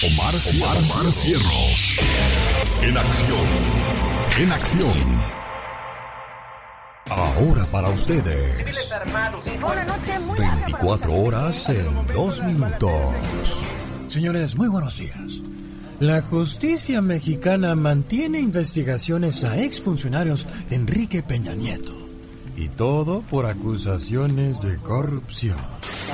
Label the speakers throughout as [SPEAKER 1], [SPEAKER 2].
[SPEAKER 1] Omar, Omar, Cierros. En acción. En acción. Ahora para ustedes. 24 horas en 2 minutos.
[SPEAKER 2] Señores, muy buenos días. La justicia mexicana mantiene investigaciones a exfuncionarios de Enrique Peña Nieto. Y todo por acusaciones de corrupción.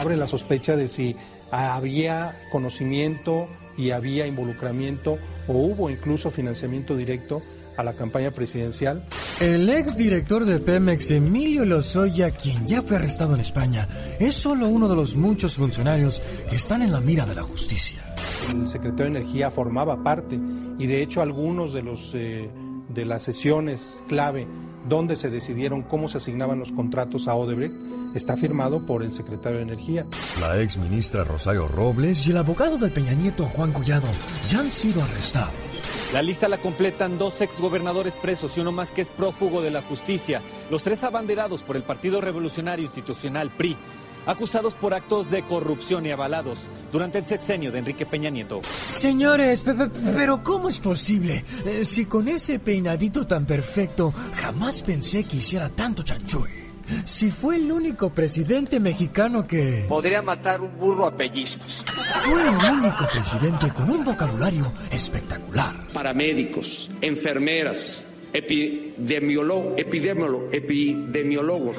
[SPEAKER 3] Abre la sospecha de si había conocimiento y había involucramiento o hubo incluso financiamiento directo a la campaña presidencial.
[SPEAKER 2] El exdirector de Pemex, Emilio Lozoya, quien ya fue arrestado en España, es solo uno de los muchos funcionarios que están en la mira de la justicia.
[SPEAKER 3] El secretario de Energía formaba parte y de hecho algunos de los eh, de las sesiones clave donde se decidieron cómo se asignaban los contratos a Odebrecht está firmado por el secretario de Energía.
[SPEAKER 2] La ex ministra Rosario Robles y el abogado de Peña Nieto Juan Collado ya han sido arrestados.
[SPEAKER 4] La lista la completan dos exgobernadores presos y uno más que es prófugo de la justicia. Los tres abanderados por el Partido Revolucionario Institucional PRI acusados por actos de corrupción y avalados durante el sexenio de Enrique Peña Nieto.
[SPEAKER 2] Señores, pero ¿cómo es posible? Eh, si con ese peinadito tan perfecto jamás pensé que hiciera tanto chanchuy. Si fue el único presidente mexicano que...
[SPEAKER 5] Podría matar un burro a pellizcos.
[SPEAKER 2] Fue el único presidente con un vocabulario espectacular.
[SPEAKER 5] Paramédicos, enfermeras, epidemiólogos, epidemiólogos, epidemiólogos,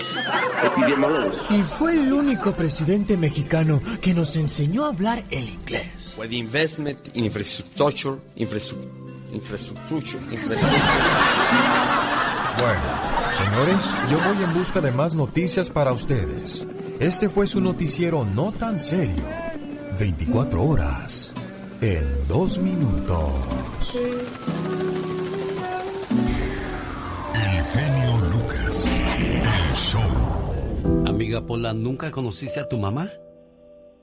[SPEAKER 5] epidemiólogos.
[SPEAKER 2] Y fue el único presidente mexicano que nos enseñó a hablar el inglés.
[SPEAKER 5] With investment in infrastructure, infrastructure, infrastructure, infrastructure.
[SPEAKER 2] Bueno, señores, yo voy en busca de más noticias para ustedes. Este fue su noticiero no tan serio. 24 horas en 2 minutos.
[SPEAKER 6] Amiga Pola, ¿nunca conociste a tu mamá?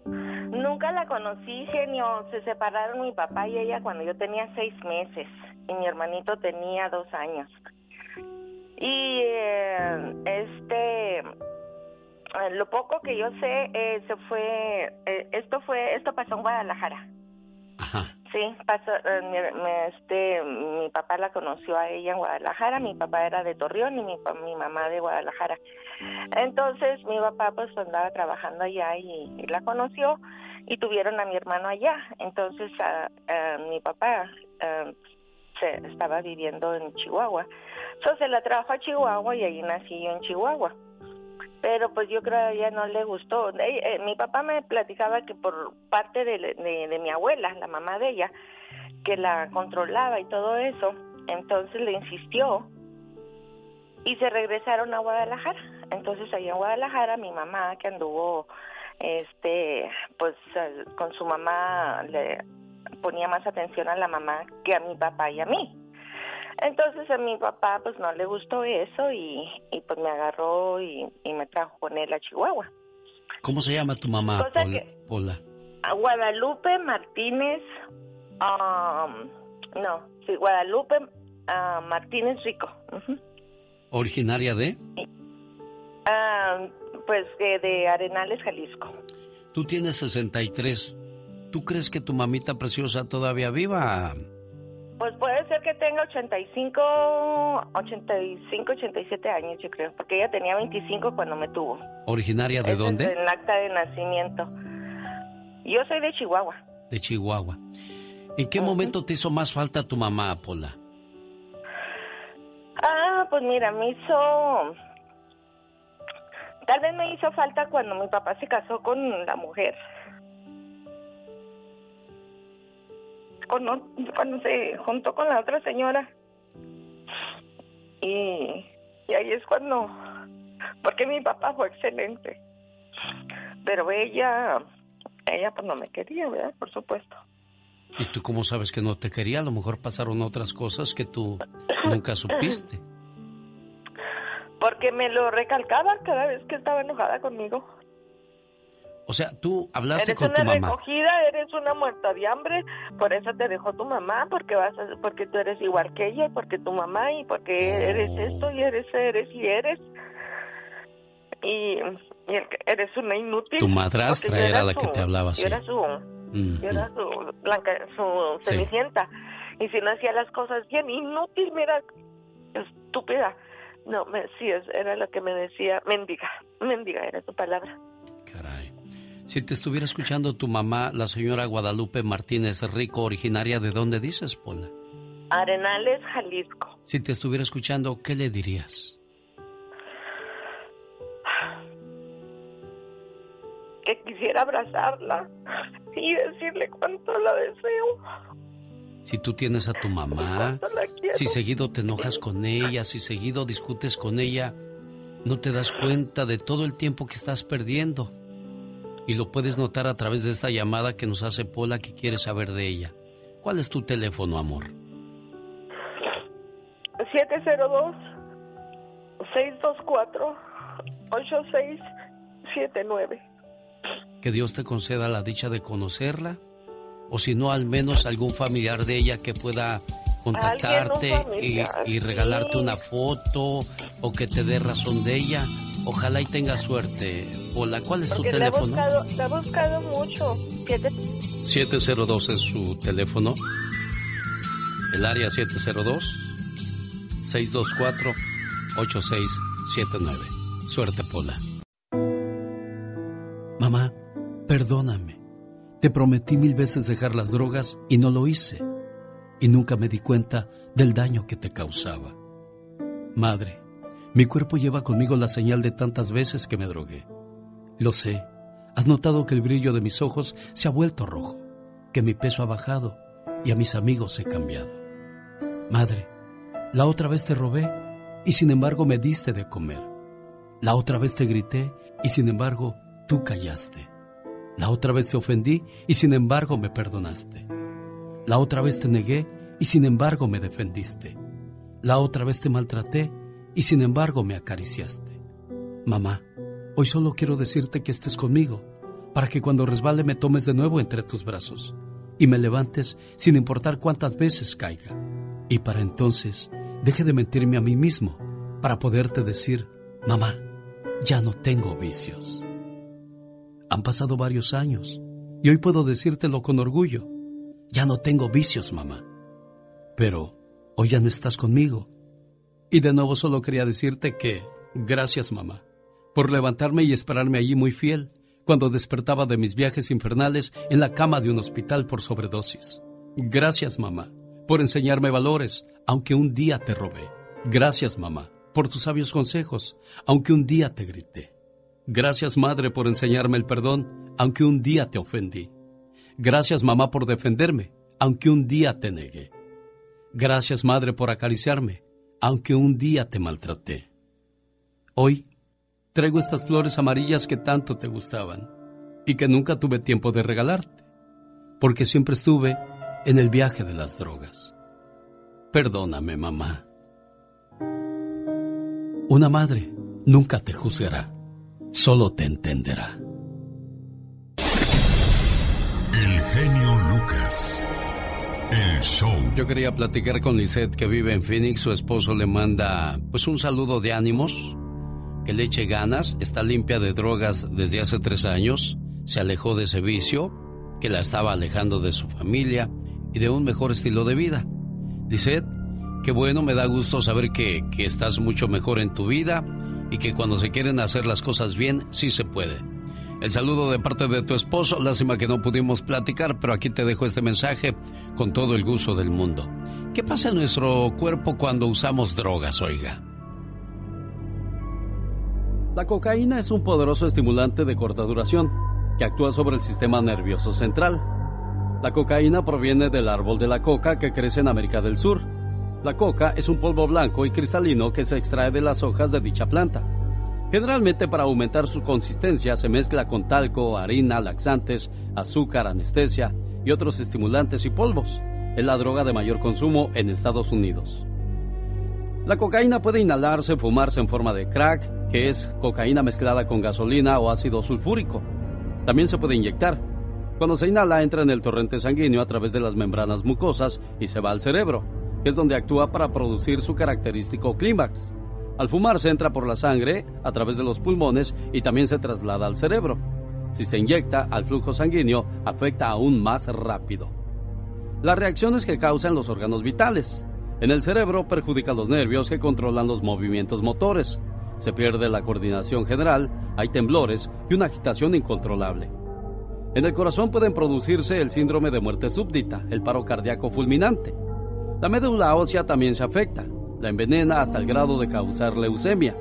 [SPEAKER 7] Nunca la conocí, genio. Se separaron mi papá y ella cuando yo tenía seis meses y mi hermanito tenía dos años. Y eh, este, eh, lo poco que yo sé, eh, se fue, esto fue, esto pasó en Guadalajara.
[SPEAKER 6] Ajá.
[SPEAKER 7] Sí, pasó, eh, este, mi papá la conoció a ella en Guadalajara, mi papá era de Torreón y mi, mi mamá de Guadalajara. Entonces mi papá pues andaba trabajando allá y, la conoció y tuvieron a mi hermano allá. Entonces mi papá se estaba viviendo en Chihuahua. Entonces la trajo a Chihuahua y ahí nací yo en Chihuahua pero pues yo creo que a ella no le gustó. Eh, mi papá me platicaba que por parte de, de, mi abuela, la mamá de ella, que la controlaba y todo eso, entonces le insistió y se regresaron a Guadalajara. Entonces allá en Guadalajara mi mamá que anduvo este pues con su mamá le ponía más atención a la mamá que a mi papá y a mí. Entonces a mi papá pues no le gustó eso y, pues me agarró y, me trajo con él a Chihuahua.
[SPEAKER 6] ¿Cómo se llama tu mamá, Pola?
[SPEAKER 7] Guadalupe Martínez, um, no, sí, Guadalupe uh, Martínez Rico.
[SPEAKER 6] ¿Originaria de?
[SPEAKER 7] Uh, pues de Arenales, Jalisco.
[SPEAKER 6] Tú tienes 63. ¿Tú crees que tu mamita preciosa todavía viva?
[SPEAKER 7] Pues puede ser que tenga 85, 85, 87 años, yo creo, porque ella tenía 25 cuando me tuvo.
[SPEAKER 6] ¿Originaria de dónde?
[SPEAKER 7] En el acta de nacimiento. Yo soy de Chihuahua.
[SPEAKER 6] De Chihuahua. ¿En qué momento te hizo más falta tu mamá, Pola?
[SPEAKER 7] Ah, pues mira, me hizo... Tal vez me hizo falta cuando mi papá se casó con la mujer. Cuando, cuando se juntó con la otra señora. Y, y ahí es cuando, porque mi papá fue excelente, pero ella, ella pues no me quería, ¿verdad? Por supuesto.
[SPEAKER 6] ¿Y tú cómo sabes que no te quería? A lo mejor pasaron otras cosas que tú nunca supiste.
[SPEAKER 7] Porque me lo recalcaba cada vez que estaba enojada conmigo.
[SPEAKER 6] O sea, tú hablaste con tu mamá.
[SPEAKER 7] Eres una recogida, eres una muerta de hambre, por eso te dejó tu mamá, porque vas porque tú eres igual que ella, porque tu mamá y porque eres esto y eres eres y eres. Y, eres una inútil.
[SPEAKER 6] Tu madrastra era la que te hablaba así.
[SPEAKER 7] Yo era su Yo era su blanca, su cenicienta. Y si no hacía las cosas bien, inútil, mira, estúpida. No, me, sí, era lo que me decía, mendiga, mendiga era su palabra.
[SPEAKER 6] Caray. Si te estuviera escuchando tu mamá, la señora Guadalupe Martínez Rico, originaria de dónde dices, Pola?
[SPEAKER 7] Arenales, Jalisco.
[SPEAKER 6] Si te estuviera escuchando, ¿qué le dirías?
[SPEAKER 7] Que quisiera abrazarla y decirle cuánto la deseo.
[SPEAKER 6] Si tú tienes a tu mamá, si seguido te enojas con ella, si seguido discutes con ella, no te das cuenta de todo el tiempo que estás perdiendo. Y lo puedes notar a través de esta llamada que nos hace Pola que quiere saber de ella. ¿Cuál es tu teléfono, amor?
[SPEAKER 7] 702 624 8679.
[SPEAKER 6] Que Dios te conceda la dicha de conocerla o si no al menos algún familiar de ella que pueda contactarte y, regalarte una foto o que te dé razón de ella. Ojalá y tenga suerte. Hola, ¿cuál es tu teléfono?
[SPEAKER 7] La ha buscado, mucho.
[SPEAKER 6] 702 es su teléfono. El área 702 624 8679. Suerte, Pola. Mamá, perdóname. Te prometí mil veces dejar las drogas y no lo hice. Y nunca me di cuenta del daño que te causaba. Madre, mi cuerpo lleva conmigo la señal de tantas veces que me drogué. Lo sé. Has notado que el brillo de mis ojos se ha vuelto rojo, que mi peso ha bajado y a mis amigos he cambiado. Madre, la otra vez te robé y sin embargo me diste de comer. La otra vez te grité y sin embargo tú callaste. La otra vez te ofendí y sin embargo me perdonaste. La otra vez te negué y sin embargo me defendiste. La otra vez te maltraté y sin embargo me acariciaste. Mamá, hoy solo quiero decirte que estés conmigo, para que cuando resbale me tomes de nuevo entre tus brazos y me levantes sin importar cuántas veces caiga. Y para entonces deje de mentirme a mí mismo, para poderte decir, mamá, ya no tengo vicios. Han pasado varios años y hoy puedo decírtelo con orgullo. Ya no tengo vicios, mamá. Pero hoy ya no estás conmigo. Y de nuevo solo quería decirte que, gracias, mamá, por levantarme y esperarme allí muy fiel cuando despertaba de mis viajes infernales en la cama de un hospital por sobredosis. Gracias, mamá, por enseñarme valores, aunque un día te robé. Gracias, mamá, por tus sabios consejos, aunque un día te grité. Gracias, madre, por enseñarme el perdón, aunque un día te ofendí. Gracias, mamá, por defenderme, aunque un día te negué. Gracias, madre, por acariciarme, aunque un día te maltraté. Hoy traigo estas flores amarillas que tanto te gustaban y que nunca tuve tiempo de regalarte, porque siempre estuve en el viaje de las drogas. Perdóname, mamá. Una madre nunca te juzgará solo te entenderá.
[SPEAKER 1] El genio Lucas.
[SPEAKER 6] Yo quería platicar con Lisette que vive en Phoenix. Su esposo le manda pues un saludo de ánimos, que le eche ganas. Está limpia de drogas desde hace tres años. Se alejó de ese vicio que la estaba alejando de su familia y de un mejor estilo de vida. Lisette, qué bueno, me da gusto saber que, que estás mucho mejor en tu vida y que cuando se quieren hacer las cosas bien, sí se puede. El saludo de parte de tu esposo, lástima que no pudimos platicar, pero aquí te dejo este mensaje con todo el gusto del mundo. ¿Qué pasa en nuestro cuerpo cuando usamos drogas, oiga? La cocaína es un poderoso estimulante de corta duración que actúa sobre el sistema nervioso central. La cocaína proviene del árbol de la coca que crece en América del Sur la coca es un polvo blanco y cristalino que se extrae de las hojas de dicha planta. Generalmente para aumentar su consistencia se mezcla con talco, harina, laxantes, azúcar, anestesia y otros estimulantes y polvos. Es la droga de mayor consumo en Estados Unidos. La cocaína puede inhalarse, fumarse en forma de crack, que es cocaína mezclada con gasolina o ácido sulfúrico. También se puede inyectar. Cuando se inhala entra en el torrente sanguíneo a través de las membranas mucosas y se va al cerebro que es donde actúa para producir su característico clímax. Al fumar se entra por la sangre, a través de los pulmones y también se traslada al cerebro.
[SPEAKER 8] Si se inyecta al flujo sanguíneo, afecta aún más rápido. Las reacciones que causan los órganos vitales. En el cerebro perjudica los nervios que controlan los movimientos motores. Se pierde la coordinación general, hay temblores y una agitación incontrolable. En el corazón pueden producirse el síndrome de muerte súbdita, el paro cardíaco fulminante. La médula ósea también se afecta, envenena hasta el grado de causar leucemia.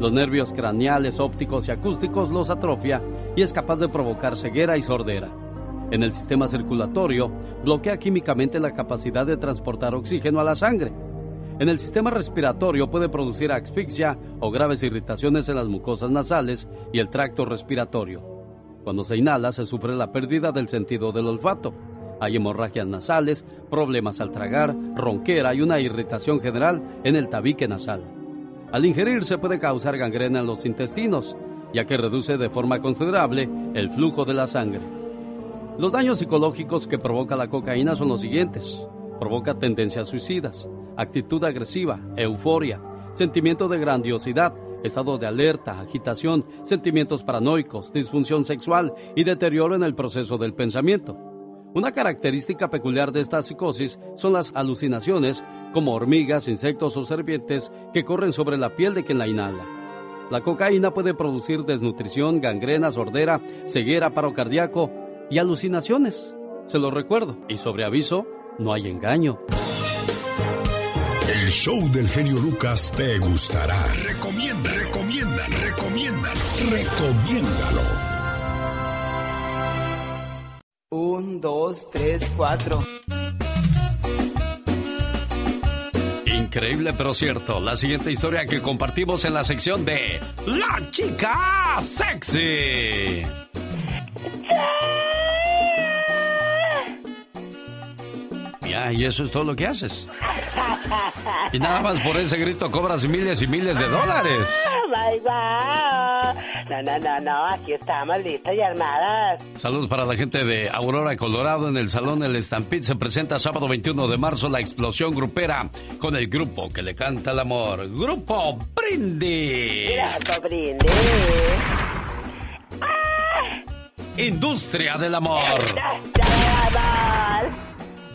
[SPEAKER 8] Los nervios craneales, ópticos y acústicos los atrofia y es capaz de provocar ceguera y sordera. En el sistema circulatorio, bloquea químicamente la capacidad de transportar oxígeno a la sangre. En el sistema respiratorio puede producir asfixia o graves irritaciones en las mucosas nasales y el tracto respiratorio. Cuando se inhala se sufre la pérdida del sentido del olfato. Hay hemorragias nasales, problemas al tragar, ronquera y una irritación general en el tabique nasal. Al ingerir se puede causar gangrena en los intestinos, ya que reduce de forma considerable el flujo de la sangre. Los daños psicológicos que provoca la cocaína son los siguientes. Provoca tendencias suicidas, actitud agresiva, euforia, sentimiento de grandiosidad, estado de alerta, agitación, sentimientos paranoicos, disfunción sexual y deterioro en el proceso del pensamiento. Una característica peculiar de esta psicosis son las alucinaciones, como hormigas, insectos o serpientes que corren sobre la piel de quien la inhala. La cocaína puede producir desnutrición, gangrena, sordera, ceguera, paro cardíaco y alucinaciones. Se lo recuerdo. Y sobre aviso, no hay engaño.
[SPEAKER 1] El show del genio Lucas te gustará. Recomienda, recomienda, recomiéndalo. Recomiéndalo.
[SPEAKER 9] Un, dos, tres, cuatro.
[SPEAKER 8] Increíble pero cierto, la siguiente historia que compartimos en la sección de La chica sexy. Ya, y eso es todo lo que haces. Y nada más por ese grito cobras miles y miles de dólares.
[SPEAKER 10] Bye, bye. No, no, no, no, aquí estamos listas y armadas.
[SPEAKER 8] Saludos para la gente de Aurora, Colorado. En el Salón El Stampede se presenta sábado 21 de marzo la explosión grupera con el grupo que le canta el amor. Grupo Brindis.
[SPEAKER 10] Grupo Brindis.
[SPEAKER 8] Industria del amor.
[SPEAKER 10] Industria del amor.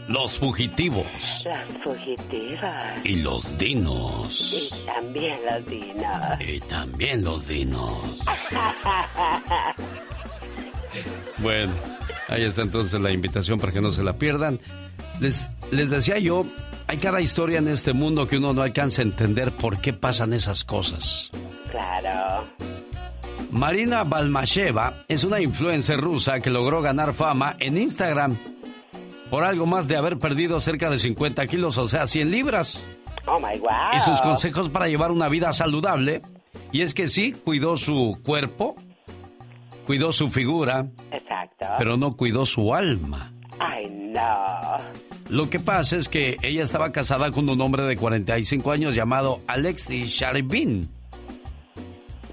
[SPEAKER 8] Los fugitivos.
[SPEAKER 10] Las fugitivas.
[SPEAKER 8] Y los dinos.
[SPEAKER 10] Y también los dinos.
[SPEAKER 8] Y también los dinos. bueno, ahí está entonces la invitación para que no se la pierdan. Les, les decía yo, hay cada historia en este mundo que uno no alcanza a entender por qué pasan esas cosas.
[SPEAKER 10] Claro.
[SPEAKER 8] Marina Balmasheva es una influencer rusa que logró ganar fama en Instagram por algo más de haber perdido cerca de 50 kilos, o sea, 100 libras.
[SPEAKER 10] Oh my wow.
[SPEAKER 8] Y sus consejos para llevar una vida saludable. Y es que sí, cuidó su cuerpo, cuidó su figura.
[SPEAKER 10] Exacto.
[SPEAKER 8] Pero no cuidó su alma.
[SPEAKER 10] Ay, no.
[SPEAKER 8] Lo que pasa es que ella estaba casada con un hombre de 45 años llamado Alexei Sharibin.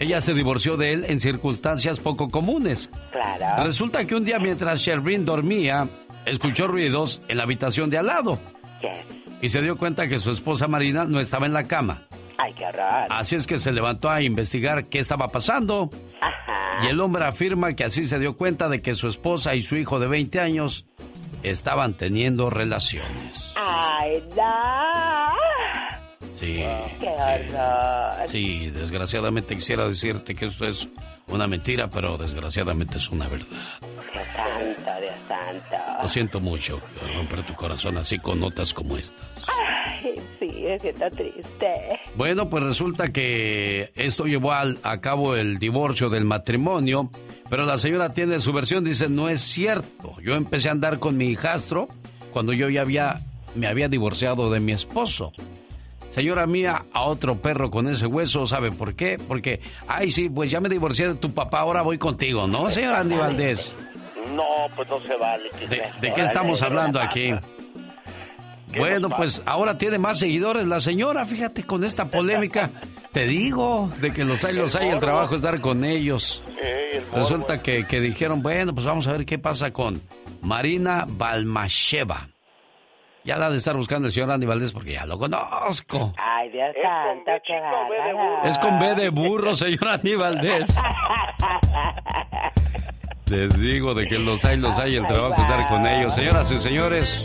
[SPEAKER 8] Ella se divorció de él en circunstancias poco comunes.
[SPEAKER 10] Claro.
[SPEAKER 8] Resulta que un día mientras Shervin dormía, escuchó ruidos en la habitación de al lado. Y se dio cuenta que su esposa Marina no estaba en la cama.
[SPEAKER 10] Ay, qué horror.
[SPEAKER 8] Así es que se levantó a investigar qué estaba pasando.
[SPEAKER 10] Ajá.
[SPEAKER 8] Y el hombre afirma que así se dio cuenta de que su esposa y su hijo de 20 años estaban teniendo relaciones.
[SPEAKER 10] Ay, no.
[SPEAKER 8] Sí.
[SPEAKER 10] Horror.
[SPEAKER 8] Sí, desgraciadamente quisiera decirte que esto es una mentira, pero desgraciadamente es una verdad.
[SPEAKER 10] Dios santo, Dios santo.
[SPEAKER 8] Lo siento mucho romper tu corazón así con notas como estas.
[SPEAKER 10] Ay, sí, me siento triste.
[SPEAKER 8] Bueno, pues resulta que esto llevó al, a cabo el divorcio del matrimonio, pero la señora tiene su versión, dice, no es cierto. Yo empecé a andar con mi hijastro cuando yo ya había, me había divorciado de mi esposo. Señora mía, a otro perro con ese hueso, ¿sabe por qué? Porque, ay, sí, pues ya me divorcié de tu papá, ahora voy contigo, ¿no, señor Andy Valdés?
[SPEAKER 11] No, pues no se vale.
[SPEAKER 8] ¿De, de qué estamos hablando aquí? Bueno, pues ahora tiene más seguidores la señora, fíjate, con esta polémica. Te digo, de que los hay, los hay, el trabajo es dar con ellos. Resulta que, que dijeron, bueno, pues vamos a ver qué pasa con Marina Balmasheva. Ya la de estar buscando el señor Andy Valdés porque ya lo conozco.
[SPEAKER 10] Ay, Dios santo, qué.
[SPEAKER 8] Es con B de burro, señor Andy Valdés. Les digo de que los hay, los hay, el trabajo es estar con ellos. Señoras y señores,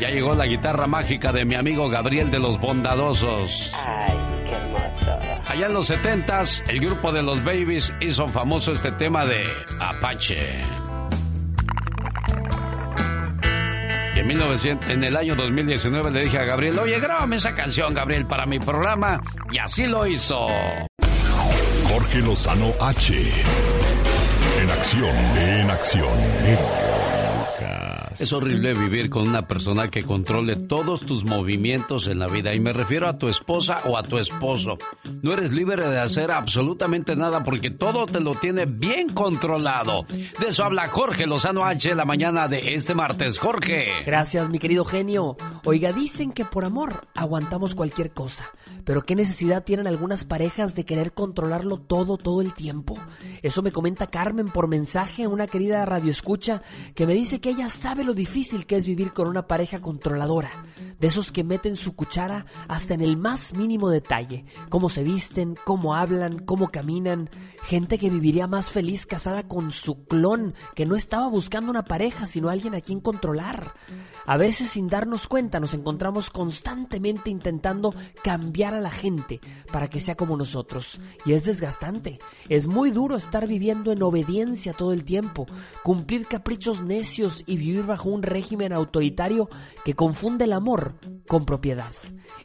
[SPEAKER 8] ya llegó la guitarra mágica de mi amigo Gabriel de los Bondadosos.
[SPEAKER 10] Ay, qué hermoso.
[SPEAKER 8] Allá en los setentas, el grupo de los Babies hizo famoso este tema de Apache. 1900, en el año 2019 le dije a Gabriel, oye, grábame esa canción, Gabriel, para mi programa. Y así lo hizo.
[SPEAKER 1] Jorge Lozano H. En acción, en acción.
[SPEAKER 8] Es horrible vivir con una persona que controle todos tus movimientos en la vida y me refiero a tu esposa o a tu esposo. No eres libre de hacer absolutamente nada porque todo te lo tiene bien controlado. De eso habla Jorge Lozano H la mañana de este martes. Jorge.
[SPEAKER 12] Gracias, mi querido genio. Oiga, dicen que por amor aguantamos cualquier cosa, pero ¿qué necesidad tienen algunas parejas de querer controlarlo todo todo el tiempo? Eso me comenta Carmen por mensaje, una querida radioescucha que me dice que ella sabe lo difícil que es vivir con una pareja controladora, de esos que meten su cuchara hasta en el más mínimo detalle, cómo se visten, cómo hablan, cómo caminan, gente que viviría más feliz casada con su clon, que no estaba buscando una pareja, sino alguien a quien controlar. A veces sin darnos cuenta nos encontramos constantemente intentando cambiar a la gente para que sea como nosotros. Y es desgastante. Es muy duro estar viviendo en obediencia todo el tiempo, cumplir caprichos necios y vivir bajo un régimen autoritario que confunde el amor con propiedad.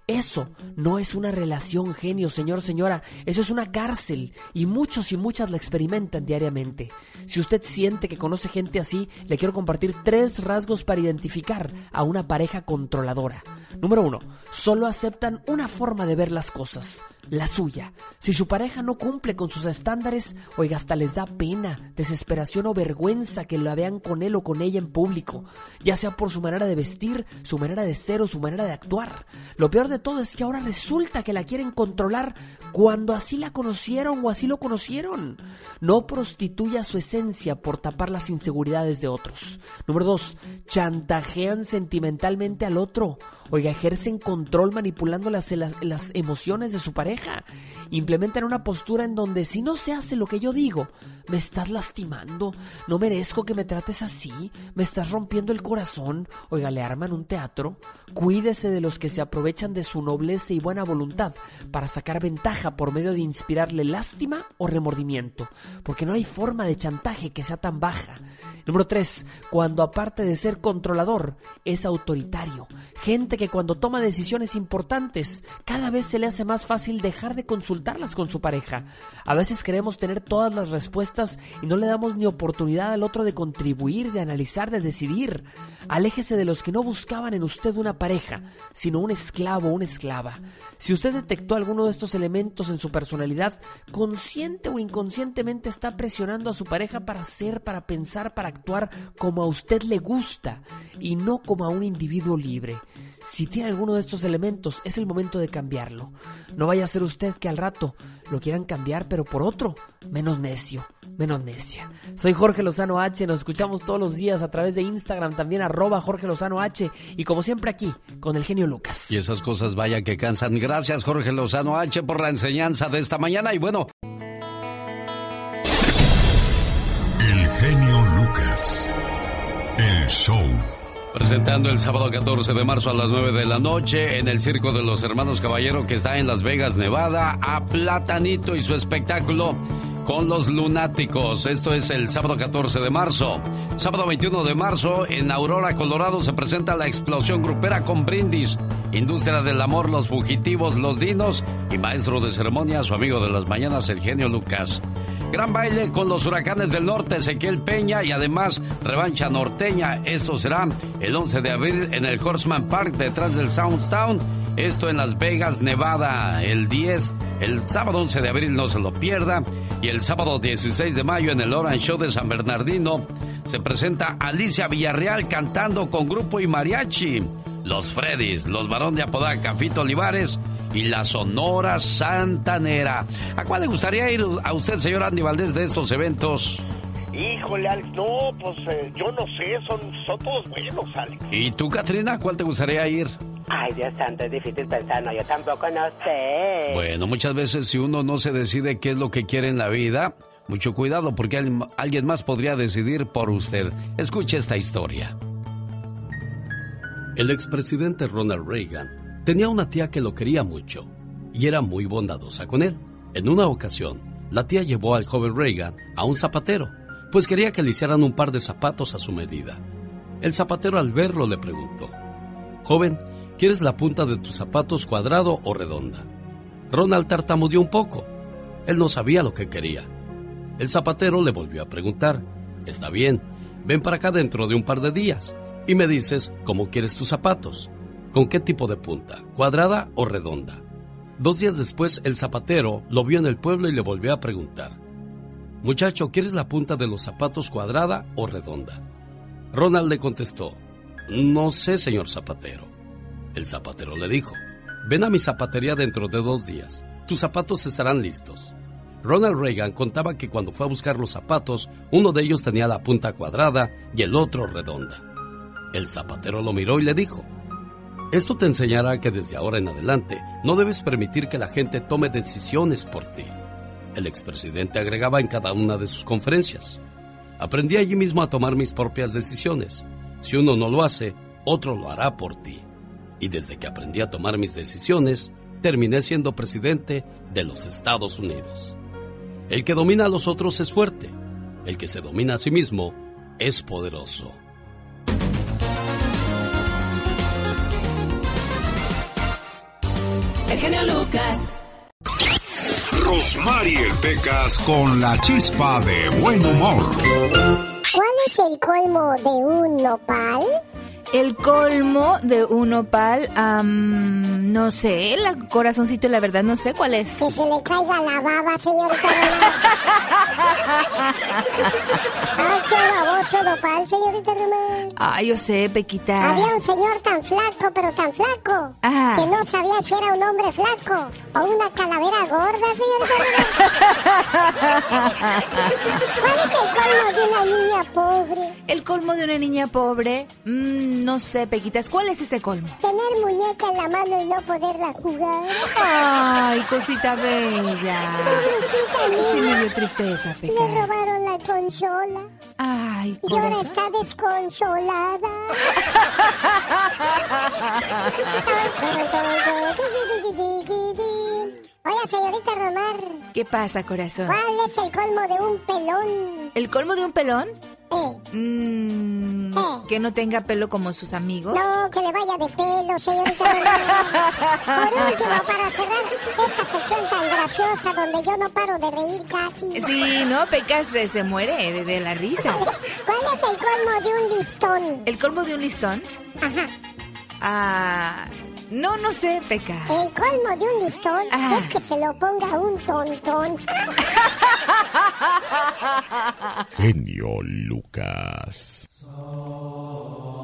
[SPEAKER 12] Eso no es una relación genio, señor, señora. Eso es una cárcel y muchos y muchas la experimentan diariamente. Si usted siente que conoce gente así, le quiero compartir tres rasgos para identificar a una pareja controladora. Número uno, solo aceptan una forma de ver las cosas la suya. Si su pareja no cumple con sus estándares, oiga, hasta les da pena, desesperación o vergüenza que la vean con él o con ella en público, ya sea por su manera de vestir, su manera de ser o su manera de actuar. Lo peor de todo es que ahora resulta que la quieren controlar cuando así la conocieron o así lo conocieron. No prostituya su esencia por tapar las inseguridades de otros. Número dos, chantajean sentimentalmente al otro. Oiga, ejercen control manipulando las, las, emociones de su pareja. Implementan una postura en donde si no se hace lo que yo digo, me estás lastimando, no merezco que me trates así, me estás rompiendo el corazón. Oiga, le arman un teatro. Cuídese de los que se aprovechan de su nobleza y buena voluntad para sacar ventaja por medio de inspirarle lástima o remordimiento, porque no hay forma de chantaje que sea tan baja. Número 3. Cuando aparte de ser controlador, es autoritario. Gente que cuando toma decisiones importantes, cada vez se le hace más fácil dejar de consultarlas con su pareja. A veces queremos tener todas las respuestas y no le damos ni oportunidad al otro de contribuir, de analizar, de decidir. Aléjese de los que no buscaban en usted una pareja, sino un esclavo o una esclava. Si usted detectó alguno de estos elementos en su personalidad, consciente o inconscientemente está presionando a su pareja para ser, para pensar, para actuar como a usted le gusta y no como a un individuo libre. Si tiene alguno de estos elementos, es el momento de cambiarlo. No vaya a ser usted que al rato lo quieran cambiar, pero por otro, menos necio, menos necia. Soy Jorge Lozano H, nos escuchamos todos los días a través de Instagram, también arroba Jorge Lozano H, y como siempre aquí, con el genio Lucas.
[SPEAKER 8] Y esas cosas vaya que cansan. Gracias Jorge Lozano H por la enseñanza de esta mañana, y bueno...
[SPEAKER 1] show
[SPEAKER 8] presentando el sábado 14 de marzo a las 9 de la noche en el Circo de los Hermanos Caballero que está en Las Vegas, Nevada, a Platanito y su espectáculo con los lunáticos. Esto es el sábado 14 de marzo. Sábado 21 de marzo en Aurora, Colorado se presenta la explosión grupera con brindis. Industria del amor, los fugitivos, los dinos y maestro de ceremonia, su amigo de las mañanas, el genio Lucas. Gran baile con los huracanes del norte, Ezequiel Peña y además revancha norteña. Esto será el 11 de abril en el Horseman Park detrás del Soundstown. Esto en Las Vegas, Nevada, el 10, el sábado 11 de abril no se lo pierda. Y el sábado 16 de mayo en el Orange Show de San Bernardino se presenta Alicia Villarreal cantando con grupo y mariachi. Los Freddys, los Barón de Apodaca, Fito Olivares y la Sonora Santanera. ¿A cuál le gustaría ir a usted, señor Andy Valdés, de estos eventos?
[SPEAKER 11] Híjole, Alex, no, pues eh, yo no sé, son, son todos buenos, Alex.
[SPEAKER 8] ¿Y tú, Katrina, cuál te gustaría ir?
[SPEAKER 10] Ay, Dios santo, es difícil pensar, no, yo tampoco no sé.
[SPEAKER 8] Bueno, muchas veces si uno no se decide qué es lo que quiere en la vida, Mucho cuidado porque alguien más podría decidir por usted. Escuche esta historia.
[SPEAKER 6] El expresidente Ronald Reagan tenía una tía que lo quería mucho y era muy bondadosa con él. En una ocasión, la tía llevó al joven Reagan a un zapatero, pues quería que le hicieran un par de zapatos a su medida. El zapatero al verlo le preguntó, Joven, ¿quieres la punta de tus zapatos cuadrado o redonda? Ronald tartamudeó un poco. Él no sabía lo que quería. El zapatero le volvió a preguntar, Está bien, ven para acá dentro de un par de días y me dices cómo quieres tus zapatos. ¿Con qué tipo de punta? ¿Cuadrada o redonda? Dos días después, el zapatero lo vio en el pueblo y le volvió a preguntar. Muchacho, ¿quieres la punta de los zapatos cuadrada o redonda? Ronald le contestó, No sé, señor zapatero. El zapatero le dijo, Ven a mi zapatería dentro de dos días. Tus zapatos estarán listos. Ronald Reagan contaba que cuando fue a buscar los zapatos, uno de ellos tenía la punta cuadrada y el otro redonda. El zapatero lo miró y le dijo, esto te enseñará que desde ahora en adelante no debes permitir que la gente tome decisiones por ti. El expresidente agregaba en cada una de sus conferencias. Aprendí allí mismo a tomar mis propias decisiones. Si uno no lo hace, otro lo hará por ti. Y desde que aprendí a tomar mis decisiones, terminé siendo presidente de los Estados Unidos. El que domina a los otros es fuerte. El que se domina a sí mismo es poderoso.
[SPEAKER 1] El genio Lucas. Rosmarie Pecas con la chispa de buen humor.
[SPEAKER 13] ¿Cuál es el colmo de un nopal?
[SPEAKER 14] El colmo de un nopal, no sé, el corazoncito, la verdad, no sé cuál es.
[SPEAKER 13] Que se le caiga la baba, señorita. Ay, qué baboso nopal, señorita Román.
[SPEAKER 14] Ay, yo sé, Pequita.
[SPEAKER 13] Había un señor tan flaco, pero tan flaco, que no sabía si era un hombre flaco o una calavera gorda, señorita ¿Cuál es el colmo de una niña pobre?
[SPEAKER 14] El colmo de una niña pobre, mmm no sé, Pequitas, ¿cuál es ese colmo?
[SPEAKER 13] Tener muñeca en la mano y no poderla jugar.
[SPEAKER 14] Ay, cosita bella.
[SPEAKER 13] Mía.
[SPEAKER 14] Sí me dio tristeza.
[SPEAKER 13] Le robaron la consola.
[SPEAKER 14] Ay,
[SPEAKER 13] Y ahora está desconsolada. Hola, señorita Romar.
[SPEAKER 14] ¿Qué pasa, corazón?
[SPEAKER 13] ¿Cuál es el colmo de un pelón?
[SPEAKER 14] ¿El colmo de un pelón?
[SPEAKER 13] Eh.
[SPEAKER 14] Mm,
[SPEAKER 13] Eh.
[SPEAKER 14] Que no tenga pelo como sus amigos.
[SPEAKER 13] No, que le vaya de pelo, señorita. Por último, para cerrar esa sección tan graciosa donde yo no paro de reír casi.
[SPEAKER 14] Sí, no, Pecas se, se muere de, de la risa.
[SPEAKER 13] ¿Cuál es el colmo de un listón?
[SPEAKER 14] ¿El colmo de un listón?
[SPEAKER 13] Ajá.
[SPEAKER 14] Ah, no, no sé, Pecas.
[SPEAKER 13] El colmo de un listón
[SPEAKER 14] Ah.
[SPEAKER 13] es que se lo ponga un tontón.
[SPEAKER 1] Genio Lucas.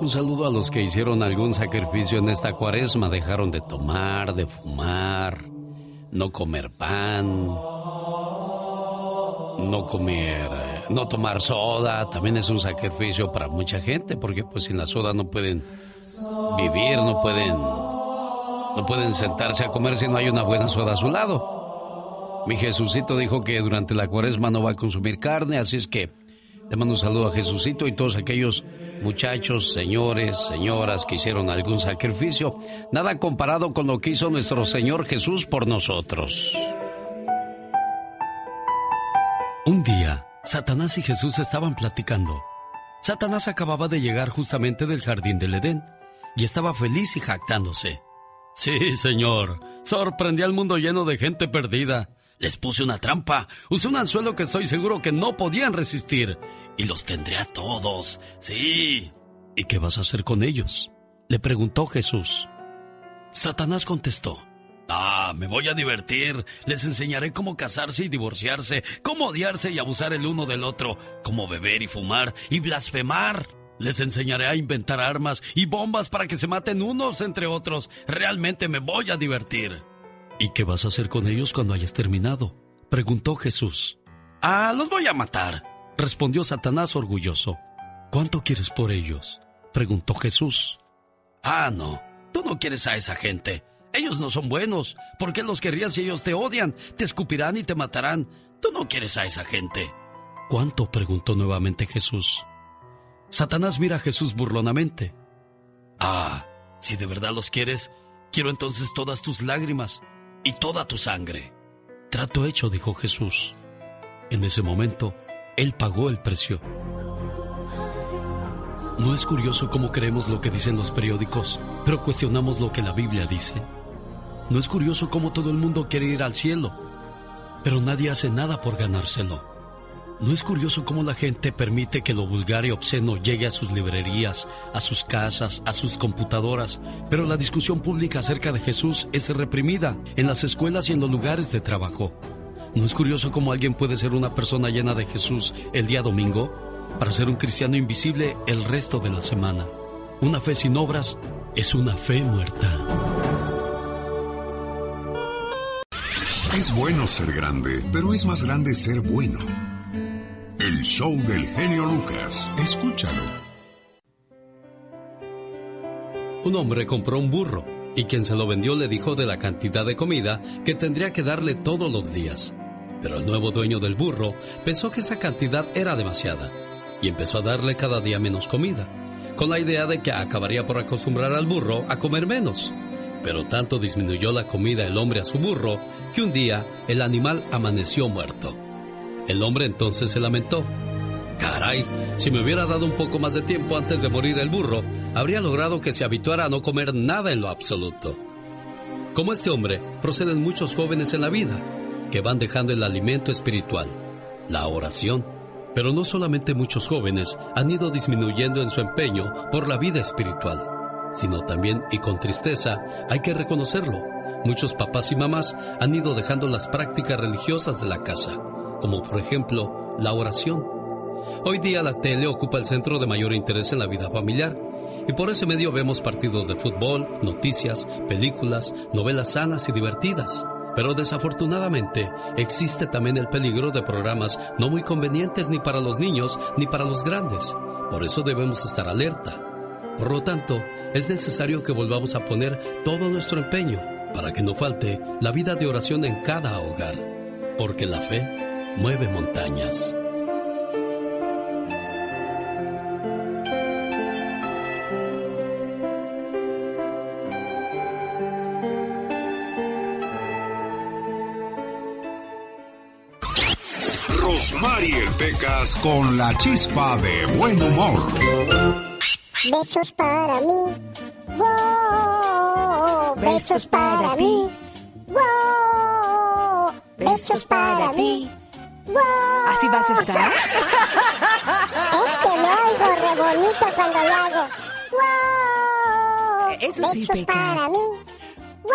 [SPEAKER 8] Un saludo a los que hicieron algún sacrificio en esta cuaresma. Dejaron de tomar, de fumar, no comer pan, no comer, no tomar soda. También es un sacrificio para mucha gente porque pues sin la soda no pueden vivir, no pueden, no pueden sentarse a comer si no hay una buena soda a su lado. Mi Jesucito dijo que durante la cuaresma no va a consumir carne, así es que le mando un saludo a Jesucito y todos aquellos muchachos, señores, señoras que hicieron algún sacrificio. Nada comparado con lo que hizo nuestro Señor Jesús por nosotros.
[SPEAKER 6] Un día, Satanás y Jesús estaban platicando. Satanás acababa de llegar justamente del jardín del Edén y estaba feliz y jactándose. Sí, señor, sorprendí al mundo lleno de gente perdida. Les puse una trampa, usé un anzuelo que estoy seguro que no podían resistir y los tendré a todos. Sí. ¿Y qué vas a hacer con ellos? Le preguntó Jesús. Satanás contestó. Ah, me voy a divertir. Les enseñaré cómo casarse y divorciarse, cómo odiarse y abusar el uno del otro, cómo beber y fumar y blasfemar. Les enseñaré a inventar armas y bombas para que se maten unos entre otros. Realmente me voy a divertir. ¿Y qué vas a hacer con ellos cuando hayas terminado? Preguntó Jesús. Ah, los voy a matar, respondió Satanás orgulloso. ¿Cuánto quieres por ellos? preguntó Jesús. Ah, no, tú no quieres a esa gente. Ellos no son buenos. ¿Por qué los querrías si ellos te odian? Te escupirán y te matarán. Tú no quieres a esa gente. ¿Cuánto? preguntó nuevamente Jesús. Satanás mira a Jesús burlonamente. Ah, si de verdad los quieres, quiero entonces todas tus lágrimas y toda tu sangre. Trato hecho, dijo Jesús. En ese momento, Él pagó el precio. ¿No es curioso cómo creemos lo que dicen los periódicos, pero cuestionamos lo que la Biblia dice? ¿No es curioso cómo todo el mundo quiere ir al cielo, pero nadie hace nada por ganárselo? ¿No es curioso cómo la gente permite que lo vulgar y obsceno llegue a sus librerías, a sus casas, a sus computadoras, pero la discusión pública acerca de Jesús es reprimida en las escuelas y en los lugares de trabajo? ¿No es curioso cómo alguien puede ser una persona llena de Jesús el día domingo para ser un cristiano invisible el resto de la semana? Una fe sin obras es una fe muerta.
[SPEAKER 1] Es bueno ser grande, pero es más grande ser bueno. El show del genio Lucas. Escúchalo.
[SPEAKER 6] Un hombre compró un burro y quien se lo vendió le dijo de la cantidad de comida que tendría que darle todos los días. Pero el nuevo dueño del burro pensó que esa cantidad era demasiada y empezó a darle cada día menos comida, con la idea de que acabaría por acostumbrar al burro a comer menos. Pero tanto disminuyó la comida el hombre a su burro que un día el animal amaneció muerto. El hombre entonces se lamentó. Caray, si me hubiera dado un poco más de tiempo antes de morir el burro, habría logrado que se habituara a no comer nada en lo absoluto. Como este hombre, proceden muchos jóvenes en la vida, que van dejando el alimento espiritual, la oración. Pero no solamente muchos jóvenes han ido disminuyendo en su empeño por la vida espiritual, sino también, y con tristeza, hay que reconocerlo, muchos papás y mamás han ido dejando las prácticas religiosas de la casa como por ejemplo la oración. Hoy día la tele ocupa el centro de mayor interés en la vida familiar y por ese medio vemos partidos de fútbol, noticias, películas, novelas sanas y divertidas. Pero desafortunadamente existe también el peligro de programas no muy convenientes ni para los niños ni para los grandes. Por eso debemos estar alerta. Por lo tanto, es necesario que volvamos a poner todo nuestro empeño para que no falte la vida de oración en cada hogar. Porque la fe mueve montañas.
[SPEAKER 1] Rosmarie Pecas con la chispa de buen humor.
[SPEAKER 13] Besos para mí. Wow. Besos para mí. Wow. Besos para mí.
[SPEAKER 14] ¿Así vas a estar?
[SPEAKER 13] es que me oigo re bonito cuando lo hago. ¡Wow!
[SPEAKER 14] Eso sí,
[SPEAKER 13] Besos para mí. ¡Wow!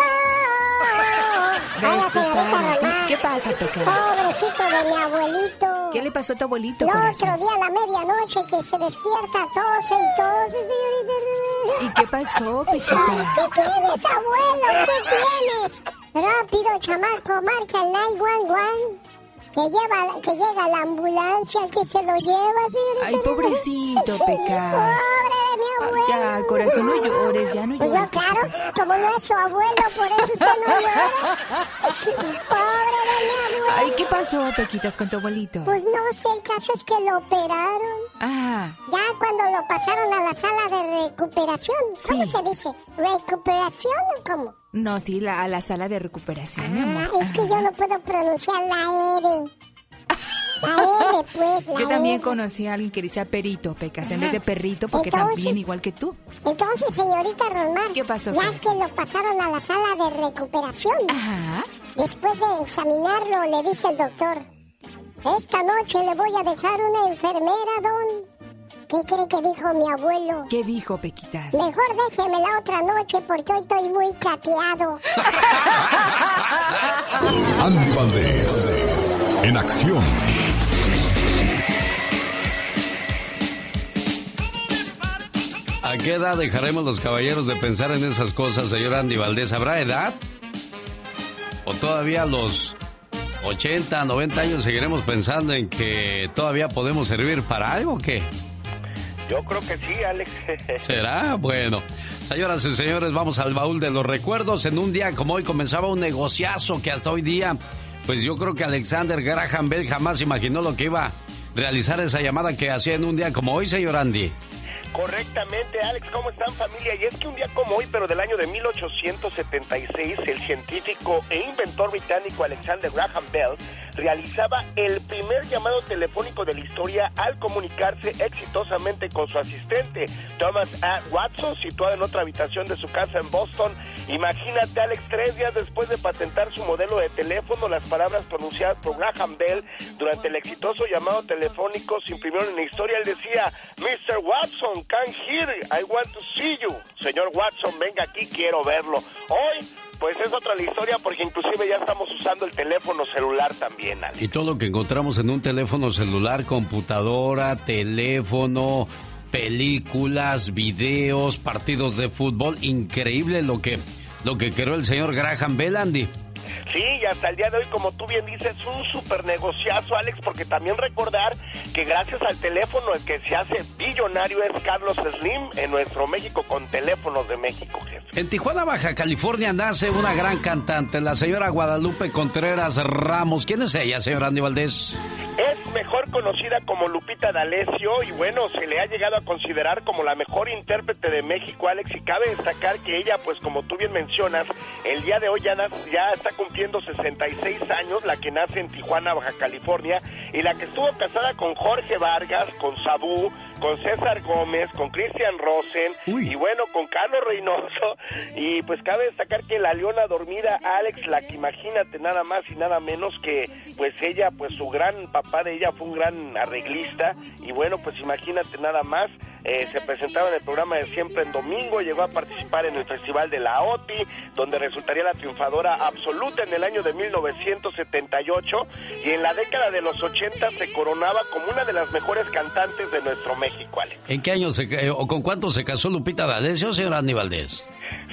[SPEAKER 14] Besos para ti. ¿Qué pasa, Pecas?
[SPEAKER 13] Pobrecito de mi abuelito.
[SPEAKER 14] ¿Qué le pasó a tu abuelito,
[SPEAKER 13] El
[SPEAKER 14] corazón?
[SPEAKER 13] otro día a la medianoche que se despierta, tose y tose.
[SPEAKER 14] ¿Y qué pasó,
[SPEAKER 13] ¿Qué
[SPEAKER 14] Pejita?
[SPEAKER 13] tienes, abuelo? ¿Qué tienes? Rápido, chamaco, marca el 911. Que, lleva, que llega la ambulancia, que se lo lleva, señorita.
[SPEAKER 14] Ay, pobrecito, Pecas.
[SPEAKER 13] Pobre de mi abuelo.
[SPEAKER 14] Ya, corazón, no llores, ya no
[SPEAKER 13] Pues
[SPEAKER 14] llores.
[SPEAKER 13] no, claro, como no es su abuelo, por eso usted no llora. Pobre de mi abuelo.
[SPEAKER 14] Ay, ¿qué pasó, Pequitas, con tu abuelito?
[SPEAKER 13] Pues no sé, el caso es que lo operaron.
[SPEAKER 14] Ah,
[SPEAKER 13] Ya cuando lo pasaron a la sala de recuperación. ¿Cómo
[SPEAKER 14] Sí.
[SPEAKER 13] se dice? ¿Recuperación o cómo?
[SPEAKER 14] No, sí, la, a la sala de recuperación, mi amor.
[SPEAKER 13] Ah, es que yo no puedo pronunciar la R. La R, pues, la
[SPEAKER 14] Yo también
[SPEAKER 13] R.
[SPEAKER 14] conocí a alguien que decía perito, Pecas, en vez de perrito, porque
[SPEAKER 13] Entonces-
[SPEAKER 14] también igual que tú.
[SPEAKER 13] Entonces, señorita Rosmar,
[SPEAKER 14] ¿Qué pasó,
[SPEAKER 13] ya que lo pasaron a la sala de recuperación,
[SPEAKER 14] Ajá.
[SPEAKER 13] después de examinarlo, le dice el doctor, esta noche le voy a dejar una enfermera, don. ¿Qué cree que dijo mi abuelo?
[SPEAKER 14] ¿Qué dijo, Pequitas?
[SPEAKER 13] Mejor déjeme la otra noche porque hoy estoy muy cateado.
[SPEAKER 1] Andy Valdés, en acción.
[SPEAKER 8] ¿A qué edad dejaremos los caballeros de pensar en esas cosas, señor Andy Valdés? ¿Habrá edad? ¿O todavía a los 80, 90 años seguiremos pensando en que todavía podemos servir para algo o qué?
[SPEAKER 11] Yo creo que sí, Alex.
[SPEAKER 8] ¿Será? Bueno. Señoras y señores, vamos al baúl de los recuerdos. En un día como hoy comenzaba un negociazo que hasta hoy día pues yo creo que Alexander Graham Bell jamás imaginó lo que iba a realizar esa llamada que hacía en un día como hoy, señor Andy.
[SPEAKER 11] Correctamente, Alex, ¿cómo están familia? Y es que un día como hoy, pero del año de 1876, el científico e inventor británico Alexander Graham Bell realizaba el primer llamado telefónico de la historia al comunicarse exitosamente con su asistente, Thomas A. Watson, situado en otra habitación de su casa en Boston. Imagínate, Alex, tres días después de patentar su modelo de teléfono, las palabras pronunciadas por Graham Bell durante el exitoso llamado telefónico se imprimieron en la historia. Él decía, Mr. Watson, can hear, I want to see you. Señor Watson, venga aquí, quiero verlo. Hoy pues es otra la historia porque inclusive ya estamos usando el teléfono celular también. Alex.
[SPEAKER 8] Y todo lo que encontramos en un teléfono celular, computadora, teléfono, películas, videos, partidos de fútbol, increíble lo que lo que creó el señor Graham Bell, Andy.
[SPEAKER 11] Sí, y hasta el día de hoy, como tú bien dices, un super negociazo, Alex, porque también recordar que gracias al teléfono el que se hace billonario es Carlos Slim en nuestro México con teléfonos de México, jefe.
[SPEAKER 8] En Tijuana, Baja California, nace una gran cantante, la señora Guadalupe Contreras Ramos. ¿Quién es ella, señor Andy Valdés?
[SPEAKER 11] Es mejor conocida como Lupita D'Alessio y bueno, se le ha llegado a considerar como la mejor intérprete de México, Alex, y cabe destacar que ella, pues como tú bien mencionas, el día de hoy ya, ya está cumpliendo 66 años, la que nace en Tijuana, Baja California, y la que estuvo casada con Jorge Vargas, con Sabú, con César Gómez, con Cristian Rosen y bueno, con Carlos Reynoso. Y pues cabe destacar que la leona dormida, Alex, la que imagínate nada más y nada menos que pues ella, pues su gran papá de ella fue un gran arreglista. Y bueno, pues imagínate nada más. Eh, se presentaba en el programa de Siempre en Domingo, llegó a participar en el Festival de la OTI, donde resultaría la triunfadora absoluta en el año de 1978 y en la década de los 80 se coronaba como una de las mejores cantantes de nuestro México, Alex.
[SPEAKER 8] ¿En qué año se, eh, o con cuánto se casó Lupita D'Alessio, señor Andy Valdés?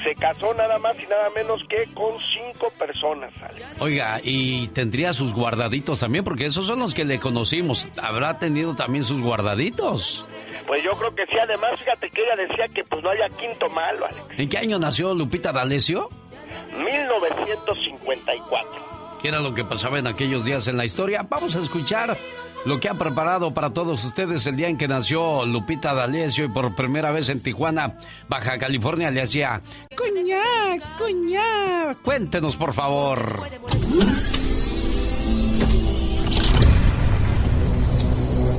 [SPEAKER 11] Se casó nada más y nada menos que con cinco personas, Alex.
[SPEAKER 8] Oiga, y tendría sus guardaditos también, porque esos son los que le conocimos. ¿Habrá tenido también sus guardaditos?
[SPEAKER 11] Pues yo creo que sí. Además, fíjate que ella decía que pues no había quinto malo, Alex.
[SPEAKER 8] ¿En qué año nació Lupita D'Alessio?
[SPEAKER 11] 1954.
[SPEAKER 8] ¿Qué era lo que pasaba en aquellos días en la historia? Vamos a escuchar lo que ha preparado para todos ustedes el día en que nació Lupita D'Alessio y por primera vez en Tijuana, Baja California, le hacía cuña, cuña. Cuéntenos, por favor.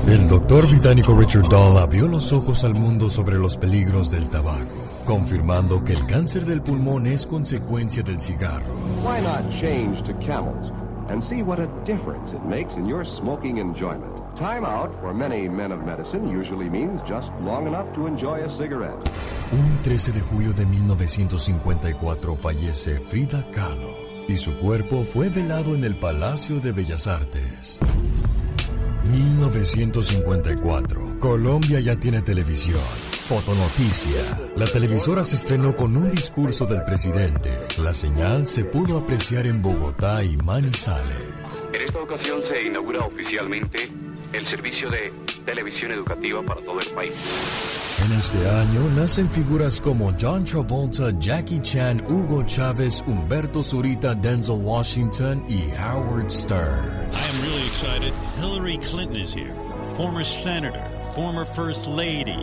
[SPEAKER 2] El doctor británico Richard Dahl abrió los ojos al mundo sobre los peligros del tabaco, confirmando que el cáncer del pulmón es consecuencia del cigarro.
[SPEAKER 15] Why not change to camels and see what a difference it makes in your smoking enjoyment? Time out for many men of medicine usually means just long enough to enjoy a cigarette.
[SPEAKER 2] Un 13 de julio de 1954 fallece Frida Kahlo y su cuerpo fue velado en el Palacio de Bellas Artes. 1954. Colombia ya tiene televisión. Fotonoticia. La televisora se estrenó con un discurso del presidente. La señal se pudo apreciar en Bogotá y Manizales.
[SPEAKER 16] En esta ocasión se inaugura oficialmente el servicio de televisión educativa para todo el país.
[SPEAKER 2] En este año nacen figuras como John Travolta, Jackie Chan, Hugo Chávez, Humberto Zurita, Denzel Washington y Howard Stern.
[SPEAKER 17] I am really excited. Hillary Clinton is here. Former senator, former first lady,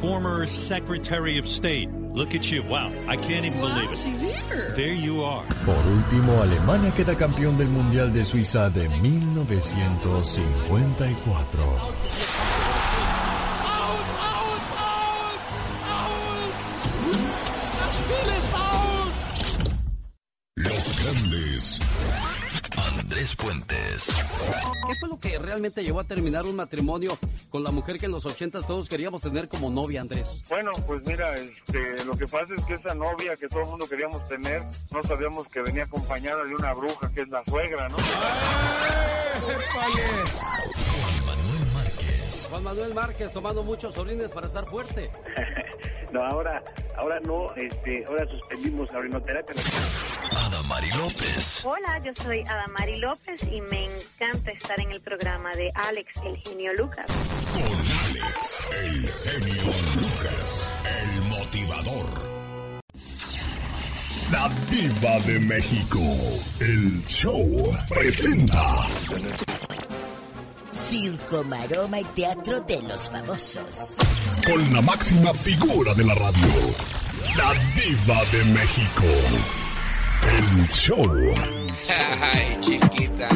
[SPEAKER 17] former secretary of state. Look at you. Wow. I can't even believe it.
[SPEAKER 18] She's here.
[SPEAKER 17] There you are.
[SPEAKER 2] Por último, Alemania queda campeón del Mundial de Suiza de 1954.
[SPEAKER 8] Andrés Puentes. ¿Qué fue lo que realmente llevó a terminar un matrimonio con la mujer que en los ochentas todos queríamos tener como novia, Andrés?
[SPEAKER 19] Bueno, pues mira, este, lo que pasa es que esa novia que todo el mundo queríamos tener, no sabíamos que venía acompañada de una bruja que es la suegra, ¿no?
[SPEAKER 2] Manuel Márquez.
[SPEAKER 8] Juan Manuel Márquez tomando muchos orines para estar fuerte.
[SPEAKER 20] No, ahora, ahora no, este, ahora suspendimos la orinoterapia.
[SPEAKER 2] Adamari López.
[SPEAKER 21] Hola, yo soy Adamari López y me encanta estar en el programa de Alex, el genio Lucas.
[SPEAKER 1] Con Alex, el genio Lucas, el motivador.
[SPEAKER 22] La Diva de México. El show presenta.
[SPEAKER 23] Circo, maroma y teatro de los famosos.
[SPEAKER 22] Con la máxima figura de la radio. La Diva de México. El show.
[SPEAKER 24] Ay, chiquita.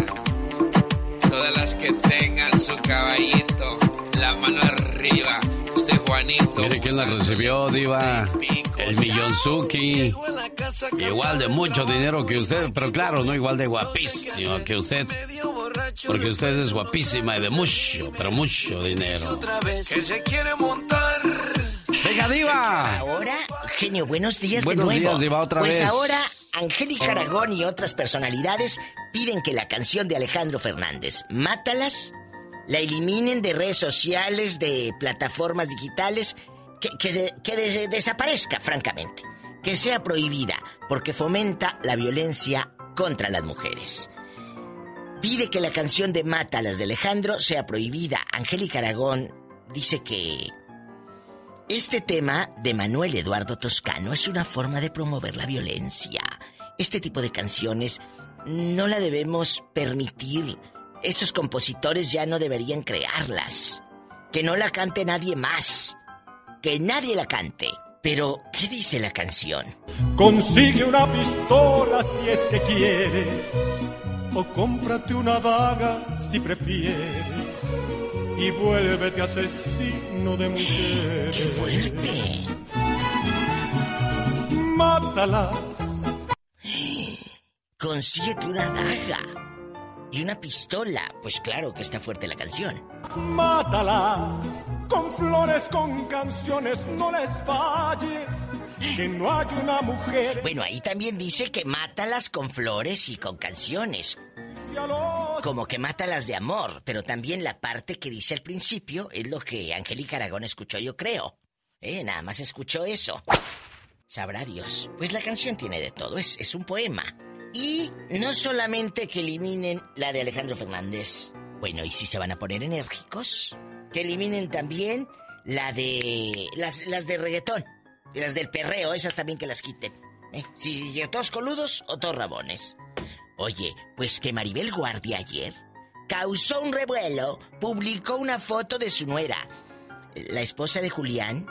[SPEAKER 24] Todas las que tengan su caballito, la mano arriba. Este Juanito.
[SPEAKER 8] Mire quién la recibió, Diva. El Millonzuki. Igual de mucho dinero que usted, pero claro, no igual de guapísimo que usted. Porque usted es guapísima y de mucho, pero mucho dinero.
[SPEAKER 24] Que se quiere montar.
[SPEAKER 8] ¡Venga, Diva!
[SPEAKER 23] Ahora, genio, buenos días
[SPEAKER 8] Buenos
[SPEAKER 23] de nuevo.
[SPEAKER 8] días, Diva, otra
[SPEAKER 23] pues
[SPEAKER 8] vez.
[SPEAKER 23] ahora, Angélica Aragón y otras personalidades piden que la canción de Alejandro Fernández, Mátalas, la eliminen de redes sociales, de plataformas digitales, que, que, se- que des- desaparezca, francamente. Que sea prohibida, porque fomenta la violencia contra las mujeres. Pide que la canción de Mátalas de Alejandro sea prohibida. Angélica Aragón dice que este tema de Manuel Eduardo Toscano es una forma de promover la violencia. Este tipo de canciones no la debemos permitir. Esos compositores ya no deberían crearlas. Que no la cante nadie más. Que nadie la cante. Pero, ¿qué dice la canción?
[SPEAKER 25] Consigue una pistola si es que quieres, o cómprate una daga si prefieres, y vuélvete asesino de mujeres.
[SPEAKER 23] ¡Qué fuerte!
[SPEAKER 25] Mátalas.
[SPEAKER 23] Consíguete una daga. Y una pistola. Pues claro que está fuerte la canción.
[SPEAKER 25] Mátalas con flores, con canciones, no les falles. Que no hay una mujer.
[SPEAKER 23] Bueno, ahí también dice que mátalas con flores y con canciones. Como que mátalas de amor, pero también la parte que dice al principio es lo que Angélica Aragón escuchó, yo creo. Eh, nada más escuchó eso. Sabrá Dios. Pues la canción tiene de todo, es, es un poema. Y no solamente que eliminen la de Alejandro Fernández. Bueno, ¿y si se van a poner enérgicos? Que eliminen también la de. las, las de reggaetón. Las del perreo, esas también que las quiten. ¿eh? Si si todos coludos o todos rabones. Oye, pues que Maribel Guardia ayer causó un revuelo, publicó una foto de su nuera, la esposa de Julián.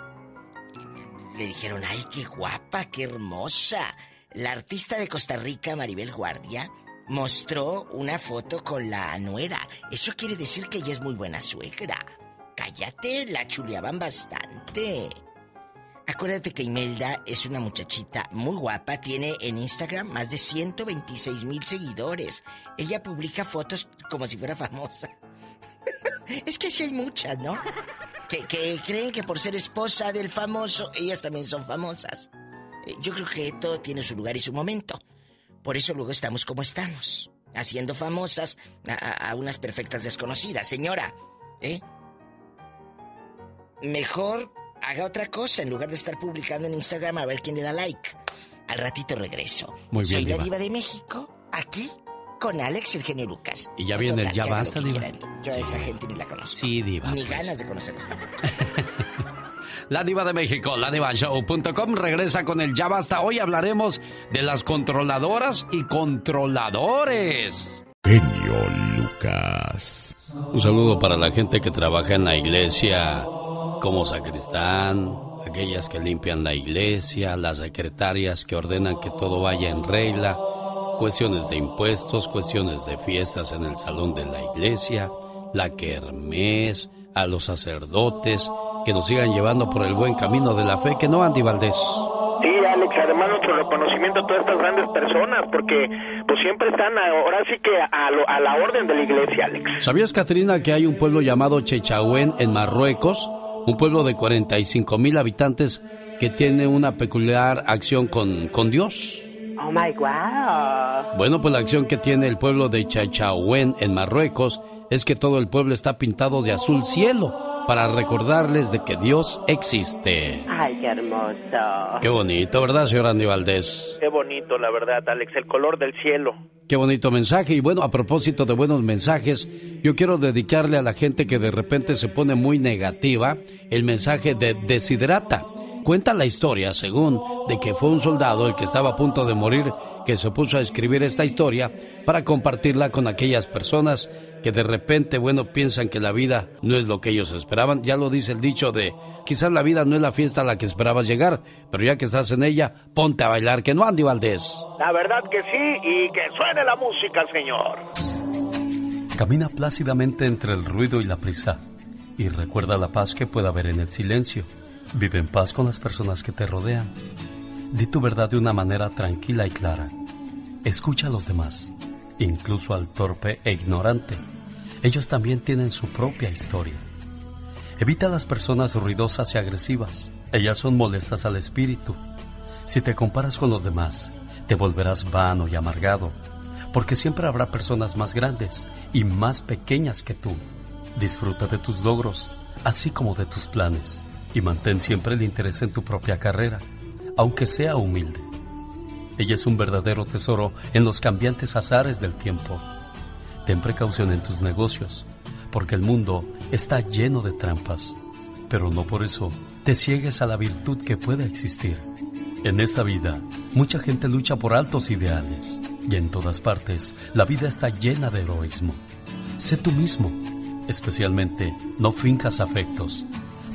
[SPEAKER 23] Le dijeron, ay, qué guapa, qué hermosa. La artista de Costa Rica, Maribel Guardia, mostró una foto con la nuera. Eso quiere decir que ella es muy buena suegra. Cállate, la chuleaban bastante. Acuérdate que Imelda es una muchachita muy guapa, tiene en Instagram más de 126 mil seguidores. Ella publica fotos como si fuera famosa. es que sí hay muchas, ¿no? Que, que creen que por ser esposa del famoso, ellas también son famosas. Eh, Yo creo que todo tiene su lugar y su momento. Por eso luego estamos como estamos, haciendo famosas a, a- a unas perfectas desconocidas. Señora, ¿eh? Mejor haga otra cosa en lugar de estar publicando en Instagram a ver quién le da like. Al ratito regreso.
[SPEAKER 8] Muy bien,
[SPEAKER 23] Soy la
[SPEAKER 8] Diva.
[SPEAKER 23] de México, aquí con Alex el genio Lucas.
[SPEAKER 8] Y ya viene el ya basta, Diva.
[SPEAKER 23] quieran. Yo a esa gente ni la conozco.
[SPEAKER 8] Sí, Diva,
[SPEAKER 23] Ni
[SPEAKER 8] pues.
[SPEAKER 23] ganas de conocerlos tampoco.
[SPEAKER 8] La Diva de México, la divashow.com regresa con el Ya Basta. Hoy hablaremos de las controladoras y controladores.
[SPEAKER 22] Genio Lucas.
[SPEAKER 8] Un saludo para la gente que trabaja en la iglesia como sacristán, aquellas que limpian la iglesia, las secretarias que ordenan que todo vaya en regla, cuestiones de impuestos, cuestiones de fiestas en el salón de la iglesia, la kermés, a los sacerdotes, que nos sigan llevando por el buen camino de la fe, que no Andy Valdés.
[SPEAKER 11] Sí, Alex, además nuestro reconocimiento a todas estas grandes personas, porque pues siempre están ahora sí que a, lo- a la orden de la iglesia, Alex.
[SPEAKER 8] ¿Sabías, Katrina, que hay un pueblo llamado Chechahuén en Marruecos? Un pueblo de 45 mil habitantes que tiene una peculiar acción con, con Dios.
[SPEAKER 10] Oh my wow.
[SPEAKER 8] Bueno, pues la acción que tiene el pueblo de Chechahuén en Marruecos es que todo el pueblo está pintado de azul cielo para recordarles de que Dios existe.
[SPEAKER 10] Ay, qué hermoso.
[SPEAKER 8] Qué bonito, ¿verdad, señor Andy Valdés?
[SPEAKER 11] Qué bonito, la verdad, Alex, el color del cielo.
[SPEAKER 8] Qué bonito mensaje. Y bueno, a propósito de buenos mensajes, yo quiero dedicarle a la gente que de repente se pone muy negativa el mensaje de Desiderata. cuenta la historia, según, de que fue un soldado el que estaba a punto de morir que se puso a escribir esta historia para compartirla con aquellas personas que de repente, bueno, piensan que la vida no es lo que ellos esperaban. Ya lo dice el dicho de, quizás la vida no es la fiesta a la que esperabas llegar, pero ya que estás en ella, ponte a bailar, que no, Andy Valdés.
[SPEAKER 11] La verdad que sí, y que suene la música, señor.
[SPEAKER 6] Camina plácidamente entre el ruido y la prisa, y recuerda la paz que puede haber en el silencio. Vive en paz con las personas que te rodean. Di tu verdad de una manera tranquila y clara. Escucha a los demás incluso al torpe e ignorante. Ellos también tienen su propia historia. Evita las personas ruidosas y agresivas. Ellas son molestas al espíritu. Si te comparas con los demás, te volverás vano y amargado, porque siempre habrá personas más grandes y más pequeñas que tú. Disfruta de tus logros, así como de tus planes, y mantén siempre el interés en tu propia carrera, aunque sea humilde. Ella es un verdadero tesoro en los cambiantes azares del tiempo. Ten precaución en tus negocios, porque el mundo está lleno de trampas, pero no por eso te ciegues a la virtud que puede existir. En esta vida, mucha gente lucha por altos ideales, y en todas partes la vida está llena de heroísmo. Sé tú mismo, especialmente no fincas afectos,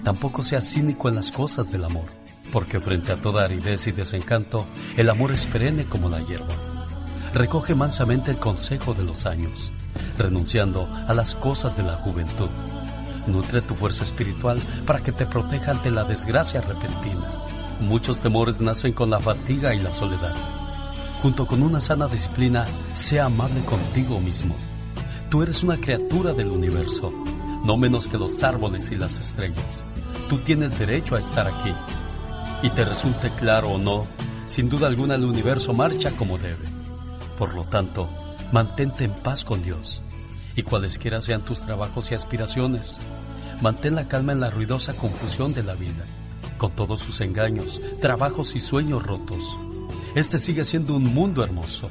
[SPEAKER 6] tampoco seas cínico en las cosas del amor porque frente a toda aridez y desencanto, el amor es perenne como la hierba. Recoge mansamente el consejo de los años, renunciando a las cosas de la juventud. Nutre tu fuerza espiritual para que te proteja ante la desgracia repentina. Muchos temores nacen con la fatiga y la soledad. Junto con una sana disciplina, sea amable contigo mismo. Tú eres una criatura del universo, no menos que los árboles y las estrellas. Tú tienes derecho a estar aquí y te resulte claro o no, sin duda alguna el universo marcha como debe. Por lo tanto, mantente en paz con Dios y cualesquiera sean tus trabajos y aspiraciones, mantén la calma en la ruidosa confusión de la vida, con todos sus engaños, trabajos y sueños rotos. Este sigue siendo un mundo hermoso.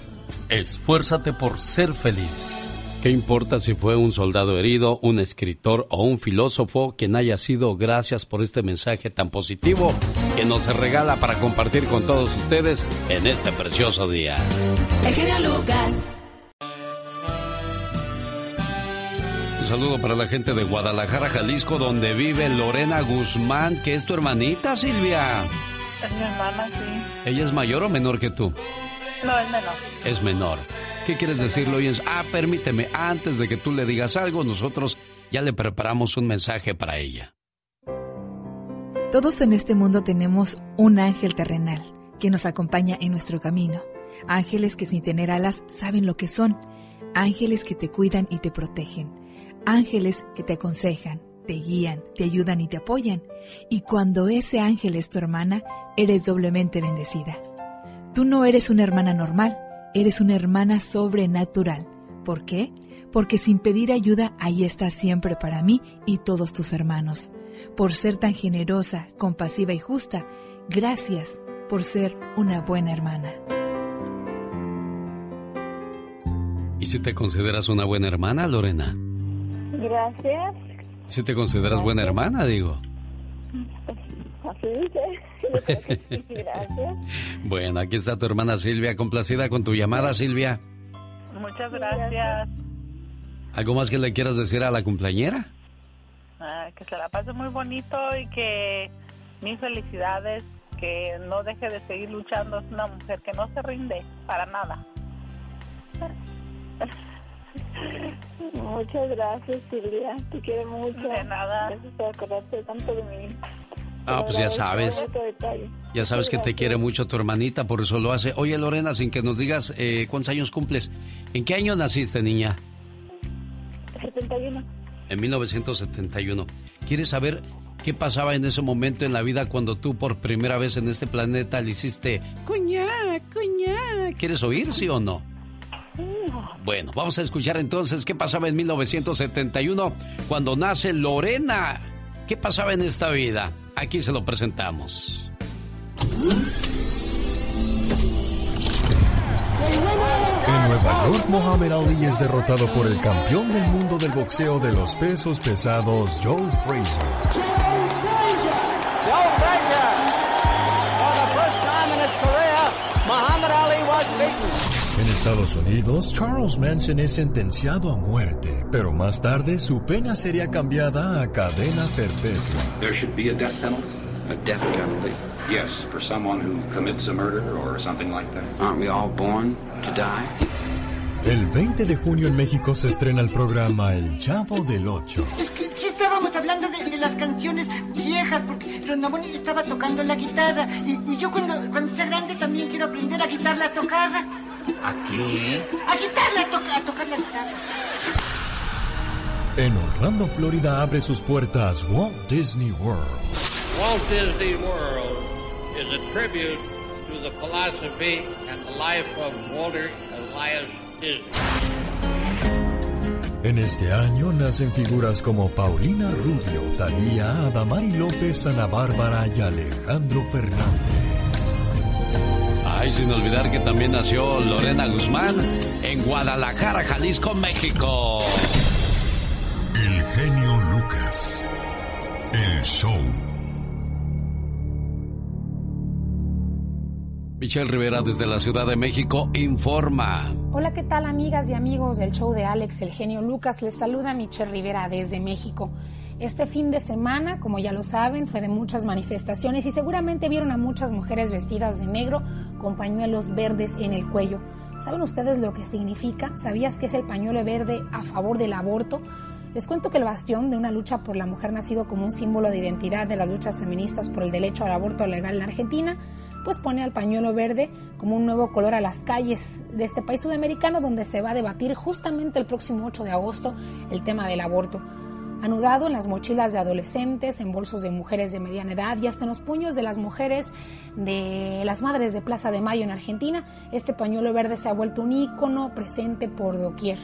[SPEAKER 6] Esfuérzate por ser feliz.
[SPEAKER 8] ¿Qué importa si fue un soldado herido, un escritor o un filósofo quien haya sido? Gracias por este mensaje tan positivo que nos regala para compartir con todos ustedes en este precioso día.
[SPEAKER 26] El genio Lucas.
[SPEAKER 8] Un saludo para la gente de Guadalajara, Jalisco, donde vive Lorena Guzmán, que es tu hermanita, Silvia.
[SPEAKER 27] Es mi hermana, sí.
[SPEAKER 8] ¿Ella es mayor o menor que tú?
[SPEAKER 27] No, es menor.
[SPEAKER 8] Es menor. ¿Qué quieres decirle hoy? Ah, permíteme, antes de que tú le digas algo, nosotros ya le preparamos un mensaje para ella.
[SPEAKER 28] Todos en este mundo tenemos un ángel terrenal que nos acompaña en nuestro camino. Ángeles que sin tener alas saben lo que son. Ángeles que te cuidan y te protegen. Ángeles que te aconsejan, te guían, te ayudan y te apoyan. Y cuando ese ángel es tu hermana, eres doblemente bendecida. Tú no eres una hermana normal, Eres una hermana sobrenatural. ¿Por qué? Porque sin pedir ayuda ahí estás siempre para mí y todos tus hermanos. Por ser tan generosa, compasiva y justa, gracias por ser una buena hermana.
[SPEAKER 8] ¿Y si te consideras una buena hermana, Lorena?
[SPEAKER 27] Gracias.
[SPEAKER 8] Si te consideras buena hermana, digo.
[SPEAKER 27] Así dice. Gracias.
[SPEAKER 8] Bueno, aquí está tu hermana Silvia, complacida con tu llamada, Silvia.
[SPEAKER 27] Muchas gracias.
[SPEAKER 8] ¿Algo más que le quieras decir a la cumpleañera?
[SPEAKER 27] Ah, que se la pase muy bonito y que mis felicidades, que no deje de seguir luchando. Es una mujer que no se rinde para nada. Muchas gracias, Silvia. Te quiero mucho. De nada. Gracias por acordarte tanto de mí.
[SPEAKER 8] Ah, pues ya sabes. Ya sabes que te quiere mucho tu hermanita, por eso lo hace. Oye, Lorena, sin que nos digas eh, cuántos años cumples, ¿en qué año naciste, niña?
[SPEAKER 27] 71.
[SPEAKER 8] En 1971. ¿Quieres saber qué pasaba en ese momento en la vida cuando tú por primera vez en este planeta le hiciste cuñá, cuñá? ¿Quieres oír, sí o no? Bueno, vamos a escuchar entonces qué pasaba en 1971 cuando nace Lorena. ¿Qué pasaba en esta vida? Aquí se lo presentamos.
[SPEAKER 2] En Nueva York, Mohamed Ali es derrotado por el campeón del mundo del boxeo de los pesos pesados, Joe Frazier. Estados Unidos, Charles Manson es sentenciado a muerte, pero más tarde su pena sería cambiada a cadena perpetua.
[SPEAKER 16] There should be a death penalty. A death penalty? Yes, for someone who commits a murder or something like that. Aren't we all born to die?
[SPEAKER 2] El 20 de junio en México se estrena el programa El Chavo del Ocho.
[SPEAKER 29] Sí estábamos hablando de, de las canciones viejas, porque Ronaboni estaba tocando la guitarra. Y, y yo cuando, cuando sea grande también quiero aprender a guitarra a tocar.
[SPEAKER 16] ¿A qué?
[SPEAKER 29] A guitarra a, toca- a tocar la guitarra.
[SPEAKER 2] En Orlando, Florida abre sus puertas Walt Disney World.
[SPEAKER 30] Walt Disney World is a tribute to the philosophy and the life of Walter Elias Disney.
[SPEAKER 2] En este año nacen figuras como Paulina Rubio, Talía, Adamari López, Ana Bárbara y Alejandro Fernández.
[SPEAKER 8] Ay, sin olvidar que también nació Lorena Guzmán en Guadalajara, Jalisco, México.
[SPEAKER 1] El genio Lucas. El show.
[SPEAKER 8] Michelle Rivera desde la Ciudad de México informa.
[SPEAKER 31] Hola, ¿qué tal amigas y amigos del show de Alex, el genio Lucas? Les saluda Michelle Rivera desde México. Este fin de semana, como ya lo saben, fue de muchas manifestaciones y seguramente vieron a muchas mujeres vestidas de negro con pañuelos verdes en el cuello. ¿Saben ustedes lo que significa? ¿Sabías que es el pañuelo verde a favor del aborto? Les cuento que el bastión de una lucha por la mujer nacido como un símbolo de identidad de las luchas feministas por el derecho al aborto legal en la Argentina, pues pone al pañuelo verde como un nuevo color a las calles de este país sudamericano donde se va a debatir justamente el próximo 8 de agosto el tema del aborto. Anudado en las mochilas de adolescentes, en bolsos de mujeres de mediana edad y hasta en los puños de las mujeres de las madres de Plaza de Mayo en Argentina, este pañuelo verde se ha vuelto un ícono presente por doquier.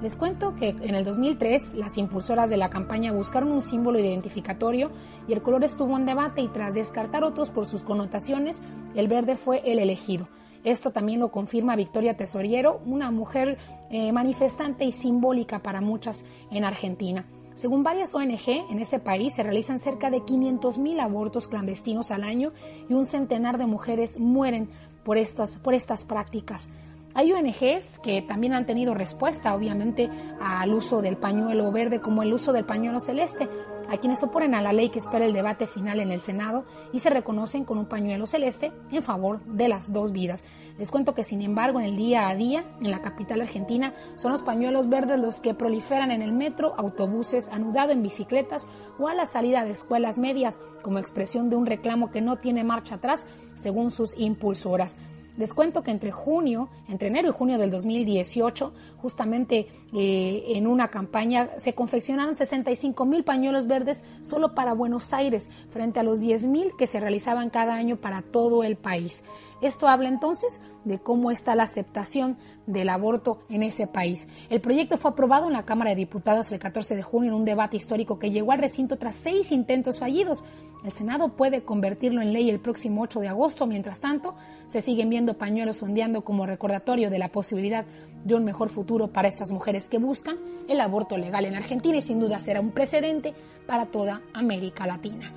[SPEAKER 31] Les cuento que en el 2003 las impulsoras de la campaña buscaron un símbolo identificatorio y el color estuvo en debate y tras descartar otros por sus connotaciones, el verde fue el elegido. Esto también lo confirma Victoria Tesoriero, una mujer eh, manifestante y simbólica para muchas en Argentina. Según varias ONG, en ese país se realizan cerca de 500.000 abortos clandestinos al año y un centenar de mujeres mueren por por estas prácticas. Hay ONGs que también han tenido respuesta, obviamente, al uso del pañuelo verde como el uso del pañuelo celeste, a quienes oponen a la ley que espera el debate final en el Senado y se reconocen con un pañuelo celeste en favor de las dos vidas. Les cuento que, sin embargo, en el día a día, en la capital argentina, son los pañuelos verdes los que proliferan en el metro, autobuses, anudado en bicicletas o a la salida de escuelas medias, como expresión de un reclamo que no tiene marcha atrás, según sus impulsoras. Les cuento que entre junio, entre enero y junio del 2018, justamente eh, en una campaña se confeccionaron 65 mil pañuelos verdes solo para Buenos Aires, frente a los 10 mil que se realizaban cada año para todo el país. Esto habla entonces de cómo está la aceptación del aborto en ese país. El proyecto fue aprobado en la Cámara de Diputados el 14 de junio en un debate histórico que llegó al recinto tras seis intentos fallidos. El Senado puede convertirlo en ley el próximo 8 de agosto. Mientras tanto, se siguen viendo pañuelos ondeando como recordatorio de la posibilidad de un mejor futuro para estas mujeres que buscan el aborto legal en Argentina y sin duda será un precedente para toda América Latina.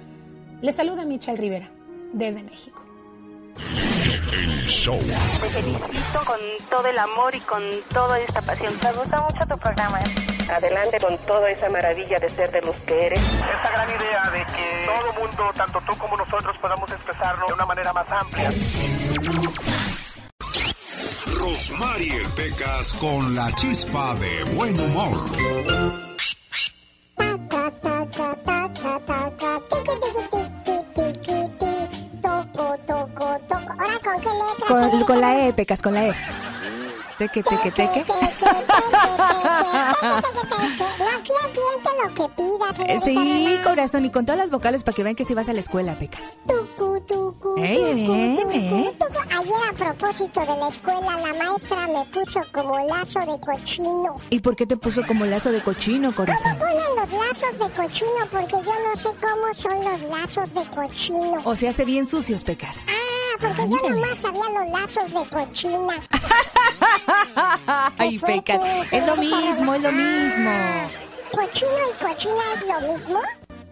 [SPEAKER 31] Les saluda Michelle Rivera desde México.
[SPEAKER 1] El show.
[SPEAKER 21] Te felicito con todo el amor y con toda esta pasión. Me gusta mucho tu programa.
[SPEAKER 10] Adelante con toda esa maravilla de ser de los que eres.
[SPEAKER 11] Esta gran idea de que todo mundo, tanto tú como nosotros, podamos expresarlo de una manera más amplia.
[SPEAKER 1] Rosmarie Pecas con la chispa de buen humor.
[SPEAKER 13] ¿Con qué letra?
[SPEAKER 14] Con,
[SPEAKER 13] señor?
[SPEAKER 14] con la E, Pecas, con la E. Teque, teque, teque.
[SPEAKER 13] No, lo que pidas.
[SPEAKER 14] Eh, Sí, corazón, y con todas las vocales para que vean que sí vas a la escuela, Pecas.
[SPEAKER 13] Tucu, tucu,
[SPEAKER 14] Ey, bien, ¿eh?
[SPEAKER 13] Ayer a propósito de la escuela, la maestra me puso como lazo de cochino.
[SPEAKER 14] ¿Y por qué te puso como lazo de cochino, corazón?
[SPEAKER 13] Ponen los lazos de cochino porque yo no sé cómo son los lazos de cochino.
[SPEAKER 14] O se hace bien sucios, Pecas.
[SPEAKER 13] Ah, porque yo nomás sabía los lazos de cochina.
[SPEAKER 14] Ay, Pecas, es lo mismo, es lo mismo.
[SPEAKER 13] ¿Cochino y cochina es lo mismo?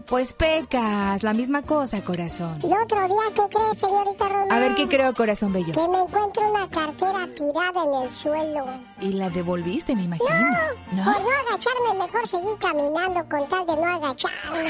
[SPEAKER 14] Pues pecas, la misma cosa, corazón.
[SPEAKER 13] El otro día, ¿qué crees, señorita Román?
[SPEAKER 14] A ver, ¿qué creo, corazón bello?
[SPEAKER 13] Que me encuentro una cartera tirada en el suelo.
[SPEAKER 14] Y la devolviste, me imagino.
[SPEAKER 13] No, por no agacharme, mejor seguí caminando con tal de no agacharme.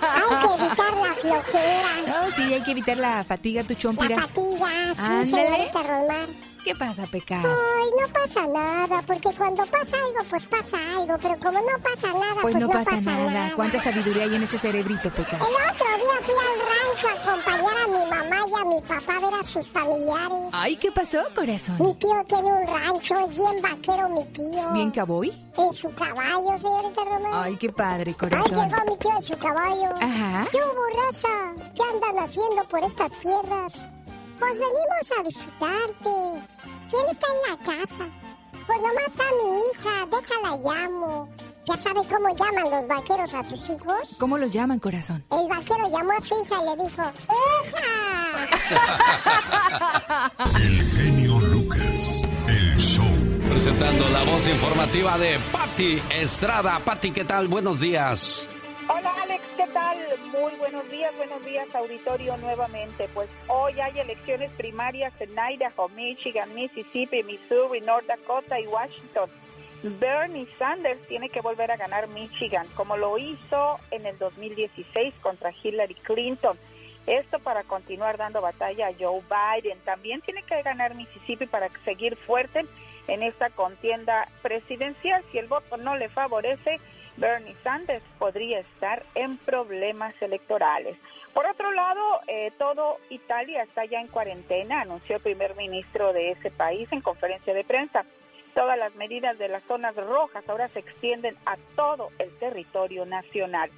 [SPEAKER 13] hay que evitar la flojera.
[SPEAKER 14] No, sí, hay que evitar la fatiga, tu chompiras.
[SPEAKER 13] La fatiga, sí, señorita Román.
[SPEAKER 14] ¿Qué pasa, Pecas?
[SPEAKER 13] Ay, no pasa nada, porque cuando pasa algo, pues pasa algo, pero como no pasa nada,
[SPEAKER 14] pues,
[SPEAKER 13] pues
[SPEAKER 14] no, pasa, nada. ¿Cuánta sabiduría hay en ese cerebrito, Pecas?
[SPEAKER 13] El otro día fui al rancho a acompañar a mi mamá y a mi papá a ver a sus familiares.
[SPEAKER 14] Ay, ¿qué pasó, corazón?
[SPEAKER 13] Mi tío tiene un rancho, es bien vaquero mi tío.
[SPEAKER 14] ¿Bien caboy?
[SPEAKER 13] En su caballo, señorita Román.
[SPEAKER 14] Ay, qué padre, corazón.
[SPEAKER 13] Ay, llegó mi tío en su caballo.
[SPEAKER 14] Ajá.
[SPEAKER 13] ¿Qué hubo, ¿Qué andan haciendo por estas tierras? Pues venimos a visitarte. ¿Quién está en la casa? Pues nomás está mi hija, déjala llamo. ¿Ya sabe cómo llaman los vaqueros a sus hijos?
[SPEAKER 14] ¿Cómo los llaman, corazón?
[SPEAKER 13] El vaquero llamó a su hija y le dijo, ¡Hija!
[SPEAKER 1] El genio Lucas, el show.
[SPEAKER 8] Presentando la voz informativa de Patti Estrada. Patti, ¿qué tal? Buenos días.
[SPEAKER 32] Hola Alex, ¿qué tal? Muy buenos días, buenos días auditorio nuevamente. Pues hoy hay elecciones primarias en Idaho, Michigan, Mississippi, Missouri, North Dakota y Washington. Bernie Sanders tiene que volver a ganar Michigan, como lo hizo en el 2016 contra Hillary Clinton. Esto para continuar dando batalla a Joe Biden. También tiene que ganar Mississippi para seguir fuerte en esta contienda presidencial. Si el voto no le favorece, Bernie Sanders podría estar en problemas electorales. Por otro lado, eh, todo Italia está ya en cuarentena, anunció el primer ministro de ese país en conferencia de prensa. Todas las medidas de las zonas rojas ahora se extienden a todo el territorio nacional.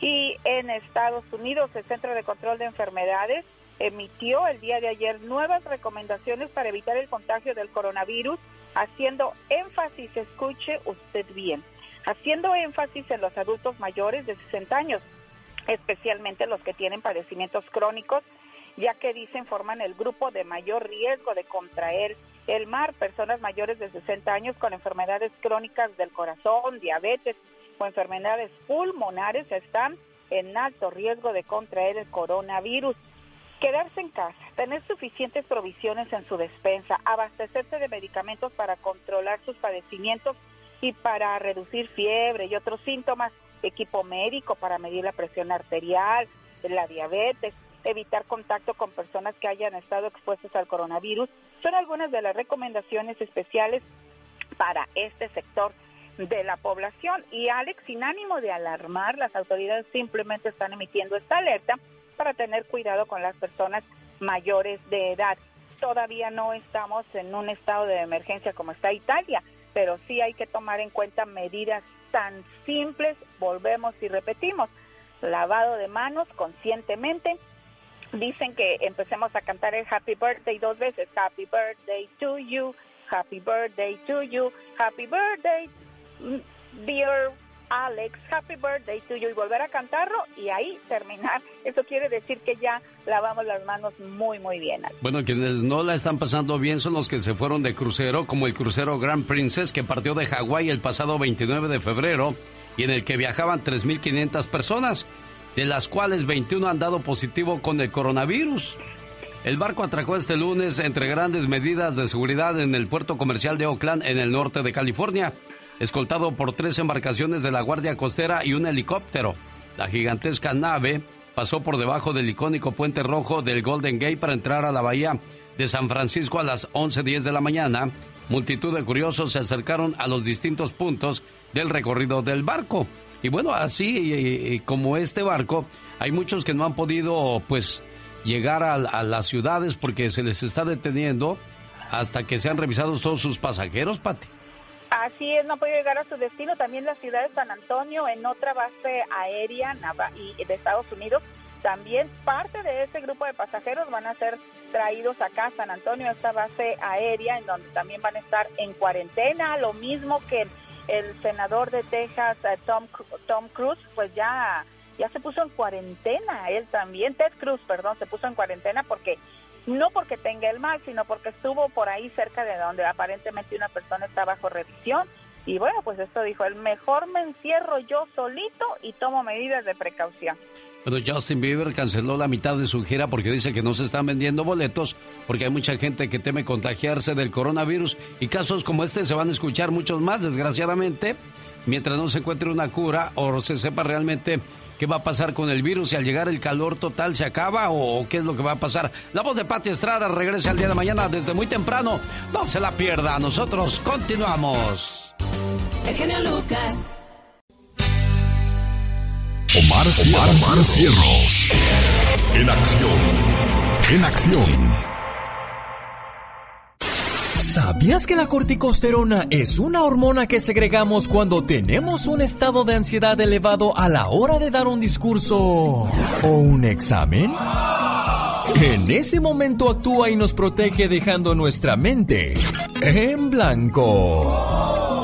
[SPEAKER 32] Y en Estados Unidos, el Centro de Control de Enfermedades emitió el día de ayer nuevas recomendaciones para evitar el contagio del coronavirus, haciendo énfasis, escuche usted bien, haciendo énfasis en los adultos mayores de 60 años, especialmente los que tienen padecimientos crónicos, ya que dicen forman el grupo de mayor riesgo de contraer el mar, personas mayores de 60 años con enfermedades crónicas del corazón, diabetes o enfermedades pulmonares están en alto riesgo de contraer el coronavirus. Quedarse en casa, tener suficientes provisiones en su despensa, abastecerse de medicamentos para controlar sus padecimientos y para reducir fiebre y otros síntomas, equipo médico para medir la presión arterial, la diabetes, evitar contacto con personas que hayan estado expuestas al coronavirus, son algunas de las recomendaciones especiales para este sector de la población. Y Alex, sin ánimo de alarmar, las autoridades simplemente están emitiendo esta alerta para tener cuidado con las personas mayores de edad. Todavía no estamos en un estado de emergencia como está Italia, pero sí hay que tomar en cuenta medidas tan simples, volvemos y repetimos, lavado de manos conscientemente, dicen que empecemos a cantar el Happy Birthday dos veces, Happy Birthday to you, Happy Birthday to you, Happy Birthday, dear Alex, Happy Birthday to you, y volver a cantarlo y ahí terminar. Eso quiere decir que ya lavamos las manos muy, muy bien.
[SPEAKER 8] Bueno, quienes no la están pasando bien son los que se fueron de crucero, como el crucero Grand Princess, que partió de Hawái el pasado 29 de febrero y en el que viajaban 3.500 personas, de las cuales 21 han dado positivo con el coronavirus. El barco atracó este lunes entre grandes medidas de seguridad en el puerto comercial de Oakland, en el norte de California escoltado por tres embarcaciones de la Guardia Costera y un helicóptero. La gigantesca nave pasó por debajo del icónico puente rojo del Golden Gate para entrar a la bahía de San Francisco a las 11.10 de la mañana. Multitud de curiosos se acercaron a los distintos puntos del recorrido del barco. Y bueno, así como este barco, hay muchos que no han podido pues llegar a, a las ciudades porque se les está deteniendo hasta que sean revisados todos sus pasajeros, Pati.
[SPEAKER 32] Así es, no puede llegar a su destino. También la ciudad de San Antonio, en otra base aérea y de Estados Unidos, también parte de ese grupo de pasajeros van a ser traídos acá a San Antonio, esta base aérea, en donde también van a estar en cuarentena, lo mismo que el senador de Texas, eh, Tom, Tom Cruise, pues ya, ya se puso en cuarentena, él también, Ted Cruz, perdón, se puso en cuarentena porque no porque tenga el mal, sino porque estuvo por ahí cerca de donde aparentemente una persona está bajo revisión Y bueno, pues esto dijo, el mejor me encierro yo solito y tomo medidas de precaución.
[SPEAKER 8] Bueno, Justin Bieber canceló la mitad de su gira porque dice que no se están vendiendo boletos porque hay mucha gente que teme contagiarse del coronavirus y casos como este se van a escuchar muchos más, desgraciadamente, mientras no se encuentre una cura o se sepa realmente qué va a pasar con el virus y al llegar el calor total se acaba o qué es lo que va a pasar. La voz de Pati Estrada regresa el día de mañana desde muy temprano. No se la pierda. Nosotros continuamos.
[SPEAKER 26] El genio Lucas.
[SPEAKER 1] Omar, Omar, Cierros. En acción. En acción.
[SPEAKER 2] ¿Sabías que la corticosterona es una hormona que segregamos cuando tenemos un estado de ansiedad elevado a la hora de dar un discurso o un examen? En ese momento actúa y nos protege dejando nuestra mente en blanco.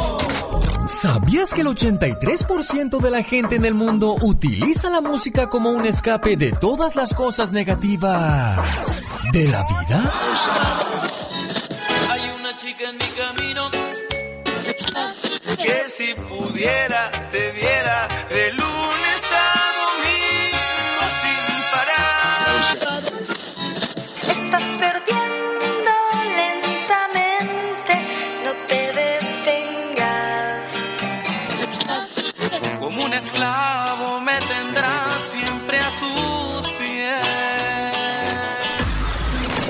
[SPEAKER 2] ¿Sabías que el 83% de la gente en el mundo utiliza la música como un escape de todas las cosas negativas de la vida?
[SPEAKER 33] En mi camino que si pudiera te viera de lunes a domingo sin parar.
[SPEAKER 34] Estás perdiendo lentamente, no te detengas.
[SPEAKER 33] Como un esclavo me tendrá siempre a sus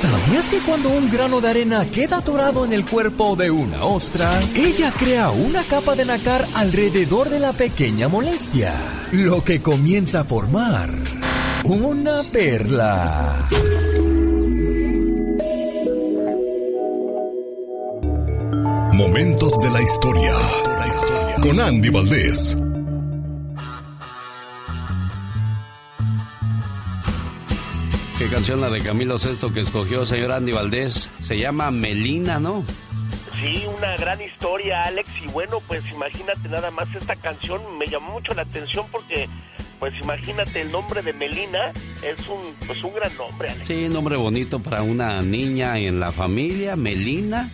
[SPEAKER 2] ¿Sabías que cuando un grano de arena queda atorado en el cuerpo de una ostra, ella crea una capa de nácar alrededor de la pequeña molestia, lo que comienza a formar una perla?
[SPEAKER 1] Momentos de la historia. Con Andy Valdés.
[SPEAKER 8] Canción la de Camilo Sesto que escogió señor Andy Valdés? Se llama Melina, ¿no?
[SPEAKER 11] Sí, una gran historia, Alex. Y bueno, pues imagínate nada más esta canción me llamó mucho la atención porque, pues imagínate el nombre de Melina es un, pues un gran nombre, Alex.
[SPEAKER 8] Sí, nombre bonito para una niña en la familia, Melina.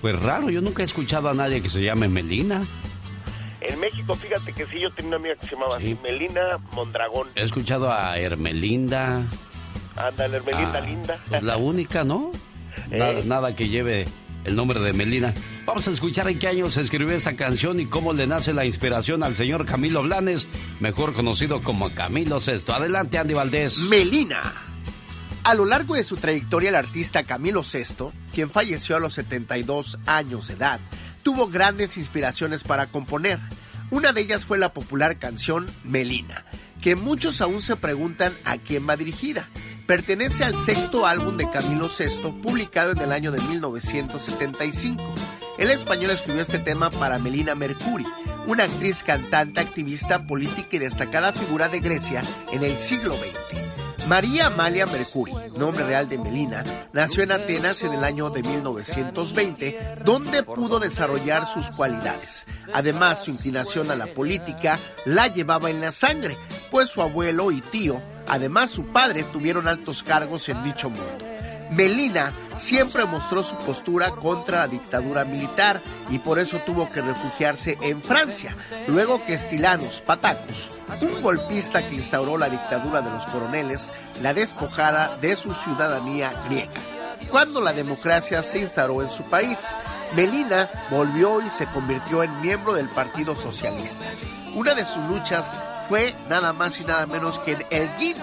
[SPEAKER 8] Pues raro, yo nunca he escuchado a nadie que se llame Melina.
[SPEAKER 11] En México, fíjate que sí, yo tenía una amiga que se llamaba así, Melina Mondragón.
[SPEAKER 8] He escuchado a Hermelinda.
[SPEAKER 11] Ándale, Hermelinda
[SPEAKER 8] Ah,
[SPEAKER 11] linda.
[SPEAKER 8] Pues la única, ¿no? Nada,
[SPEAKER 11] Eh.
[SPEAKER 8] nada que lleve el nombre de Melina. Vamos a escuchar en qué año se escribió esta canción y cómo le nace la inspiración al señor Camilo Blanes, mejor conocido como Camilo Sesto. Adelante, Andy Valdés.
[SPEAKER 35] Melina. A lo largo de su trayectoria, el artista Camilo Sesto, quien falleció a los 72 años de edad, tuvo grandes inspiraciones para componer. Una de ellas fue la popular canción Melina, que muchos aún se preguntan a quién va dirigida. Pertenece al sexto álbum de Camilo Sesto, publicado en el año de 1975. El español escribió este tema para Melina Mercuri, una actriz, cantante, activista, política y destacada figura de Grecia en el siglo XX. María Amalia Mercuri, nombre real de Melina, nació en Atenas en el año de 1920, donde pudo desarrollar sus cualidades. Además, su inclinación a la política la llevaba en la sangre, pues su abuelo y tío, además su padre, tuvieron altos cargos en dicho mundo. Melina siempre mostró su postura contra la dictadura militar y por eso tuvo que refugiarse en Francia, luego que Estilanos Patacus, un golpista que instauró la dictadura de los coroneles, la despojara de su ciudadanía griega. Cuando la democracia se instaló en su país, Melina volvió y se convirtió en miembro del Partido Socialista. Una de sus luchas fue nada más y nada menos que en Elgin,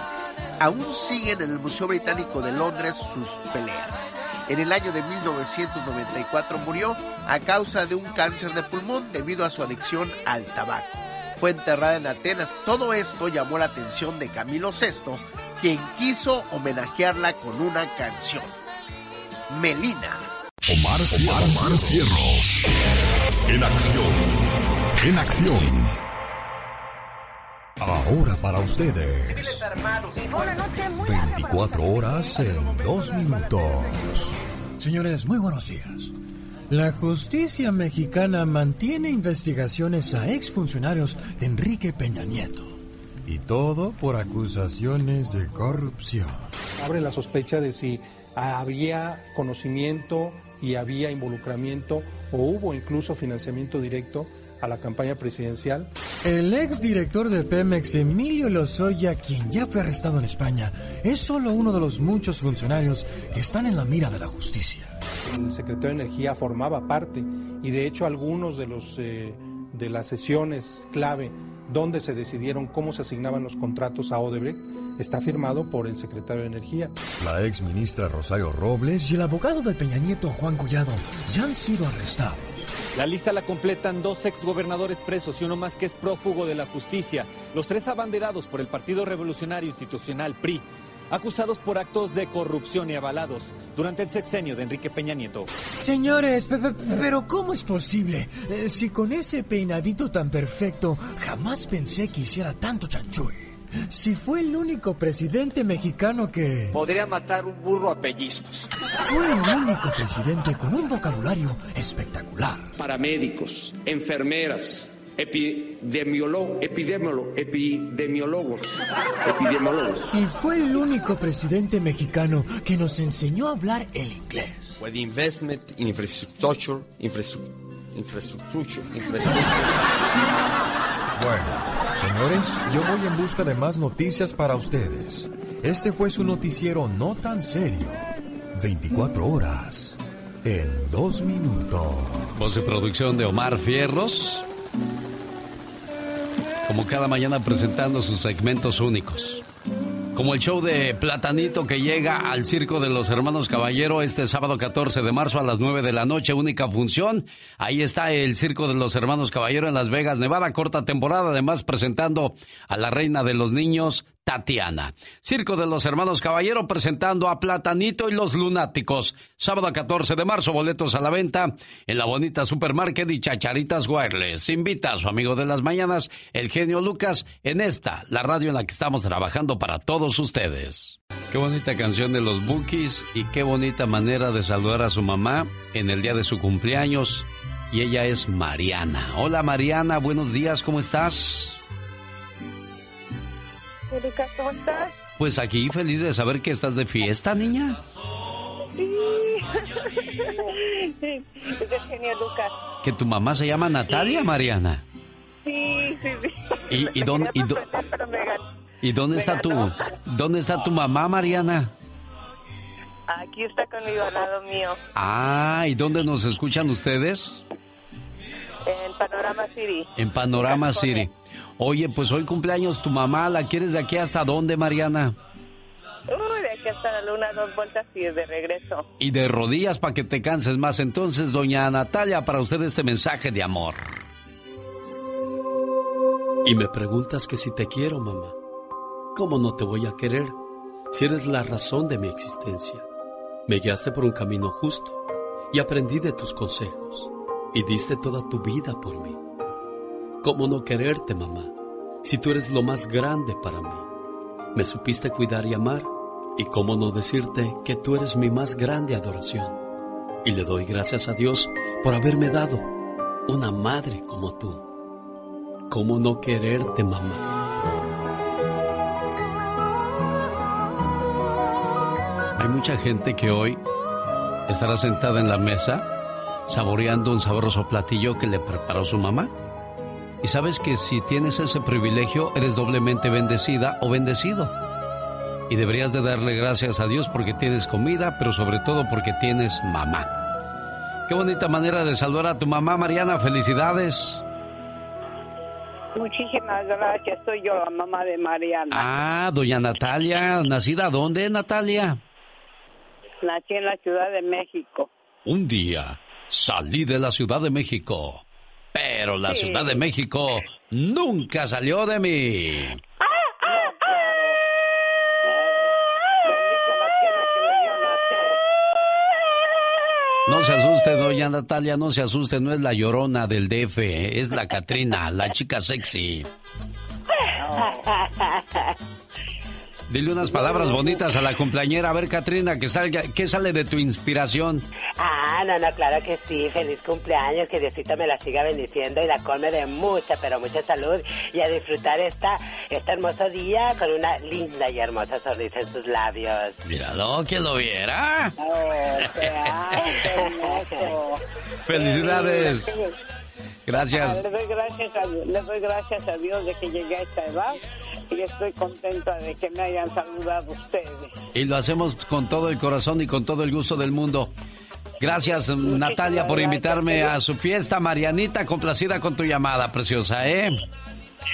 [SPEAKER 35] aún siguen en el Museo Británico de Londres sus peleas. En el año de 1994 murió a causa de un cáncer de pulmón debido a su adicción al tabaco. Fue enterrada en Atenas. Todo esto llamó la atención de Camilo VI, quien quiso homenajearla con una canción. Melina.
[SPEAKER 1] Omar, Omar. En acción. En acción.
[SPEAKER 2] Ahora para ustedes. 24 horas en 2 minutos. Señores, muy buenos días. La justicia mexicana mantiene investigaciones a exfuncionarios de Enrique Peña Nieto. Y todo por acusaciones de corrupción.
[SPEAKER 36] Abre la sospecha de si
[SPEAKER 3] había conocimiento y había involucramiento o hubo incluso financiamiento directo a la campaña presidencial.
[SPEAKER 2] El ex director de Pemex, Emilio Lozoya, quien ya fue arrestado en España, es solo uno de los muchos funcionarios que están en la mira de la justicia.
[SPEAKER 3] El secretario de Energía formaba parte y de hecho algunos de los eh, de las sesiones clave donde se decidieron cómo se asignaban los contratos a Odebrecht está firmado por el secretario de Energía.
[SPEAKER 2] La ex ministra Rosario Robles y el abogado de Peña Nieto Juan Collado ya han sido arrestados.
[SPEAKER 4] La lista la completan dos exgobernadores presos y uno más que es prófugo de la justicia. Los tres abanderados por el Partido Revolucionario Institucional PRI acusados por actos de corrupción y avalados durante el sexenio de Enrique Peña Nieto.
[SPEAKER 2] Señores, pero ¿cómo es posible? Eh, si con ese peinadito tan perfecto jamás pensé que hiciera tanto chanchuy. Si fue el único presidente mexicano que...
[SPEAKER 9] Podría matar un burro a pellizcos.
[SPEAKER 2] Fue el único presidente con un vocabulario espectacular.
[SPEAKER 9] Paramédicos, enfermeras, epidemiólogos, epidemiólogos, epidemiólogos, epidemiólogos.
[SPEAKER 2] Y fue el único presidente mexicano que nos enseñó a hablar el inglés.
[SPEAKER 9] With investment in infrastructure, infrastructure, infrastructure,
[SPEAKER 2] Bueno, señores, yo voy en busca de más noticias para ustedes. Este fue su noticiero no tan serio. 24 horas en dos minutos.
[SPEAKER 8] Voz producción de Omar Fierros como cada mañana presentando sus segmentos únicos. Como el show de Platanito que llega al Circo de los Hermanos Caballero este sábado 14 de marzo a las 9 de la noche, única función. Ahí está el Circo de los Hermanos Caballero en Las Vegas, Nevada, corta temporada, además presentando a la reina de los niños, Tatiana. Circo de los Hermanos Caballero presentando a Platanito y los Lunáticos. Sábado 14 de marzo, boletos a la venta en la bonita Supermarket y Chacharitas Wireless. Invita a su amigo de las mañanas, el genio Lucas, en esta, la radio en la que estamos trabajando para todos ustedes. Qué bonita canción de los Bookies y qué bonita manera de saludar a su mamá en el día de su cumpleaños. Y ella es Mariana. Hola Mariana, buenos días, ¿cómo estás?
[SPEAKER 7] Lucas, ¿cómo estás?
[SPEAKER 8] Pues aquí feliz de saber que estás de fiesta, niña.
[SPEAKER 7] Sí. es el genio Lucas.
[SPEAKER 8] ¿Que tu mamá se llama Natalia, Mariana?
[SPEAKER 7] Sí, sí, sí.
[SPEAKER 8] ¿Y, y dónde, y, ¿y dónde está tu, dónde está tu mamá, Mariana?
[SPEAKER 7] Aquí está conmigo al lado mío.
[SPEAKER 8] Ah, ¿y dónde nos escuchan ustedes?
[SPEAKER 7] En Panorama City.
[SPEAKER 8] En Panorama City. Oye, pues hoy cumpleaños tu mamá, ¿la quieres de aquí hasta dónde, Mariana?
[SPEAKER 7] Uy, de aquí hasta la luna, dos vueltas y de regreso.
[SPEAKER 8] Y de rodillas para que te canses más. Entonces, doña Natalia, para usted este mensaje de amor.
[SPEAKER 6] Y me preguntas que si te quiero, mamá. ¿Cómo no te voy a querer si eres la razón de mi existencia? Me guiaste por un camino justo y aprendí de tus consejos y diste toda tu vida por mí. ¿Cómo no quererte, mamá, si tú eres lo más grande para mí? Me supiste cuidar y amar, y cómo no decirte que tú eres mi más grande adoración. Y le doy gracias a Dios por haberme dado una madre como tú. ¿Cómo no quererte, mamá?
[SPEAKER 8] Hay mucha gente que hoy estará sentada en la mesa saboreando un sabroso platillo que le preparó su mamá. Y sabes que si tienes ese privilegio, eres doblemente bendecida o bendecido. Y deberías de darle gracias a Dios porque tienes comida, pero sobre todo porque tienes mamá. Qué bonita manera de saludar a tu mamá, Mariana. Felicidades.
[SPEAKER 7] Muchísimas gracias. Soy yo, la mamá de Mariana.
[SPEAKER 8] Ah, doña Natalia. ¿Nacida dónde, Natalia?
[SPEAKER 7] Nací en la Ciudad de México.
[SPEAKER 8] Un día salí de la Ciudad de México pero la Ciudad de México nunca salió de mí. No se asuste, doña Natalia, no se asuste, no es la llorona del DF, es la Catrina, la chica sexy. Dile unas palabras bonitas a la cumpleañera. A ver, Katrina, que salga, ¿qué sale de tu inspiración?
[SPEAKER 10] Ah, no, no, claro que sí. Feliz cumpleaños, que Diosito me la siga bendiciendo y la colme de mucha, pero mucha salud y a disfrutar esta, este hermoso día con una linda y hermosa sonrisa en sus labios.
[SPEAKER 8] Míralo, que lo viera.
[SPEAKER 10] Oh.
[SPEAKER 8] Felicidades. Gracias.
[SPEAKER 37] Le doy gracias, a, le doy gracias a Dios de que llegué a esta edad y estoy contenta de que me hayan saludado ustedes.
[SPEAKER 8] Y lo hacemos con todo el corazón y con todo el gusto del mundo. Gracias, Natalia, por invitarme a su fiesta. Marianita, complacida con tu llamada, preciosa, ¿eh?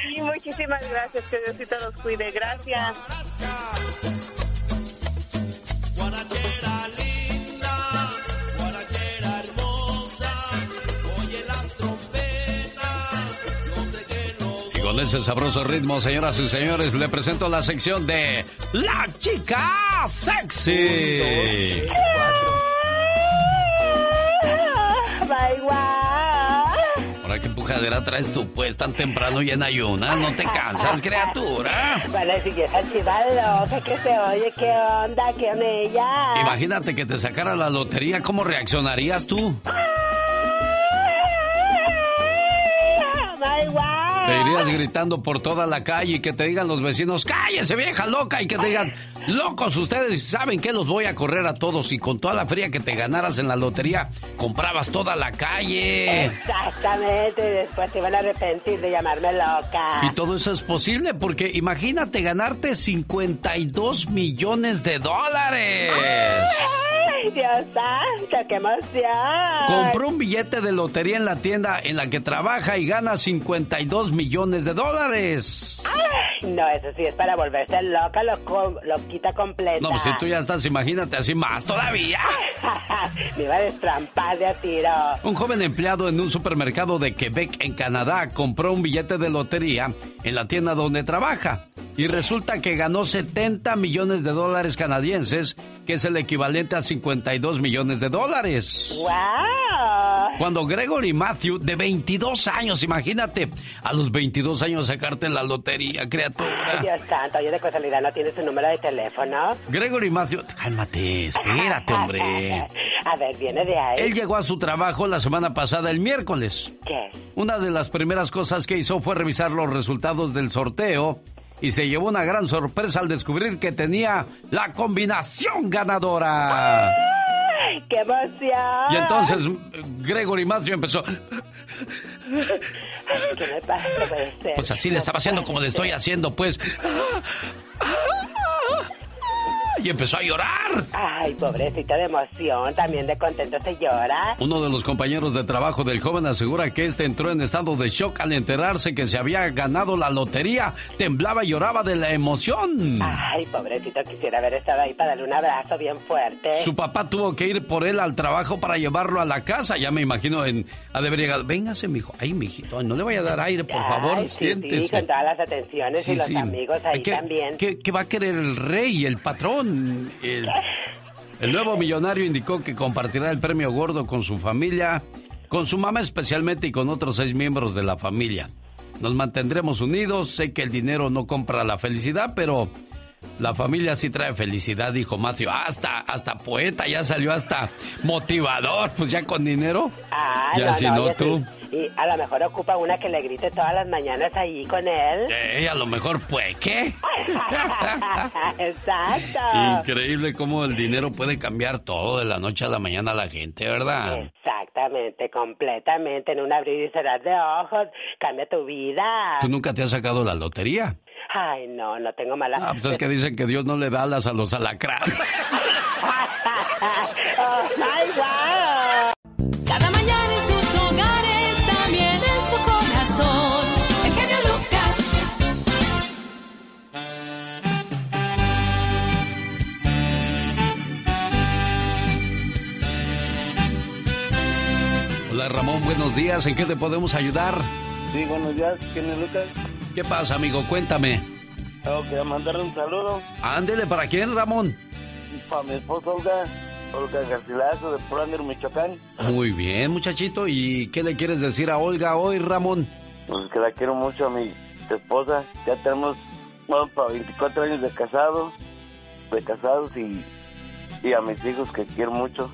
[SPEAKER 37] Sí, muchísimas gracias, que Diosito los cuide. Gracias.
[SPEAKER 8] Ese sabroso ritmo, señoras y señores, le presento la sección de La Chica Sexy.
[SPEAKER 10] Bye, guau.
[SPEAKER 8] Ahora qué pujadera traes tú, pues, tan temprano y en ayunas. ¿No te cansas, criatura?
[SPEAKER 10] Bueno, si chiva loca que se oye, ¿qué onda? ¿Qué ella?
[SPEAKER 8] Imagínate que te sacara la lotería, ¿cómo reaccionarías tú?
[SPEAKER 10] Bye, guau.
[SPEAKER 8] Te irías gritando por toda la calle y que te digan los vecinos, cállese vieja loca, y que te digan, locos ustedes, ¿saben que Los voy a correr a todos y con toda la feria que te ganaras en la lotería, comprabas toda la calle.
[SPEAKER 10] Exactamente, después te van a arrepentir de llamarme loca.
[SPEAKER 8] Y todo eso es posible porque imagínate ganarte 52 millones de dólares.
[SPEAKER 10] ¡Ay, Dios santo, qué emoción!
[SPEAKER 8] Compró un billete de lotería en la tienda en la que trabaja y gana 52 millones de dólares.
[SPEAKER 10] Ay, no, eso sí es para volverse loca, lo, lo completa.
[SPEAKER 8] No, pues si tú ya estás, imagínate así más todavía.
[SPEAKER 10] Me iba a destrampar de a tiro.
[SPEAKER 8] Un joven empleado en un supermercado de Quebec, en Canadá, compró un billete de lotería en la tienda donde trabaja. Y resulta que ganó 70 millones de dólares canadienses, que es el equivalente a 52 millones de dólares.
[SPEAKER 10] ¡Wow!
[SPEAKER 8] Cuando Gregory Matthew, de 22 años, imagínate, a los 22 años sacarte la lotería,
[SPEAKER 10] Ay,
[SPEAKER 8] criatura.
[SPEAKER 10] Dios santo, oye, de casualidad no tienes su número de teléfono.
[SPEAKER 8] Gregory Matthew, cálmate, espérate, hombre.
[SPEAKER 10] A ver, viene de ahí.
[SPEAKER 8] Él llegó a su trabajo la semana pasada, el miércoles.
[SPEAKER 10] ¿Qué?
[SPEAKER 8] Una de las primeras cosas que hizo fue revisar los resultados del sorteo y se llevó una gran sorpresa al descubrir que tenía la combinación ganadora.
[SPEAKER 10] ¡Ay, qué emoción!
[SPEAKER 8] Y entonces Gregory Matthew empezó,
[SPEAKER 10] ¿Qué me pasa? No puede ser.
[SPEAKER 8] pues así le estaba haciendo como le estoy haciendo, pues. Ah! Y empezó a llorar.
[SPEAKER 10] Ay, pobrecita de emoción, también de contento se llora.
[SPEAKER 8] Uno de los compañeros de trabajo del joven asegura que este entró en estado de shock al enterarse que se había ganado la lotería. Temblaba y lloraba de la emoción.
[SPEAKER 10] Ay, pobrecito, quisiera haber estado ahí para darle un abrazo bien fuerte.
[SPEAKER 8] Su papá tuvo que ir por él al trabajo para llevarlo a la casa. Ya me imagino en ha de haber llegado. Véngase, mijo. Ay, mijito, no le vaya a dar aire, por favor,
[SPEAKER 10] sí,
[SPEAKER 8] siéntese.
[SPEAKER 10] Sí, con todas las atenciones y los
[SPEAKER 8] sí.
[SPEAKER 10] amigos ahí
[SPEAKER 8] ¿Qué-
[SPEAKER 10] también.
[SPEAKER 8] ¿qué, qué va a querer el rey, el patrón? El, el nuevo millonario indicó que compartirá el premio gordo con su familia, con su mamá especialmente y con otros seis miembros de la familia. Nos mantendremos unidos, sé que el dinero no compra la felicidad, pero la familia sí trae felicidad, dijo Matthew. Hasta, hasta poeta, ya salió hasta motivador, pues ya con dinero.
[SPEAKER 10] Ah,
[SPEAKER 8] ya si no tú.
[SPEAKER 10] Y a lo mejor ocupa una que le grite todas las mañanas ahí con él.
[SPEAKER 8] Eh, a lo mejor, pues, ¿qué?
[SPEAKER 10] Exacto.
[SPEAKER 8] Increíble cómo el dinero puede cambiar todo de la noche a la mañana a la gente, ¿verdad?
[SPEAKER 10] Exactamente, completamente. En un abrir y cerrar de ojos, cambia tu vida.
[SPEAKER 8] ¿Tú nunca te has sacado la lotería?
[SPEAKER 10] Ay, no, no tengo mala.
[SPEAKER 8] Ah, pues es que dicen que Dios no le da alas a los alacranes.
[SPEAKER 10] oh, God.
[SPEAKER 26] Cada mañana en sus hogares, también en su corazón. El genio Lucas.
[SPEAKER 8] Hola Ramón, buenos días. ¿En qué te podemos ayudar?
[SPEAKER 38] Sí, buenos días, genio Lucas.
[SPEAKER 8] ¿Qué pasa, amigo? Cuéntame.
[SPEAKER 38] Tengo que mandarle un saludo
[SPEAKER 8] Ándele, ¿para quién, Ramón?
[SPEAKER 38] para mi esposa Olga, Olga Garcilaso de Plander, Michoacán.
[SPEAKER 8] Muy bien, muchachito. ¿Y qué le quieres decir a Olga hoy, Ramón?
[SPEAKER 38] Pues que la quiero mucho a mi esposa. Ya tenemos vamos para 24 años de casados, de casados y, y a mis hijos que quiero mucho.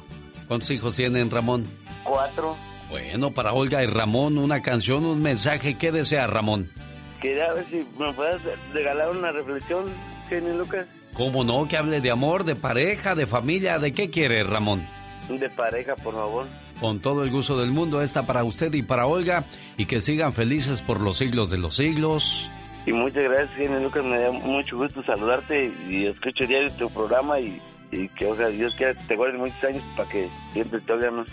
[SPEAKER 8] ¿Cuántos hijos tienen, Ramón?
[SPEAKER 38] Cuatro.
[SPEAKER 8] Bueno, para Olga y Ramón, una canción, un mensaje. ¿Qué desea, Ramón?
[SPEAKER 38] Quería ver si me puedes regalar una reflexión, Genio Lucas.
[SPEAKER 8] ¿Cómo no? Que hable de amor, de pareja, de familia. ¿De qué quiere, Ramón?
[SPEAKER 38] De pareja, por favor.
[SPEAKER 8] Con todo el gusto del mundo, esta para usted y para Olga. Y que sigan felices por los siglos de los siglos.
[SPEAKER 38] Y muchas gracias, Genio Lucas. Me da mucho gusto saludarte y escucho diario tu programa y, y que, o sea, Dios quiera que te guarde muchos años para que siempre te oigan más.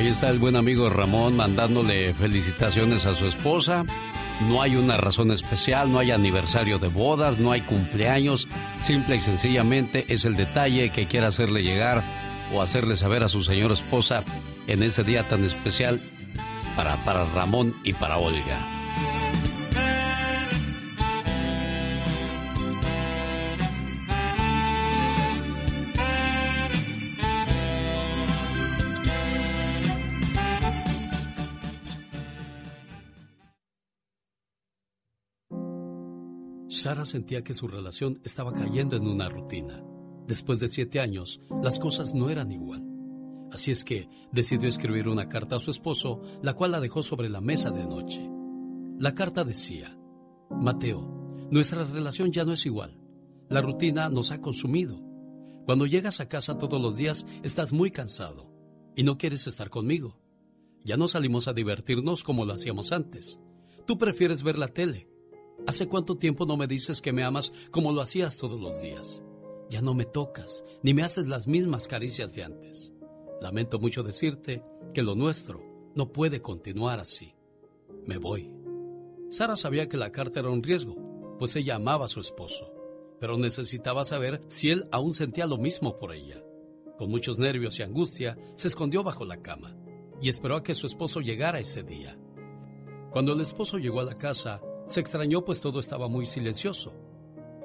[SPEAKER 8] Ahí está el buen amigo Ramón mandándole felicitaciones a su esposa. No hay una razón especial, no hay aniversario de bodas, no hay cumpleaños. Simple y sencillamente es el detalle que quiere hacerle llegar o hacerle saber a su señora esposa en ese día tan especial para, para Ramón y para Olga.
[SPEAKER 6] Sara sentía que su relación estaba cayendo en una rutina. Después de siete años, las cosas no eran igual. Así es que decidió escribir una carta a su esposo, la cual la dejó sobre la mesa de noche. La carta decía, Mateo, nuestra relación ya no es igual. La rutina nos ha consumido. Cuando llegas a casa todos los días estás muy cansado y no quieres estar conmigo. Ya no salimos a divertirnos como lo hacíamos antes. Tú prefieres ver la tele. ¿Hace cuánto tiempo no me dices que me amas como lo hacías todos los días? Ya no me tocas, ni me haces las mismas caricias de antes. Lamento mucho decirte que lo nuestro no puede continuar así. Me voy. Sara sabía que la carta era un riesgo, pues ella amaba a su esposo, pero necesitaba saber si él aún sentía lo mismo por ella. Con muchos nervios y angustia, se escondió bajo la cama y esperó a que su esposo llegara ese día. Cuando el esposo llegó a la casa, se extrañó pues todo estaba muy silencioso.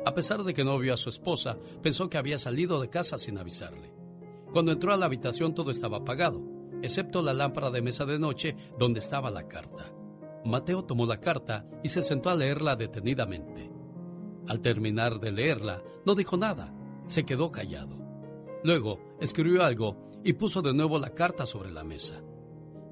[SPEAKER 6] A pesar de que no vio a su esposa, pensó que había salido de casa sin avisarle. Cuando entró a la habitación todo estaba apagado, excepto la lámpara de mesa de noche donde estaba la carta. Mateo tomó la carta y se sentó a leerla detenidamente. Al terminar de leerla, no dijo nada, se quedó callado. Luego escribió algo y puso de nuevo la carta sobre la mesa.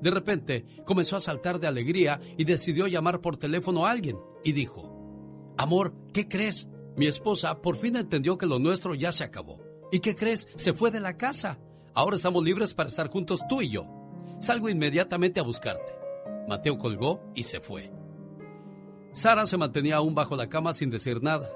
[SPEAKER 6] De repente comenzó a saltar de alegría y decidió llamar por teléfono a alguien y dijo, Amor, ¿qué crees? Mi esposa por fin entendió que lo nuestro ya se acabó. ¿Y qué crees? Se fue de la casa. Ahora estamos libres para estar juntos tú y yo. Salgo inmediatamente a buscarte. Mateo colgó y se fue. Sara se mantenía aún bajo la cama sin decir nada.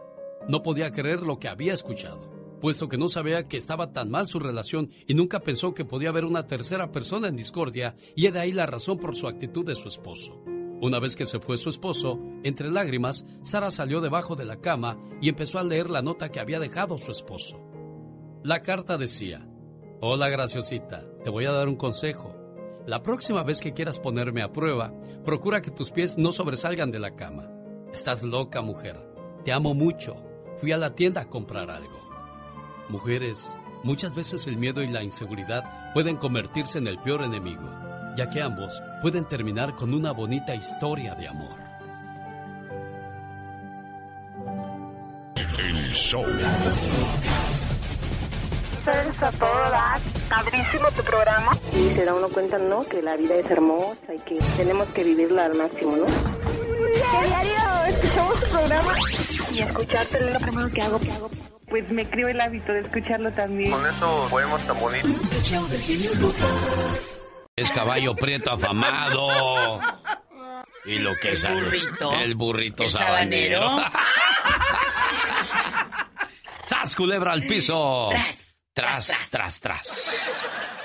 [SPEAKER 6] No podía creer lo que había escuchado, puesto que no sabía que estaba tan mal su relación y nunca pensó que podía haber una tercera persona en discordia y de ahí la razón por su actitud de su esposo. Una vez que se fue su esposo, entre lágrimas, Sara salió debajo de la cama y empezó a leer la nota que había dejado su esposo. La carta decía, Hola graciosita, te voy a dar un consejo. La próxima vez que quieras ponerme a prueba, procura que tus pies no sobresalgan de la cama. Estás loca, mujer. Te amo mucho. Fui a la tienda a comprar algo. Mujeres, muchas veces el miedo y la inseguridad pueden convertirse en el peor enemigo, ya que ambos pueden terminar con una bonita historia de amor.
[SPEAKER 1] El show.
[SPEAKER 39] Ustedes a todo dar. Padrísimo tu programa. Y se da uno cuenta, ¿no? Que la vida es hermosa y que tenemos que vivirla al máximo, ¿no? Que diario escuchamos tu programa. Y escucharte es lo primero que hago. Pues me creo el hábito de escucharlo también.
[SPEAKER 11] Con eso podemos tan bonito.
[SPEAKER 8] Es caballo prieto afamado. Y lo que
[SPEAKER 23] El
[SPEAKER 8] es
[SPEAKER 23] burrito.
[SPEAKER 8] El burrito
[SPEAKER 23] El
[SPEAKER 8] sabanero.
[SPEAKER 23] sabanero.
[SPEAKER 8] ¡Sas, culebra al piso! Tras, tras, tras.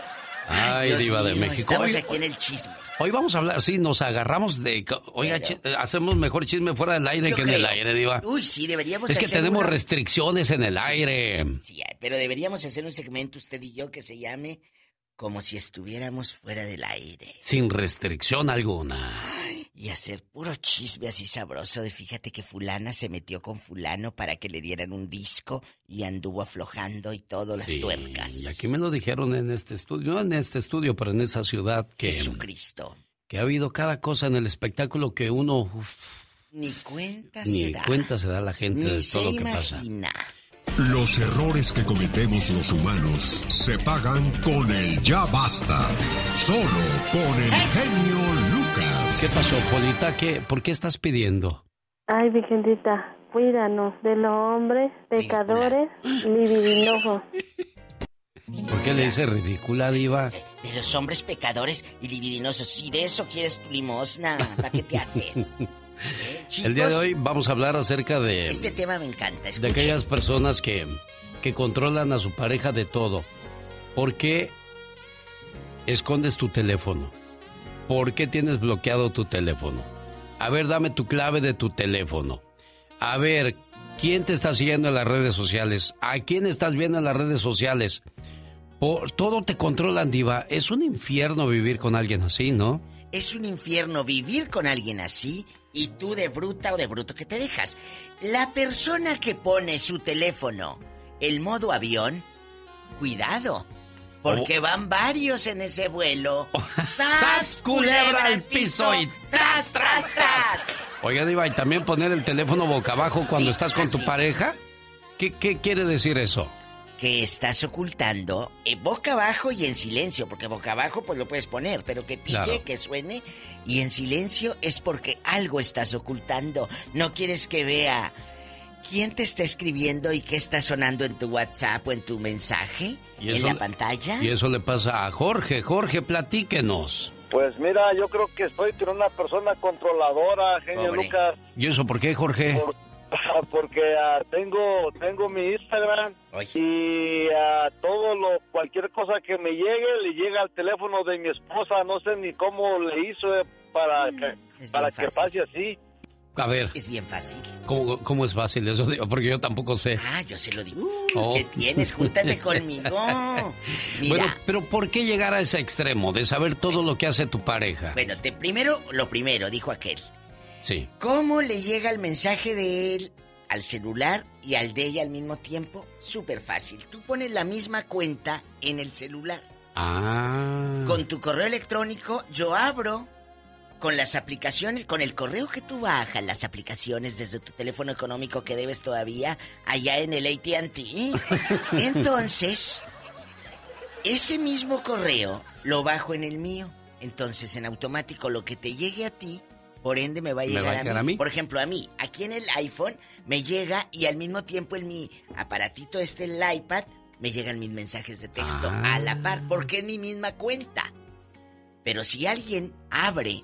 [SPEAKER 8] Ay,
[SPEAKER 23] Dios
[SPEAKER 8] diva de México.
[SPEAKER 23] Estamos
[SPEAKER 8] Hoy,
[SPEAKER 23] aquí en el chisme.
[SPEAKER 8] hoy vamos a hablar, sí, nos agarramos de... Oiga, hacemos mejor chisme fuera del aire
[SPEAKER 23] Yo
[SPEAKER 8] que en el aire, diva.
[SPEAKER 23] Uy, sí, deberíamos
[SPEAKER 8] Es que tenemos
[SPEAKER 23] una-
[SPEAKER 8] restricciones en el aire.
[SPEAKER 23] Sí, pero deberíamos hacer un segmento usted y yo que se llame como si estuviéramos fuera del aire.
[SPEAKER 8] Sin restricción alguna.
[SPEAKER 23] Y hacer puro chisme así sabroso de fíjate que fulana se metió con fulano para que le dieran un disco y anduvo aflojando y todo las
[SPEAKER 8] Sí,
[SPEAKER 23] tuercas.
[SPEAKER 8] Y aquí me lo dijeron en este estudio, no en este estudio, pero en esa ciudad que,
[SPEAKER 23] Jesucristo.
[SPEAKER 8] que ha habido cada cosa en el espectáculo que uno uf,
[SPEAKER 23] Ni cuenta se
[SPEAKER 8] ni
[SPEAKER 23] da.
[SPEAKER 8] cuenta se da la gente
[SPEAKER 23] Ni
[SPEAKER 8] de todo lo que pasa.
[SPEAKER 23] imagina.
[SPEAKER 1] Los errores que cometemos los humanos se pagan con el ya basta. Solo con el genio Lucas.
[SPEAKER 8] ¿Qué pasó, Polita? ¿Qué, ¿Por qué estás pidiendo?
[SPEAKER 40] Ay, Virgencita, cuídanos de los hombres pecadores libidinosos.
[SPEAKER 8] ¿Por qué le dice ridícula, diva?
[SPEAKER 23] De los hombres pecadores y libidinosos. Si de eso quieres tu limosna, ¿para qué te haces? ¿Eh,
[SPEAKER 8] El día de hoy vamos a hablar acerca de,
[SPEAKER 23] Este tema me encanta.
[SPEAKER 8] de aquellas personas que, que controlan a su pareja de todo. ¿Por qué escondes tu teléfono? ¿Por qué tienes bloqueado tu teléfono? A ver, dame tu clave de tu teléfono. A ver, ¿quién te está siguiendo en las redes sociales? ¿A quién estás viendo en las redes sociales? Por, todo te controlan, diva. Es un infierno vivir con alguien así, ¿no?
[SPEAKER 23] Es un infierno vivir con alguien así y tú de bruta o de bruto que te dejas. La persona que pone su teléfono el modo avión, cuidado, porque van varios en ese vuelo. ¡Sas,
[SPEAKER 8] culebra al piso y
[SPEAKER 23] tras, tras, tras!
[SPEAKER 8] Oiga, Diva, ¿y también poner el teléfono boca abajo cuando
[SPEAKER 23] Sí,
[SPEAKER 8] estás con tu pareja? ¿Qué, ¿Qué quiere decir eso?
[SPEAKER 23] Que estás ocultando eh, boca abajo y en silencio, porque boca abajo pues lo puedes poner, pero que pille,
[SPEAKER 8] Claro.
[SPEAKER 23] que suene y en silencio es porque algo estás ocultando. No quieres que vea quién te está escribiendo y qué está sonando en tu WhatsApp o en tu mensaje,
[SPEAKER 8] Y
[SPEAKER 23] en
[SPEAKER 8] eso
[SPEAKER 23] la
[SPEAKER 8] le-
[SPEAKER 23] pantalla.
[SPEAKER 8] Y eso le pasa a Jorge. Jorge, platíquenos.
[SPEAKER 41] Pues mira, yo creo que estoy con una persona controladora, genio
[SPEAKER 23] Pobre.
[SPEAKER 41] Lucas,
[SPEAKER 8] ¿Y eso por qué, Jorge?
[SPEAKER 41] porque ah, tengo tengo mi Instagram y ah, todo lo cualquier cosa que me llegue le llega al teléfono de mi esposa, no sé ni cómo le hizo eh, para que para que
[SPEAKER 23] fácil.
[SPEAKER 41] pase así.
[SPEAKER 8] A ver,
[SPEAKER 23] Es bien fácil.
[SPEAKER 8] ¿cómo, cómo es fácil eso? Digo, Porque yo tampoco sé.
[SPEAKER 23] Ah, yo se lo digo.
[SPEAKER 8] Oh.
[SPEAKER 23] ¿Qué tienes? Júntate conmigo. Mira,
[SPEAKER 8] Bueno, pero ¿por qué llegar a ese extremo de saber todo lo que hace tu pareja?
[SPEAKER 23] bueno, te primero, lo primero, dijo aquel.
[SPEAKER 8] Sí.
[SPEAKER 23] ¿Cómo le llega el mensaje de él al celular y al de ella al mismo tiempo? Súper fácil. Tú pones la misma cuenta en el celular.
[SPEAKER 8] Ah.
[SPEAKER 23] Con tu correo electrónico yo abro con las aplicaciones, con el correo que tú bajas, las aplicaciones desde tu teléfono económico que debes todavía allá en el ATT. Entonces, ese mismo correo lo bajo en el mío. Entonces, en automático, lo que te llegue a ti, por ende me va a
[SPEAKER 8] ¿Me
[SPEAKER 23] llegar
[SPEAKER 8] va a
[SPEAKER 23] a, mí.
[SPEAKER 8] a mí?
[SPEAKER 23] Por ejemplo, a mí, aquí en el iPhone, me llega y al mismo tiempo en mi aparatito este, el iPad, me llegan mis mensajes de texto
[SPEAKER 8] Ah.
[SPEAKER 23] a la par, porque es mi misma cuenta. Pero si alguien abre,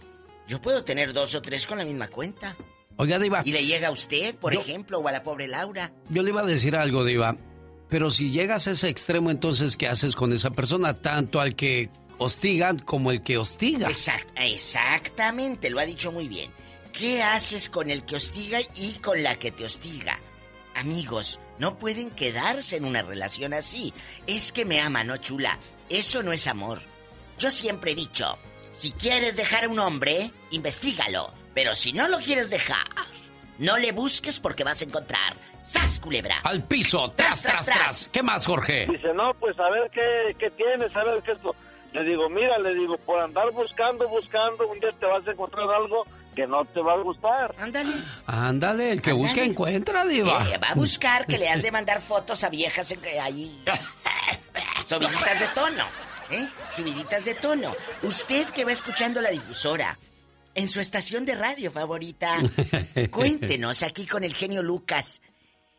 [SPEAKER 23] yo puedo tener dos o tres con la misma cuenta.
[SPEAKER 8] Oiga, Diva,
[SPEAKER 23] Y le llega a usted, por
[SPEAKER 8] Yo-
[SPEAKER 23] ejemplo, o a la pobre Laura.
[SPEAKER 8] yo le iba a decir algo, Diva. Pero si llegas a ese extremo, entonces, ¿qué haces con esa persona? Tanto al que hostigan como el que hostiga.
[SPEAKER 23] Exact- exactamente, lo ha dicho muy bien. ¿Qué haces con el que hostiga y con la que te hostiga? Amigos, no pueden quedarse en una relación así. Es que me ama, ¿no, chula? Eso no es amor. Yo siempre he dicho, si quieres dejar a un hombre, investigalo. Pero si no lo quieres dejar, no le busques porque vas a encontrar. ¡Sas, culebra!
[SPEAKER 8] Al piso, tras, tras, tras. ¿Qué más, Jorge?
[SPEAKER 41] Dice, no, pues a ver qué, qué tienes, a ver qué es lo... Le digo, mira, le digo, por andar buscando, buscando, un día te vas a encontrar algo que no te va a gustar.
[SPEAKER 23] Ándale.
[SPEAKER 8] Ándale, el que busca
[SPEAKER 23] Ándale.
[SPEAKER 8] encuentra, Diva.
[SPEAKER 23] Eh, va a buscar que le has de mandar fotos a viejas en- ahí. Subiditas de tono. ¿Eh? Subiditas de tono. Usted que va escuchando la difusora en su estación de radio favorita, cuéntenos aquí con el genio Lucas.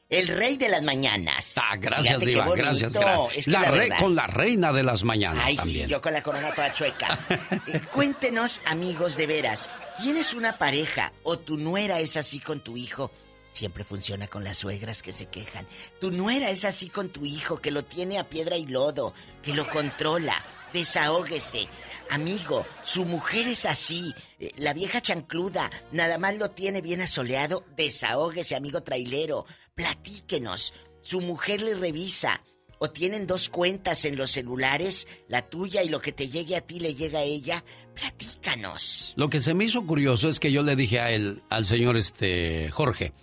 [SPEAKER 23] El rey de las mañanas.
[SPEAKER 8] Ah, gracias, Diva, gracias. gra-
[SPEAKER 23] Es que
[SPEAKER 8] la
[SPEAKER 23] la
[SPEAKER 8] re- con la reina de las mañanas
[SPEAKER 23] Ay,
[SPEAKER 8] también.
[SPEAKER 23] sí, yo con la corona toda chueca. Eh, cuéntenos, amigos, de veras, ¿tienes una pareja o tu nuera es así con tu hijo? Siempre funciona con las suegras que se quejan. Tu nuera es así con tu hijo, que lo tiene a piedra y lodo, que lo controla. Desahógese. Amigo, su mujer es así. eh, La vieja chancluda, nada más lo tiene bien asoleado. Desahógese, amigo trailero. Platíquenos. Su mujer le revisa. O tienen dos cuentas en los celulares, la tuya y lo que te llegue a ti le llega a ella. Platícanos.
[SPEAKER 8] Lo que se me hizo curioso es que yo le dije a él, al señor este Jorge,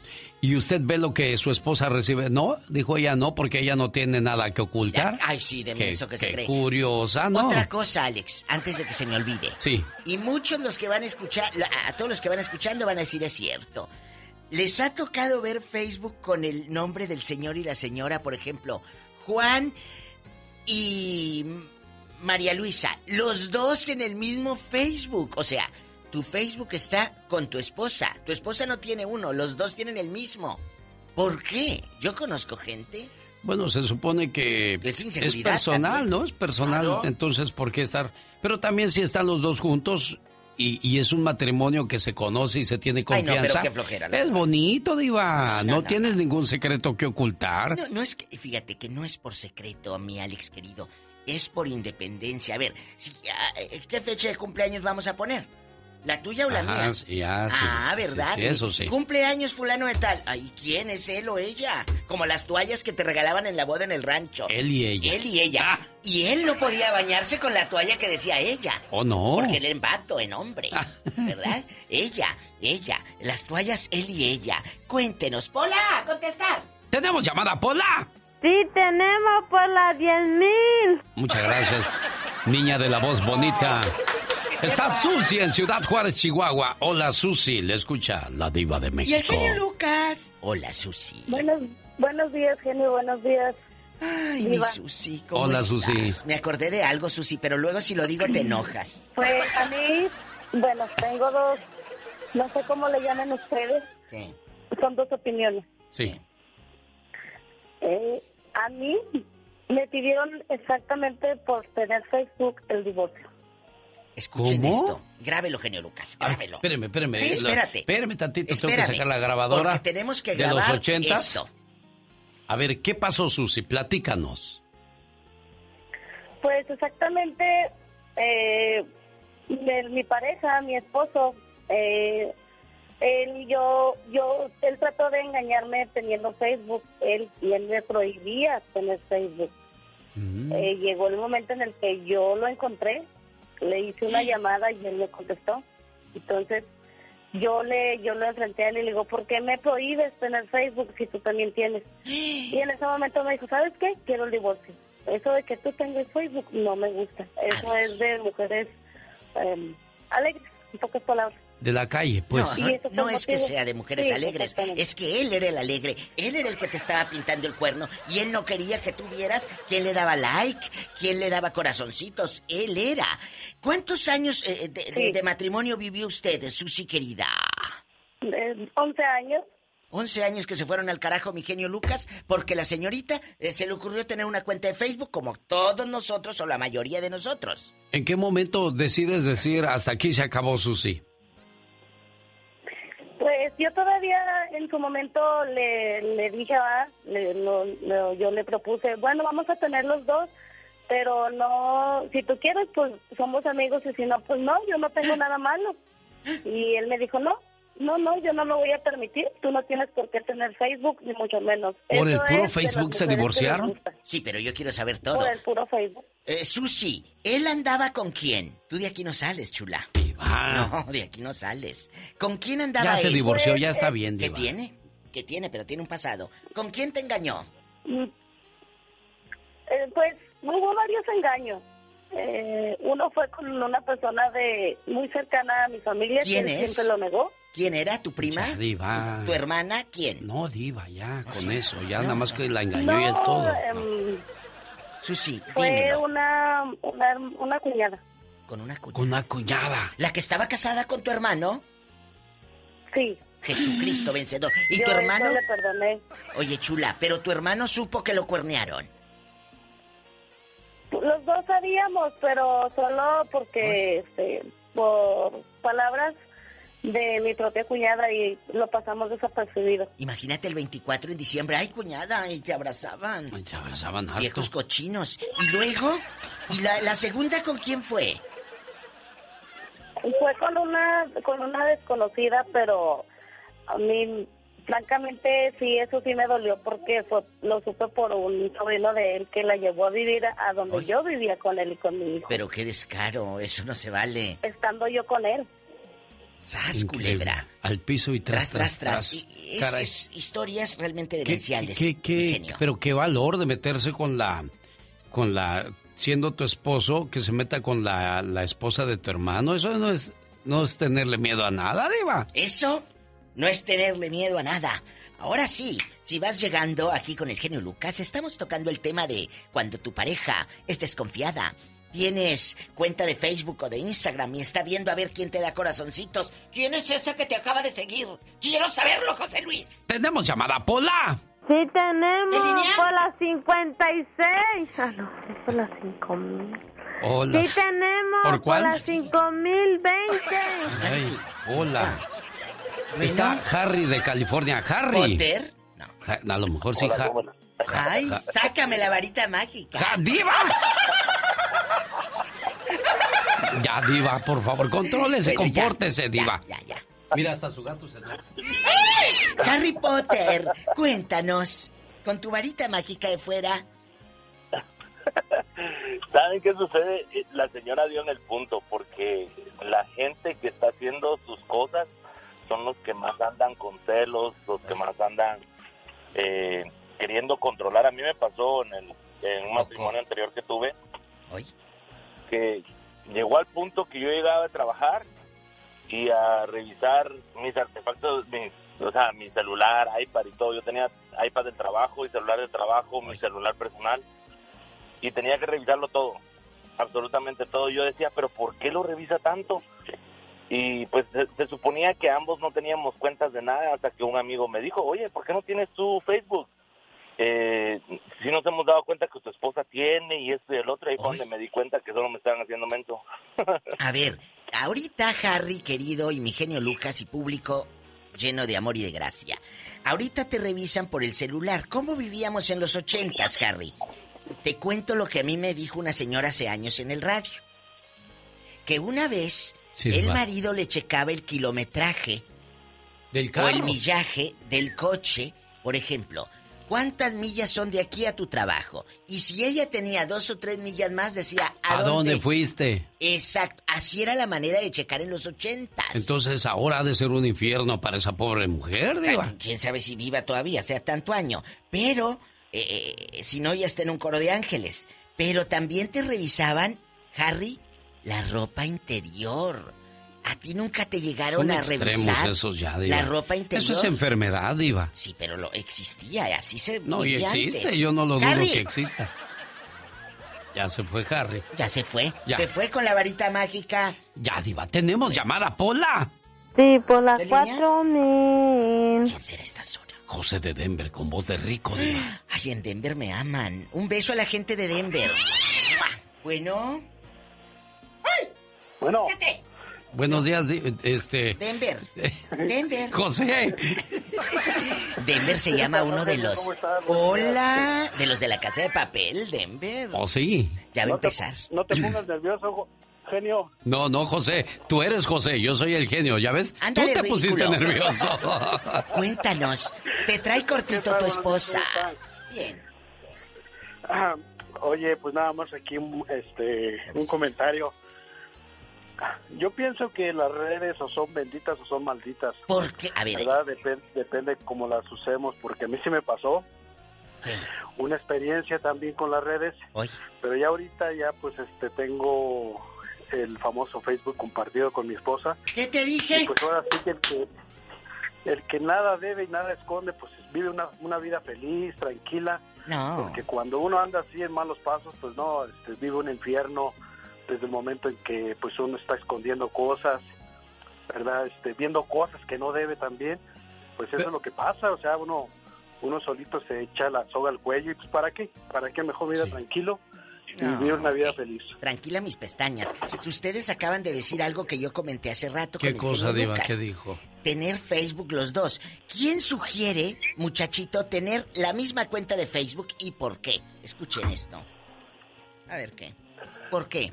[SPEAKER 8] ¿y usted ve lo que su esposa recibe? No, dijo ella no, porque ella no tiene nada que ocultar.
[SPEAKER 23] Ay, sí, de
[SPEAKER 8] Qué-
[SPEAKER 23] eso que se cree.
[SPEAKER 8] curiosa, ¿no?
[SPEAKER 23] Otra cosa, Alex, antes de que se me olvide.
[SPEAKER 8] Sí.
[SPEAKER 23] Y muchos los que van a escuchar, a todos los que van escuchando van a decir es cierto. ¿Les ha tocado ver Facebook con el nombre del señor y la señora, por ejemplo, Juan y María Luisa, los dos en el mismo Facebook? O sea, tu Facebook está con tu esposa, tu esposa no tiene uno, los dos tienen el mismo. ¿Por qué? Yo conozco gente.
[SPEAKER 8] Bueno, se supone que
[SPEAKER 23] Es
[SPEAKER 8] es personal,
[SPEAKER 23] también.
[SPEAKER 8] ¿no? Es personal,
[SPEAKER 23] Claro.
[SPEAKER 8] entonces, ¿por qué estar? Pero también si están los dos juntos y, y es un matrimonio que se conoce y se tiene
[SPEAKER 23] Ay, no, pero
[SPEAKER 8] confianza.
[SPEAKER 23] qué flojera, la
[SPEAKER 8] es bonito, Diva. No,
[SPEAKER 23] no,
[SPEAKER 8] tienes ningún secreto que ocultar.
[SPEAKER 23] No, no es que, fíjate que no es por secreto, mi Alex querido, es por independencia. A ver, si, ah, eh, ¿qué fecha de cumpleaños vamos a poner? ¿La tuya o la
[SPEAKER 8] Ajá,
[SPEAKER 23] mía?
[SPEAKER 8] ah, sí,
[SPEAKER 23] ah, ¿verdad?
[SPEAKER 8] sí, eso sí.
[SPEAKER 23] Cumpleaños fulano de tal. Ay, ¿quién es él o ella? Como las toallas que te regalaban en la boda en el rancho.
[SPEAKER 8] Él y ella.
[SPEAKER 23] Él y ella. Y él no podía bañarse con la toalla que decía ella.
[SPEAKER 8] ¿O no?
[SPEAKER 23] Porque él en vato, en hombre. ¿Verdad? ella, ella. Las toallas, él y ella. Cuéntenos. Pola, contestar.
[SPEAKER 8] ¡Tenemos llamada, Pola!
[SPEAKER 40] Sí, tenemos por las 10 mil.
[SPEAKER 8] Muchas gracias, niña de la voz bonita. Está Susi en Ciudad Juárez, Chihuahua. Hola, Susi. Le escucha la diva de
[SPEAKER 23] Y el
[SPEAKER 8] México.
[SPEAKER 23] genio Lucas. Hola, Susi.
[SPEAKER 39] Buenos, buenos días, genio, buenos días.
[SPEAKER 23] Ay, mi. Susi, ¿cómo
[SPEAKER 8] Hola,
[SPEAKER 23] estás?
[SPEAKER 8] Susi.
[SPEAKER 23] Me acordé de algo, Susi, pero luego si lo digo te enojas.
[SPEAKER 39] Pues a mí, bueno, tengo dos, no sé cómo le llaman ustedes,
[SPEAKER 23] ¿Qué?
[SPEAKER 39] son dos opiniones.
[SPEAKER 8] Sí.
[SPEAKER 39] Eh, a mí me pidieron exactamente por tener Facebook el divorcio.
[SPEAKER 23] Escuchen
[SPEAKER 8] ¿Cómo?
[SPEAKER 23] esto. Grábelo, genio Lucas.
[SPEAKER 8] Ay,
[SPEAKER 23] Grábelo.
[SPEAKER 8] espérame, espérame.
[SPEAKER 23] Sí,
[SPEAKER 8] Lo-
[SPEAKER 23] espérate.
[SPEAKER 8] Espérame tantito, tengo que
[SPEAKER 23] Espérame,
[SPEAKER 8] sacar la grabadora.
[SPEAKER 23] porque tenemos que
[SPEAKER 8] de los
[SPEAKER 23] grabar
[SPEAKER 8] ochentas.
[SPEAKER 23] esto.
[SPEAKER 8] A ver, ¿qué pasó, Susi? Platícanos.
[SPEAKER 39] Pues exactamente, eh, mi, mi pareja, mi esposo, eh, él yo, yo, él trató de engañarme teniendo Facebook, él y él me prohibía tener Facebook. Eh, llegó el momento en el que yo lo encontré, le hice una llamada y él me contestó. Entonces yo le yo lo enfrenté a él y le digo, ¿por qué me prohíbes tener Facebook si tú también tienes? Y en ese momento me dijo, ¿sabes qué? Quiero el divorcio. Eso de que tú tengas Facebook no me gusta. Eso es de mujeres eh, alegres, en pocas palabras.
[SPEAKER 8] De la calle, pues.
[SPEAKER 23] No,
[SPEAKER 39] Sí,
[SPEAKER 23] no, es que sea de mujeres
[SPEAKER 39] Sí,
[SPEAKER 23] alegres, es que él era el alegre, él era el que te estaba pintando el cuerno y él no quería que tú vieras quién le daba like, quién le daba corazoncitos, él era. ¿Cuántos años eh, de, de- de matrimonio vivió usted, Susi querida?
[SPEAKER 39] Eh, 11 años.
[SPEAKER 23] 11 años que se fueron al carajo, mi genio Lucas, porque la señorita eh, se le ocurrió tener una cuenta de Facebook como todos nosotros o la mayoría de nosotros.
[SPEAKER 8] ¿En qué momento decides decir hasta aquí se acabó, Susi?
[SPEAKER 39] Pues yo todavía en su momento le, le dije, ah, le- lo- lo- yo le propuse, bueno, vamos a tener los dos, pero no, si tú quieres, pues somos amigos y si no, pues no, yo no tengo nada malo. Y él me dijo, no, no, no, yo no lo voy a permitir, tú no tienes por qué tener Facebook, ni mucho menos.
[SPEAKER 8] ¿Por el puro Facebook se divorciaron?
[SPEAKER 23] Sí, pero yo quiero saber todo.
[SPEAKER 39] Por el puro Facebook.
[SPEAKER 23] Eh, Susi, ¿él andaba con quién? Tú de aquí no sales, chula. No, de aquí no sales. ¿Con quién andaba
[SPEAKER 8] Ya se
[SPEAKER 23] él?
[SPEAKER 8] divorció, ya está bien,
[SPEAKER 23] ¿Qué
[SPEAKER 8] Diva.
[SPEAKER 23] tiene? ¿Qué tiene? Pero tiene un pasado. ¿Con quién te engañó?
[SPEAKER 39] Mm. Eh, pues hubo varios engaños. Eh, uno fue con una persona de muy cercana a mi familia
[SPEAKER 23] ¿Quién
[SPEAKER 39] que
[SPEAKER 23] es?
[SPEAKER 39] siempre lo negó.
[SPEAKER 23] ¿Quién era? ¿Tu prima?
[SPEAKER 8] Ya, Diva.
[SPEAKER 23] ¿Tu hermana? ¿Quién?
[SPEAKER 8] No, Diva, ya, con eso. Ya
[SPEAKER 23] no,
[SPEAKER 8] nada más que la engañó
[SPEAKER 39] no,
[SPEAKER 8] y es todo.
[SPEAKER 39] em,
[SPEAKER 23] Susi,
[SPEAKER 39] fue
[SPEAKER 23] dímelo.
[SPEAKER 39] una, una una cuñada.
[SPEAKER 23] Con una cuñada.
[SPEAKER 8] Con una cuñada.
[SPEAKER 23] ¿La que estaba casada con tu hermano?
[SPEAKER 39] Sí.
[SPEAKER 23] Jesucristo vencedor. ¿Y
[SPEAKER 39] Yo
[SPEAKER 23] tu
[SPEAKER 39] eso
[SPEAKER 23] hermano?
[SPEAKER 39] le perdoné.
[SPEAKER 23] Oye, chula, pero tu hermano supo que lo cuernearon.
[SPEAKER 39] Los dos sabíamos, pero solo porque este, por palabras de mi propia cuñada y lo pasamos desapercibido.
[SPEAKER 23] Imagínate el 24 en diciembre. ¡Ay, cuñada! Y te abrazaban.
[SPEAKER 8] Ay, te abrazaban harto.
[SPEAKER 23] Viejos cochinos. ¿Y luego? ¿Y la, la segunda con quién fue?
[SPEAKER 39] Fue con una con una desconocida, pero a mí
[SPEAKER 40] francamente sí, eso sí me dolió porque fue- lo supe por un sobrino de él que la llevó a vivir a donde yo vivía con él y con mi hijo,
[SPEAKER 23] Pero qué descaro, eso no se vale.
[SPEAKER 40] estando yo con él.
[SPEAKER 23] ¡Sas,
[SPEAKER 8] Increíble.
[SPEAKER 23] culebra!
[SPEAKER 8] Al piso y tras,
[SPEAKER 23] Tras,
[SPEAKER 8] tras,
[SPEAKER 23] tras,
[SPEAKER 8] tras.
[SPEAKER 23] tras. Y- Es, historias realmente
[SPEAKER 8] ¿Qué-
[SPEAKER 23] demenciales.
[SPEAKER 8] qué- qué-
[SPEAKER 23] genio.
[SPEAKER 8] pero qué valor de meterse con la, con la, siendo tu esposo, que se meta con la, la esposa de tu hermano. Eso no es, no es tenerle miedo a nada, diva.
[SPEAKER 23] Eso no es tenerle miedo a nada. Ahora sí, si vas llegando aquí con el genio Lucas, estamos tocando el tema de cuando tu pareja es desconfiada. Tienes cuenta de Facebook o de Instagram y está viendo a ver quién te da corazoncitos. ¿Quién es esa que te acaba de seguir? Quiero saberlo, José Luis.
[SPEAKER 8] Tenemos llamada Pola.
[SPEAKER 40] Sí tenemos por las 56. Ah, no, es por las 5000.
[SPEAKER 8] Hola.
[SPEAKER 40] Sí tenemos
[SPEAKER 8] ¿Por cuál?
[SPEAKER 40] las 5020.
[SPEAKER 8] Ay, hola. Está Harry de California. Harry.
[SPEAKER 23] ¿Potter?
[SPEAKER 8] Ja- A lo mejor sí,
[SPEAKER 23] Hola,
[SPEAKER 8] Ja-
[SPEAKER 23] ¿cómo
[SPEAKER 8] Ja-
[SPEAKER 23] Ay,
[SPEAKER 8] Ja-
[SPEAKER 23] sácame la varita mágica.
[SPEAKER 8] Ja- ¡Diva! Ya, Diva, por favor, contrólese,
[SPEAKER 23] Bueno, ya,
[SPEAKER 8] compórtese, Diva.
[SPEAKER 23] Ya, ya.
[SPEAKER 8] Mira, hasta su gato se enoja.
[SPEAKER 23] Harry Potter, cuéntanos. Con tu varita mágica de fuera.
[SPEAKER 41] ¿Saben qué sucede? Eh, La señora dio en el punto, porque la gente que está haciendo sus cosas son los que más andan con celos, los que más andan eh, queriendo controlar. A mí me pasó en, el, en un matrimonio anterior que tuve, que llegó al punto que yo llegaba a trabajar y a revisar mis artefactos, mis, o sea, mi celular, iPad y todo. Yo tenía iPad de trabajo y celular de trabajo, mi celular personal y tenía que revisarlo todo, absolutamente todo. Yo decía, pero ¿por qué lo revisa tanto? Y pues se, se suponía que ambos no teníamos cuentas de nada hasta que un amigo me dijo, oye, ¿por qué no tienes tu Facebook? Eh, si nos hemos dado cuenta que tu esposa tiene y esto y el otro, ahí fue donde me di cuenta que solo me estaban haciendo mento.
[SPEAKER 23] A ver, ahorita Harry, querido, y mi genio Lucas y público lleno de amor y de gracia. Ahorita te revisan por el celular. ¿Cómo vivíamos en los ochentas, Harry? Te cuento lo que a mí me dijo una señora hace años en el radio. Que una vez
[SPEAKER 8] Sí,
[SPEAKER 23] el
[SPEAKER 8] va.
[SPEAKER 23] marido le checaba el kilometraje
[SPEAKER 8] Del
[SPEAKER 23] o el millaje del coche. Por ejemplo, ¿cuántas millas son de aquí a tu trabajo? Y si ella tenía dos o tres millas más, decía, ¿a,
[SPEAKER 8] ¿A dónde fuiste?
[SPEAKER 23] Exacto, así era la manera de checar en los ochentas.
[SPEAKER 8] Entonces ahora ha de ser un infierno para esa pobre mujer, Diva.
[SPEAKER 23] Quién sabe si viva todavía, sea tanto año. Pero, eh, eh, si no, ya está en un coro de ángeles. Pero también te revisaban, Harry, la ropa interior. A ti nunca te llegaron
[SPEAKER 8] Son
[SPEAKER 23] a revisar
[SPEAKER 8] esos ya, Diva.
[SPEAKER 23] la ropa interior.
[SPEAKER 8] Eso es enfermedad, Diva.
[SPEAKER 23] Sí, pero lo existía, así se
[SPEAKER 8] No, y existe,
[SPEAKER 23] antes.
[SPEAKER 8] yo no lo dudo
[SPEAKER 23] Harry,
[SPEAKER 8] que exista. Ya se fue Harry.
[SPEAKER 23] Ya se fue.
[SPEAKER 8] Ya.
[SPEAKER 23] Se fue con la varita mágica.
[SPEAKER 8] Ya, Diva, tenemos llamada, Pola.
[SPEAKER 40] Sí, por las
[SPEAKER 23] ¿Qué línea?
[SPEAKER 40] 4000.
[SPEAKER 23] ¿Quién será esta zona?
[SPEAKER 8] José de Denver con voz de rico, Diva.
[SPEAKER 23] Ay, en Denver me aman. Un beso a la gente de Denver. Bueno.
[SPEAKER 41] Bueno.
[SPEAKER 8] Buenos días, este.
[SPEAKER 23] Denver. Denver.
[SPEAKER 8] José.
[SPEAKER 23] Denver se llama uno de los. Hola. De los de la casa de papel, Denver.
[SPEAKER 8] ¿Oh, sí?
[SPEAKER 23] Ya va a
[SPEAKER 41] No te-
[SPEAKER 23] empezar.
[SPEAKER 41] No te pongas nervioso, genio.
[SPEAKER 8] No, no, José. Tú eres José, yo soy el genio, ¿ya ves?
[SPEAKER 23] Ándale,
[SPEAKER 8] Tú te pusiste nervioso.
[SPEAKER 23] Cuéntanos. ¿Te trae cortito tu esposa? Bien.
[SPEAKER 41] Ah, oye, pues nada más aquí un, este, un comentario. Yo pienso que las redes o son benditas o son malditas.
[SPEAKER 23] Porque, a ver,
[SPEAKER 41] ¿verdad? Depen- depende cómo las usemos, porque a mí sí me pasó una experiencia también con las redes, pero ya ahorita ya pues este tengo el famoso Facebook compartido con mi esposa.
[SPEAKER 23] ¿Qué te dije?
[SPEAKER 41] Y pues ahora sí que el que, el que nada debe y nada esconde, pues vive una, una vida feliz, tranquila.
[SPEAKER 23] No.
[SPEAKER 41] Porque cuando uno anda así en malos pasos, pues no, este, vive un infierno desde el momento en que pues uno está escondiendo cosas, ¿verdad? Este, viendo cosas que no debe también, pues eso es lo que pasa, o sea, uno uno solito se echa la soga al cuello y pues ¿para qué? ¿Para qué mejor vida tranquilo y
[SPEAKER 23] No,
[SPEAKER 41] vivir una vida feliz?
[SPEAKER 23] Tranquila mis pestañas. Si ustedes acaban de decir algo que yo comenté hace rato con
[SPEAKER 8] ¿Qué
[SPEAKER 23] el
[SPEAKER 8] cosa, Diva?
[SPEAKER 23] Lucas.
[SPEAKER 8] ¿Qué dijo?
[SPEAKER 23] Tener Facebook los dos. ¿Quién sugiere, muchachito, tener la misma cuenta de Facebook y por qué? Escuchen esto. A ver qué. ¿Por qué?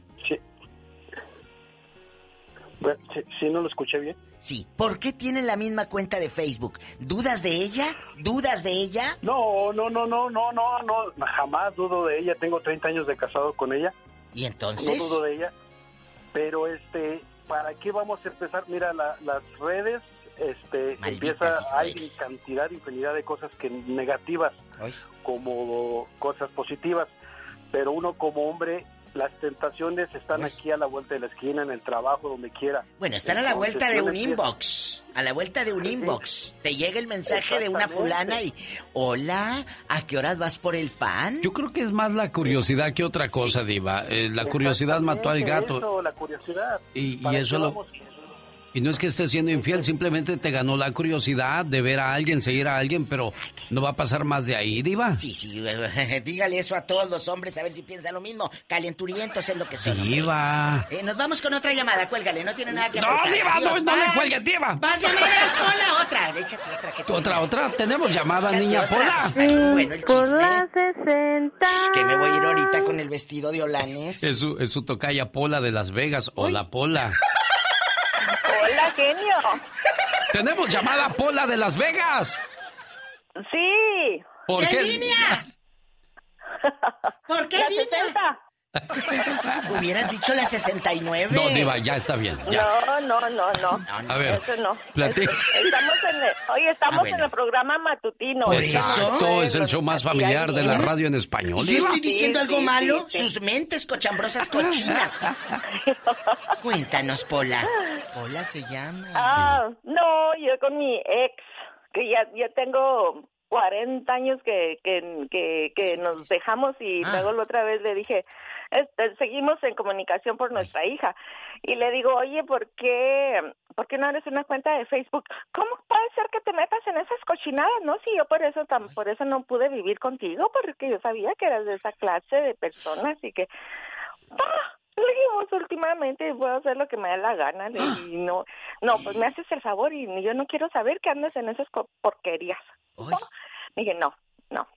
[SPEAKER 41] Bueno, ¿sí, sí no lo escuché bien?
[SPEAKER 23] Sí. ¿Por qué tienen la misma cuenta de Facebook? ¿Dudas de ella? ¿Dudas de ella?
[SPEAKER 42] No, no, no, no, no, no, no, jamás dudo de ella. Tengo 30 años de casado con ella.
[SPEAKER 23] ¿Y entonces?
[SPEAKER 42] No dudo de ella. Pero, este, ¿para qué vamos a empezar? Mira, la- las redes, este, empieza, hay cantidad, infinidad de cosas que negativas, como cosas positivas. Pero uno como hombre, las tentaciones están aquí a la vuelta de la esquina, en el trabajo, donde quiera.
[SPEAKER 23] Bueno, están a la vuelta de un inbox. A la vuelta de un inbox. Te llega el mensaje de una fulana y... Hola, ¿a qué horas vas por el pan?
[SPEAKER 8] Yo creo que es más la curiosidad que otra cosa, Diva. Eh, la curiosidad mató al gato.
[SPEAKER 42] Eso, la curiosidad.
[SPEAKER 8] Y, y
[SPEAKER 42] ¿Para
[SPEAKER 8] eso lo. Y no es que estés siendo infiel, simplemente te ganó la curiosidad de ver a alguien, seguir a alguien, pero no va a pasar más de ahí, Diva.
[SPEAKER 23] Sí, sí, dígale eso a todos los hombres a ver si piensan lo mismo. Calenturientos es lo que son.
[SPEAKER 8] Diva.
[SPEAKER 23] Eh, nos vamos con otra llamada, cuélgale, no tiene nada que
[SPEAKER 8] No,
[SPEAKER 23] aportar.
[SPEAKER 8] Diva, no,
[SPEAKER 23] Adiós,
[SPEAKER 8] no le
[SPEAKER 23] bye.
[SPEAKER 8] cuelgues, Diva.
[SPEAKER 23] Vas, llamadas, Pola, otra. Échate otra que tú-
[SPEAKER 8] Otra, otra. Tenemos llamada,
[SPEAKER 23] Échate
[SPEAKER 8] niña
[SPEAKER 23] otra.
[SPEAKER 8] Pola.
[SPEAKER 23] Muy bueno el
[SPEAKER 40] Por
[SPEAKER 23] chisme.
[SPEAKER 40] la 60.
[SPEAKER 23] Que me voy a ir ahorita con el vestido de Olanes.
[SPEAKER 8] Es su, es su tocaya Pola de Las Vegas. Hola, Pola.
[SPEAKER 7] Genio.
[SPEAKER 8] Tenemos llamada Pola de Las Vegas.
[SPEAKER 7] Sí.
[SPEAKER 8] ¿Por qué?
[SPEAKER 23] línea? ¿Por qué
[SPEAKER 7] La
[SPEAKER 23] línea?
[SPEAKER 7] 60.
[SPEAKER 23] Hubieras dicho la 69.
[SPEAKER 8] No, Diva, ya está bien. Ya.
[SPEAKER 7] No, no, no, no.
[SPEAKER 8] A ver,
[SPEAKER 7] Eso no.
[SPEAKER 8] platica.
[SPEAKER 7] Estamos en el, oye, estamos
[SPEAKER 23] Ah, bueno.
[SPEAKER 7] en el programa matutino.
[SPEAKER 8] Exacto, es el show más familiar de la radio en español.
[SPEAKER 23] ¿Y yo estoy diciendo
[SPEAKER 7] Sí,
[SPEAKER 23] algo
[SPEAKER 7] sí,
[SPEAKER 23] malo?
[SPEAKER 7] sí, sí.
[SPEAKER 23] Sus mentes cochambrosas cochinas. Cuéntanos, Pola. Pola se llama.
[SPEAKER 7] Ah, no, yo con mi ex, que ya, ya tengo 40 años que, que, que, que nos dejamos y
[SPEAKER 23] Ah.
[SPEAKER 7] luego la otra vez le dije, este, seguimos en comunicación por nuestra hija. Y le digo, oye, ¿por qué, ¿por qué no eres una cuenta de Facebook? ¿Cómo puede ser que te metas en esas cochinadas? No, si yo por eso, tam- por eso no pude vivir contigo, porque yo sabía que eras de esa clase de personas y que... ¡Ah! Le dijimos últimamente puedo hacer lo que me da la gana y no no pues me haces el favor y yo no quiero saber que andes en esas porquerías ¿No? dije no no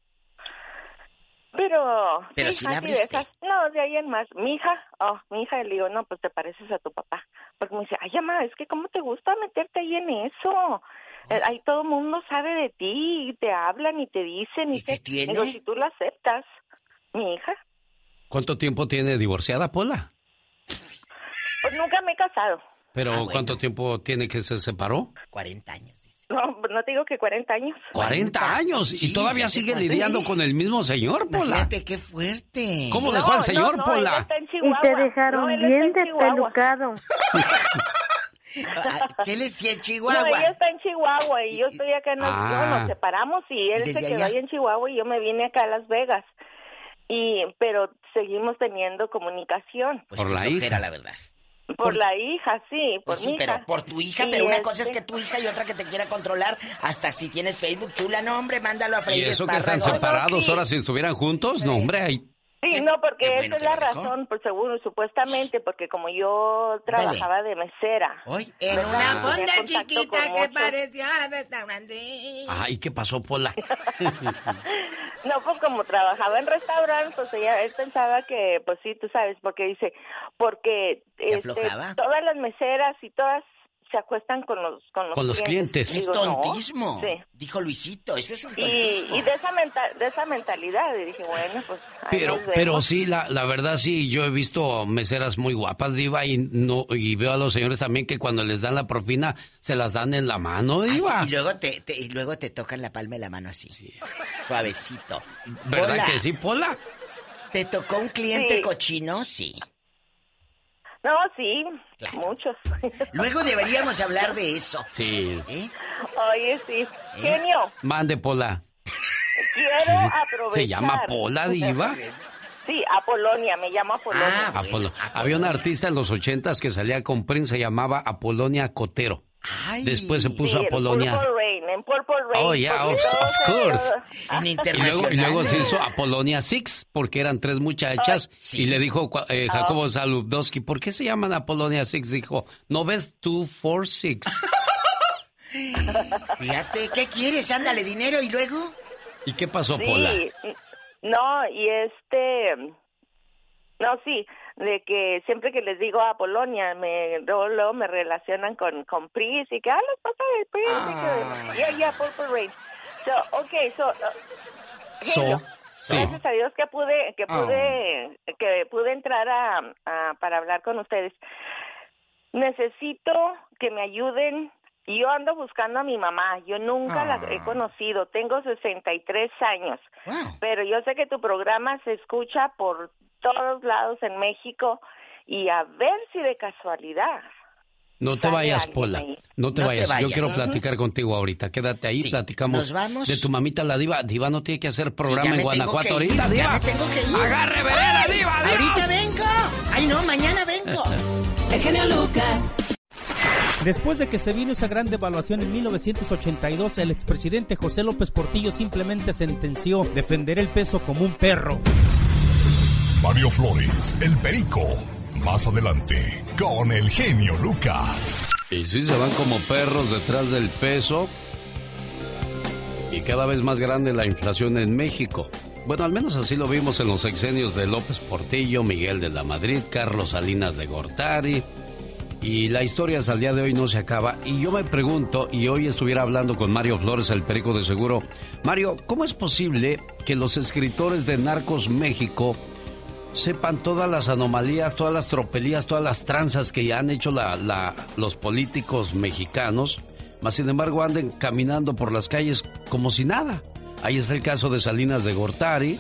[SPEAKER 7] pero
[SPEAKER 23] Pero sí la abriste.
[SPEAKER 7] no de ahí en más mi hija oh mi hija le digo no pues te pareces a tu papá porque me dice ay mamá es que cómo te gusta meterte ahí en eso Eh, ahí todo el mundo sabe de ti y te hablan y te dicen y, te
[SPEAKER 23] tiene?
[SPEAKER 7] digo si tú lo aceptas mi hija
[SPEAKER 8] ¿Cuánto tiempo tiene divorciada Pola?
[SPEAKER 7] pues nunca me he casado
[SPEAKER 8] ¿Pero cuánto tiempo tiene que se separó?
[SPEAKER 23] 40 años.
[SPEAKER 7] No, no te digo que 40 años.
[SPEAKER 8] 40 años y todavía sigue lidiando con el mismo señor, Pola.
[SPEAKER 23] Fíjate qué fuerte.
[SPEAKER 8] ¿Cómo
[SPEAKER 7] No,
[SPEAKER 8] dejó al señor,
[SPEAKER 7] no,
[SPEAKER 8] Pola?
[SPEAKER 7] él está en
[SPEAKER 40] Y
[SPEAKER 7] Chihuahua.
[SPEAKER 40] te dejaron
[SPEAKER 7] No, él está
[SPEAKER 40] bien
[SPEAKER 7] en Chihuahua.
[SPEAKER 40] despelucado.
[SPEAKER 23] ¿Qué le decía el
[SPEAKER 7] No,
[SPEAKER 23] Chihuahua?
[SPEAKER 7] ella está en Chihuahua y yo estoy acá en el...
[SPEAKER 23] Ah.
[SPEAKER 7] Nos separamos y él
[SPEAKER 23] ¿Y
[SPEAKER 7] se quedó
[SPEAKER 23] allá?
[SPEAKER 7] ahí en Chihuahua y yo me vine acá a Las Vegas. Y, pero seguimos teniendo comunicación.
[SPEAKER 23] Pues
[SPEAKER 8] Por la hija.
[SPEAKER 23] la verdad.
[SPEAKER 7] Por la hija, sí, por
[SPEAKER 23] Pues sí,
[SPEAKER 7] mi
[SPEAKER 23] pero
[SPEAKER 7] hija.
[SPEAKER 23] por tu hija,
[SPEAKER 7] Y
[SPEAKER 23] pero una cosa es que tu hija y otra que te quiera controlar. Hasta si tienes Facebook, chula, no, hombre, mándalo a
[SPEAKER 8] Y
[SPEAKER 23] freír
[SPEAKER 8] eso que están separados, ahora si estuvieran juntos, no, hombre, ahí...
[SPEAKER 7] Sí, no, porque esa es la razón, pues seguro, supuestamente, porque como yo trabajaba de mesera.
[SPEAKER 23] Hoy, en
[SPEAKER 7] ¿verdad?
[SPEAKER 23] una fonda chiquita que
[SPEAKER 7] muchos-
[SPEAKER 23] parecía restaurante.
[SPEAKER 8] Ay, ¿qué pasó, Pola?
[SPEAKER 7] No, pues como trabajaba en restaurante, pues ella, él pensaba que, pues sí, tú sabes, porque dice, porque este, todas las meseras y todas se acuestan con los con los,
[SPEAKER 8] Con los clientes.
[SPEAKER 23] ¡Qué
[SPEAKER 7] Digo,
[SPEAKER 23] tontismo!
[SPEAKER 7] Sí.
[SPEAKER 23] Dijo Luisito, eso es un
[SPEAKER 7] Y,
[SPEAKER 23] tontismo.
[SPEAKER 7] y de esa menta- de esa mentalidad, y dije, bueno, pues
[SPEAKER 8] Pero, pero sí, la, la verdad sí, yo he visto meseras muy guapas, Diva, y no y veo a los señores también que cuando les dan la propina se las dan en la mano,
[SPEAKER 23] Así,
[SPEAKER 8] Diva.
[SPEAKER 23] y luego te, te- y luego te tocan la palma de la mano así. Suavecito.
[SPEAKER 8] ¿Verdad
[SPEAKER 23] Pola,
[SPEAKER 8] que sí, Pola?
[SPEAKER 23] ¿Te tocó un cliente
[SPEAKER 7] Sí.
[SPEAKER 23] cochino? Sí.
[SPEAKER 7] No, sí, muchos.
[SPEAKER 23] Luego deberíamos hablar de eso.
[SPEAKER 8] Sí.
[SPEAKER 23] ¿Eh?
[SPEAKER 7] Oye, sí. Genio,
[SPEAKER 8] Mande, Pola.
[SPEAKER 7] quiero aprovechar.
[SPEAKER 8] ¿Se llama Pola, Diva?
[SPEAKER 7] Sí, Apolonia, me llamo Apolonia.
[SPEAKER 23] Ah,
[SPEAKER 8] Apolo- Había una artista en los ochentas que salía con Prince, se llamaba Apolonia Cotero. Después se puso
[SPEAKER 7] Sí,
[SPEAKER 8] Apolonia.
[SPEAKER 7] En Purple Rain.
[SPEAKER 8] Oh, yeah, of, course.
[SPEAKER 23] En
[SPEAKER 8] Y luego, y luego se hizo. Apolonia Six, porque eran tres muchachas. Y le dijo eh, Jacobo Saludowski, ¿por qué se llaman Apolonia Six? Dijo, ¿no ves two, four, six?
[SPEAKER 23] Fíjate, ¿qué quieres? Ándale, dinero y luego.
[SPEAKER 8] ¿Y qué pasó,
[SPEAKER 7] Sí,
[SPEAKER 8] Pola?
[SPEAKER 7] no, y este... No, sí,
[SPEAKER 40] de que siempre que les digo a Polonia, me, luego, luego me relacionan con, con Pris y que, ah, los pasa del Pris, y que, yeah, yeah, Purple Rain. So, okay, so, uh,
[SPEAKER 8] So,
[SPEAKER 40] Halo.
[SPEAKER 8] sí.
[SPEAKER 40] Gracias a Dios que pude, que
[SPEAKER 8] Ah.
[SPEAKER 40] pude, que pude entrar a, a- para hablar con ustedes. Necesito que me ayuden. Yo ando buscando a mi mamá. Yo nunca la he conocido. Tengo 63 años. Pero yo sé que tu programa se escucha por todos lados en México y a ver si de casualidad.
[SPEAKER 8] No te vayas, Pola. No te
[SPEAKER 23] No te
[SPEAKER 8] vayas. Yo quiero platicar contigo ahorita. Quédate ahí, platicamos
[SPEAKER 23] ¿nos vamos?
[SPEAKER 8] de tu mamita la diva. Diva no tiene que hacer programa
[SPEAKER 23] Ya
[SPEAKER 8] en Guanajuato ahorita,
[SPEAKER 23] ya
[SPEAKER 8] diva.
[SPEAKER 23] me tengo que ir.
[SPEAKER 8] Agarre, vereda, diva, diva.
[SPEAKER 23] Ahorita vengo. Ay, no, mañana vengo.
[SPEAKER 26] El genio Lucas.
[SPEAKER 43] Después de que se vino esa gran devaluación en 1982, el expresidente José López Portillo simplemente sentenció defender el peso como un perro.
[SPEAKER 1] Mario Flores, el perico. Más adelante, con el genio Lucas.
[SPEAKER 8] Y sí, se van como perros detrás del peso. Y cada vez más grande la inflación en México. Bueno, al menos así lo vimos en los sexenios de López Portillo, Miguel de la Madrid, Carlos Salinas de Gortari. Y la historia hasta el día de hoy no se acaba. Y yo me pregunto, y hoy estuviera hablando con Mario Flores, el perico de seguro. Mario, ¿cómo es posible que los escritores de Narcos México sepan todas las anomalías, todas las tropelías, todas las tranzas que ya han hecho la- la- los políticos mexicanos, más sin embargo anden caminando por las calles como si nada. Ahí está el caso de Salinas de Gortari,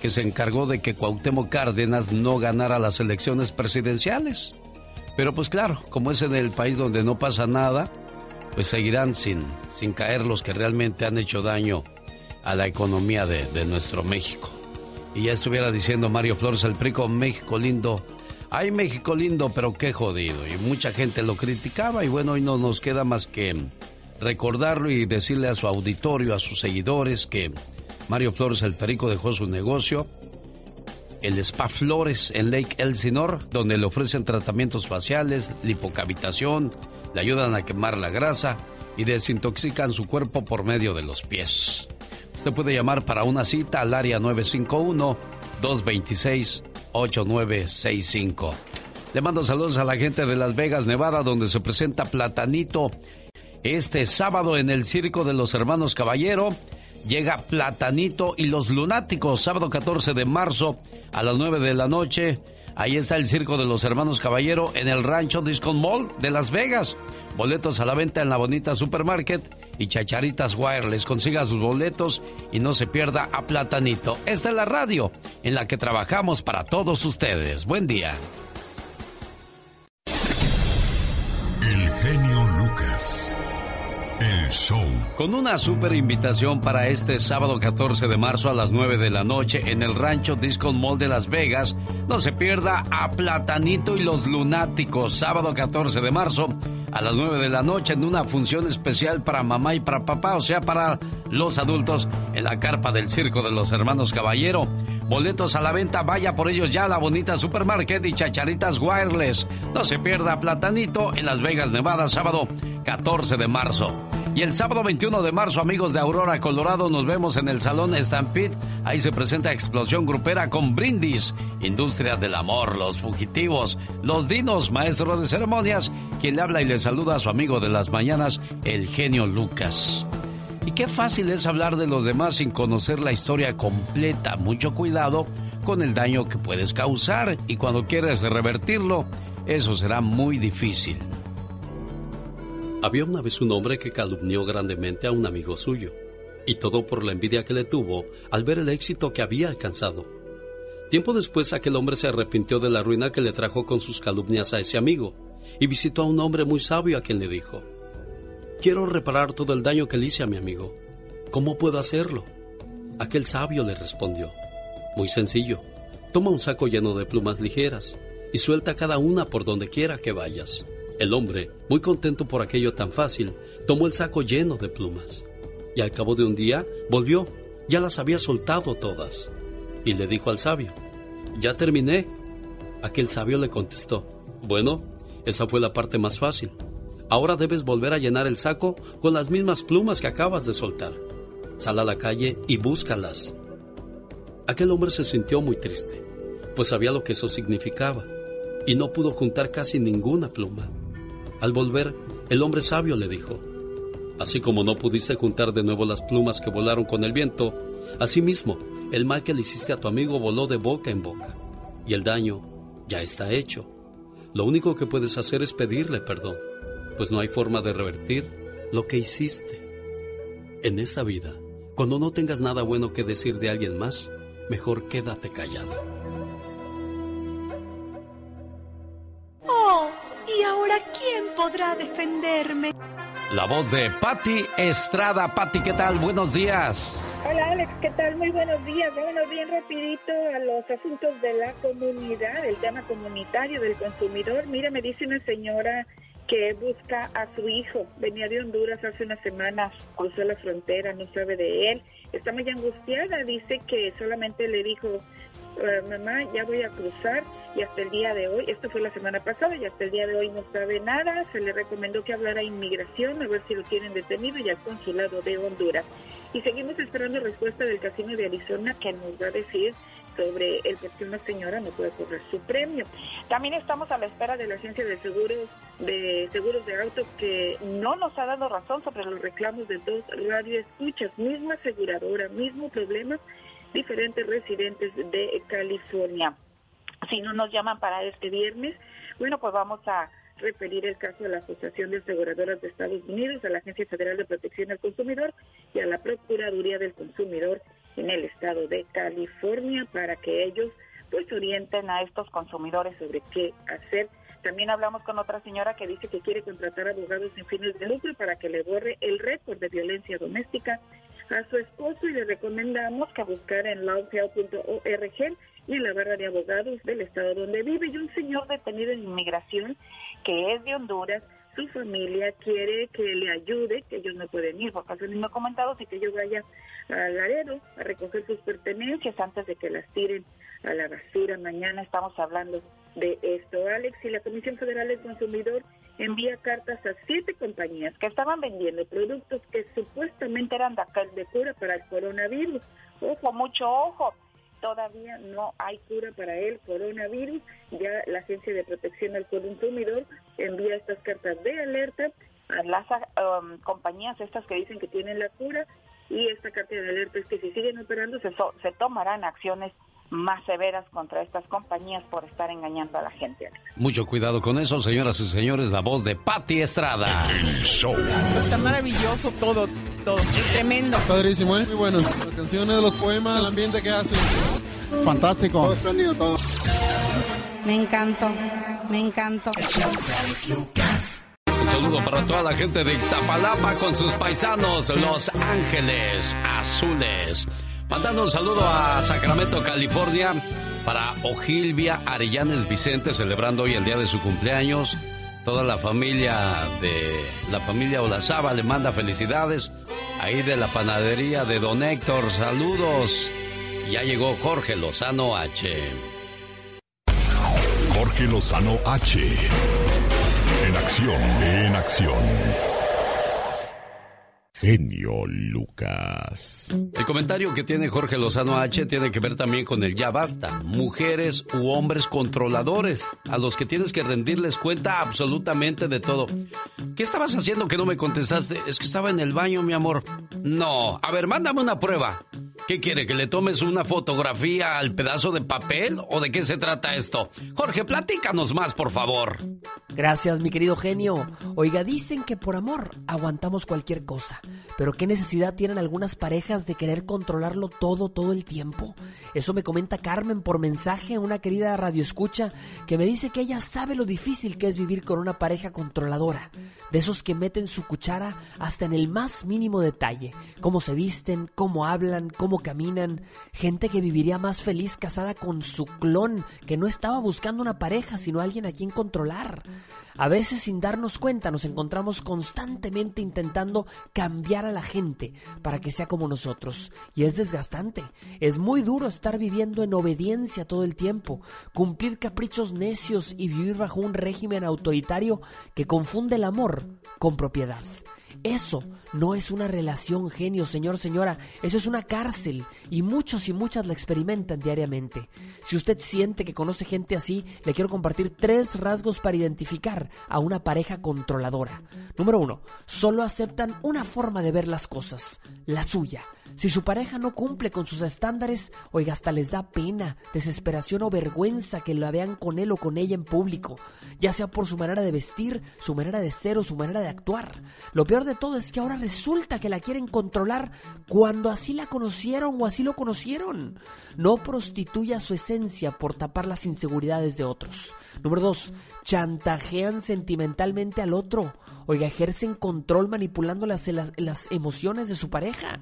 [SPEAKER 8] que se encargó de que Cuauhtémoc Cárdenas no ganara las elecciones presidenciales. Pero pues claro, como es en el país donde no pasa nada, pues seguirán sin, sin caer los que realmente han hecho daño a la economía de, de nuestro México. Y ya estuviera diciendo Mario Flores el Prico, México lindo. Ay, México lindo, pero qué jodido. Y mucha gente lo criticaba y bueno, hoy no nos queda más que recordarlo y decirle a su auditorio, a sus seguidores que Mario Flores el Perico dejó su negocio, el Spa Flores en Lake Elsinore, donde le ofrecen tratamientos faciales, lipocavitación, le ayudan a quemar la grasa y desintoxican su cuerpo por medio de los pies. Usted puede llamar para una cita al área 951-226-8965. Le mando saludos a la gente de Las Vegas, Nevada, donde se presenta Platanito este sábado en el Circo de los Hermanos Caballero. Llega Platanito y los Lunáticos, sábado 14 de marzo a las 9 de la noche. Ahí está el Circo de los Hermanos Caballero en el Rancho Discount Mall de Las Vegas. Boletos a la venta en la bonita supermarket y Chacharitas Wireless. Consiga sus boletos y no se pierda a Platanito. Esta es la radio en la que trabajamos para todos ustedes. Buen día.
[SPEAKER 1] El show.
[SPEAKER 8] Con una super invitación para este sábado 14 de marzo a las 9 de la noche en el Rancho Disco Mall de Las Vegas. No se pierda a Platanito y los Lunáticos, sábado 14 de marzo a las 9 de la noche en una función especial para mamá y para papá, o sea, para los adultos en la carpa del Circo de los Hermanos Caballero. Boletos a la venta, vaya por ellos ya a la bonita supermarket y Chacharitas Wireless. No se pierda Platanito en Las Vegas, Nevada, sábado 14 de marzo. Y el sábado 21 de marzo, amigos de Aurora, Colorado, nos vemos en el Salón Stampede. Ahí se presenta Explosión Grupera con Brindis, Industria del Amor, Los Fugitivos, Los Dinos, Maestro de Ceremonias, quien le habla y le saluda a su amigo de las mañanas, el genio Lucas. Y qué fácil es hablar de los demás sin conocer la historia completa. Mucho cuidado con el daño que puedes causar y cuando quieres revertirlo, eso será muy difícil.
[SPEAKER 6] Había una vez un hombre que calumnió grandemente a un amigo suyo, y todo por la envidia que le tuvo al ver el éxito que había alcanzado. Tiempo después aquel hombre se arrepintió de la ruina que le trajo con sus calumnias a ese amigo, y visitó a un hombre muy sabio a quien le dijo, Quiero reparar todo el daño que le hice a mi amigo. ¿Cómo puedo hacerlo? Aquel sabio le respondió, Muy sencillo, toma un saco lleno de plumas ligeras y suelta cada una por donde quiera que vayas. El hombre, muy contento por aquello tan fácil, tomó el saco lleno de plumas. Y al cabo de un día volvió, ya las había soltado todas. Y le dijo al sabio, Ya terminé. Aquel sabio le contestó, Bueno, esa fue la parte más fácil. Ahora debes volver a llenar el saco con las mismas plumas que acabas de soltar. Sal a la calle y búscalas. Aquel hombre se sintió muy triste. pues sabía lo que eso significaba, y no pudo juntar casi ninguna pluma. Al volver, el hombre sabio le dijo, así como no pudiste juntar de nuevo las plumas que volaron con el viento, asimismo, el mal que le hiciste a tu amigo voló de boca en boca, y el daño ya está hecho. Lo único que puedes hacer es pedirle perdón, pues no hay forma de revertir lo que hiciste. En esta vida, cuando no tengas nada bueno que decir de alguien más, mejor quédate callado.
[SPEAKER 14] Oh, ¿y ahora quién podrá defenderme?
[SPEAKER 8] La voz de Patti Estrada. Patti, ¿qué tal? Buenos días.
[SPEAKER 32] Hola Alex, ¿qué tal? Muy buenos días. Vámonos bien rapidito a los asuntos de la comunidad, el tema comunitario del consumidor. Mira, me dice una señora que busca a su hijo. Venía de Honduras hace unas semanas, cruzó la frontera, no sabe de él. Está muy angustiada, dice que solamente le dijo, eh, mamá, ya voy a cruzar y hasta el día de hoy, esto fue la semana pasada y hasta el día de hoy no sabe nada. Se le recomendó que hablara a inmigración a ver si lo tienen detenido y al consulado de Honduras. Y seguimos esperando respuesta del casino de Arizona que nos va a decir sobre el por qué una señora no puede cobrar su premio. También estamos a la espera de la agencia de seguros de seguros de auto que no nos ha dado razón sobre los reclamos de dos radioescuchas, misma aseguradora, mismo problema, diferentes residentes de California. Si no nos llaman para este viernes, bueno, pues vamos a referir el caso a la Asociación de Aseguradoras de Estados Unidos, a la Agencia Federal de Protección al Consumidor y a la Procuraduría del Consumidor en el estado de California para que ellos pues orienten a estos consumidores sobre qué hacer. También hablamos con otra señora que dice que quiere contratar abogados sin fines de lucro para que le borre el récord de violencia doméstica a su esposo y le recomendamos que buscara en lawfare.org y en la barra de abogados del estado donde vive. Y un señor detenido en inmigración que es de Honduras, su familia quiere que le ayude, que ellos no pueden ir porque son indocumentados y que yo vaya a Laredo a recoger sus pertenencias antes de que las tiren a la basura. Mañana estamos hablando de esto, Alex, y la Comisión Federal del Consumidor envía cartas a siete compañías que estaban vendiendo productos que supuestamente eran de cura para el coronavirus. Ojo, mucho ojo todavía no hay cura para el coronavirus. Ya la Agencia de Protección al Consumidor envía estas cartas de alerta a las um, compañías estas que dicen que tienen la cura y esta carta de alerta es que si siguen operando se, se tomarán acciones más severas contra estas compañías por estar engañando a la gente.
[SPEAKER 8] Mucho cuidado con eso, señoras y señores. La voz de Patti Estrada.
[SPEAKER 44] Está maravilloso todo, todo. Tremendo.
[SPEAKER 45] Padrísimo, ¿eh? Muy bueno. Las canciones, los poemas, el ambiente que hace. Fantástico. Todo
[SPEAKER 26] Me encantó. Me encantó.
[SPEAKER 8] Un saludo para toda la gente de Iztapalapa con sus paisanos, Los Ángeles Azules. Mandando un saludo a Sacramento, California, para Ojilvia Arellanes Vicente, celebrando hoy el día de su cumpleaños. Toda la familia de la familia Olazaba le manda felicidades. Ahí de la panadería de Don Héctor, saludos. Ya llegó Jorge Lozano H.
[SPEAKER 22] Jorge Lozano H. En acción, en acción genio Lucas.
[SPEAKER 8] El comentario que tiene Jorge Lozano H tiene que ver también con el ya basta. Mujeres u hombres controladores, a los que tienes que rendirles cuenta absolutamente de todo. ¿Qué estabas haciendo que no me contestaste? Es que estaba en el baño, mi amor. No, a ver, mándame una prueba. ¿Qué quiere? ¿Que le tomes una fotografía al pedazo de papel? ¿O de qué se trata esto? Jorge, platícanos más, por favor.
[SPEAKER 12] Gracias, mi querido genio. Oiga, dicen que por amor aguantamos cualquier cosa. Pero ¿qué necesidad tienen algunas parejas de querer controlarlo todo todo el tiempo? Eso me comenta Carmen por mensaje, una querida radioescucha, que me dice que ella sabe lo difícil que es vivir con una pareja controladora, de esos que meten su cuchara hasta en el más mínimo detalle, cómo se visten, cómo hablan, cómo caminan, gente que viviría más feliz casada con su clon, que no estaba buscando una pareja, sino alguien a quien controlar. A veces sin darnos cuenta nos encontramos constantemente intentando cambiar a la gente para que sea como nosotros. Y es desgastante. Es muy duro estar viviendo en obediencia todo el tiempo, cumplir caprichos necios y vivir bajo un régimen autoritario que confunde el amor con propiedad. Eso no es una relación, genio, señor, señora. Eso es una cárcel. Y muchos y muchas la experimentan diariamente. Si usted siente que conoce gente así, le quiero compartir tres rasgos para identificar a una pareja controladora. Número uno, solo aceptan una forma de ver las cosas, la suya. Si su pareja no cumple con sus estándares, oiga, hasta les da pena, desesperación o vergüenza que la vean con él o con ella en público, ya sea por su manera de vestir, su manera de ser o su manera de actuar. Lo peor de todo es que ahora resulta que la quieren controlar cuando así la conocieron o así lo conocieron. No prostituya su esencia por tapar las inseguridades de otros. Número dos, chantajean sentimentalmente al otro. Oiga, ejercen control manipulando las, las, emociones de su pareja.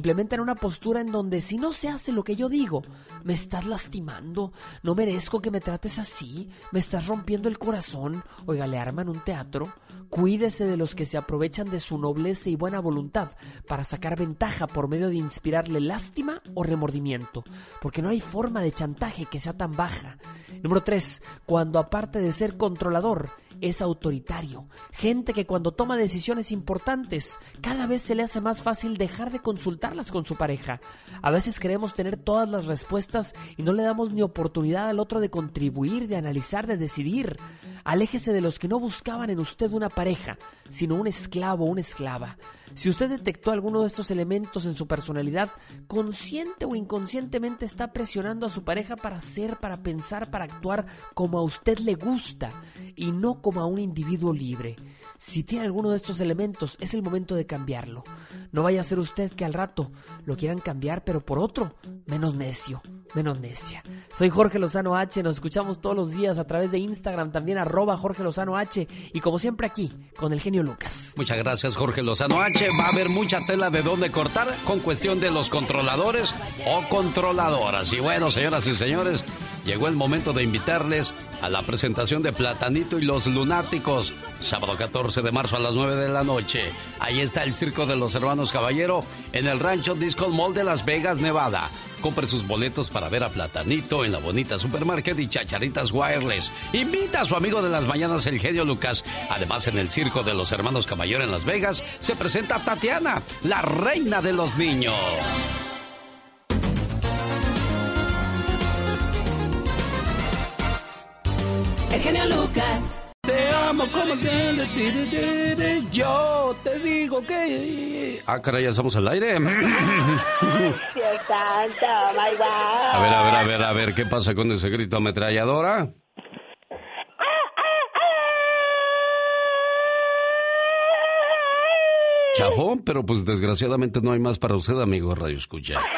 [SPEAKER 12] Implementan una postura en donde si no se hace lo que yo digo, me estás lastimando, no merezco que me trates así, me estás rompiendo el corazón. Oiga, le arman un teatro. Cuídese de los que se aprovechan de su nobleza y buena voluntad para sacar ventaja por medio de inspirarle lástima o remordimiento, porque no hay forma de chantaje que sea tan baja. Número 3. Cuando aparte de ser controlador, es autoritario. Gente que cuando toma decisiones importantes, cada vez se le hace más fácil dejar de consultarlas con su pareja. A veces creemos tener todas las respuestas y no le damos ni oportunidad al otro de contribuir, de analizar, de decidir. Aléjese de los que no buscaban en usted una pareja, sino un esclavo o una esclava. Si usted detectó alguno de estos elementos en su personalidad, consciente o inconscientemente está presionando a su pareja para ser, para pensar, para actuar como a usted le gusta y no como a un individuo libre. Si tiene alguno de estos elementos, es el momento de cambiarlo. No vaya a ser usted que al rato lo quieran cambiar, pero por otro, menos necio, menos necia. Soy Jorge Lozano H, nos escuchamos todos los días a través de Instagram, también arroba Jorge Lozano H, y como siempre aquí, con el genio Lucas.
[SPEAKER 8] Muchas gracias Jorge Lozano H. Va a haber mucha tela de dónde cortar con cuestión de los controladores o controladoras. Y bueno, señoras y señores, llegó el momento de invitarles a la presentación de Platanito y los Lunáticos, sábado 14 de marzo a las 9 de la noche. Ahí está el Circo de los Hermanos Caballero en el Rancho Disco Mall de Las Vegas, Nevada. Compre sus boletos para ver a Platanito en la bonita supermarket y Chacharitas Wireless. Invita a su amigo de las mañanas, el genio Lucas. Además, en el Circo de los Hermanos Caballero en Las Vegas se presenta Tatiana, la reina de los niños.
[SPEAKER 26] El genio Lucas.
[SPEAKER 8] Te amo como que yo te digo que... Ah, caray, ya estamos al aire.
[SPEAKER 10] Dios santo, my God.
[SPEAKER 8] A ver, a ver, a ver, a ver, ¿qué pasa con ese grito ametralladora? Chafón, pero pues desgraciadamente no hay más para usted, amigo Radio Escucha.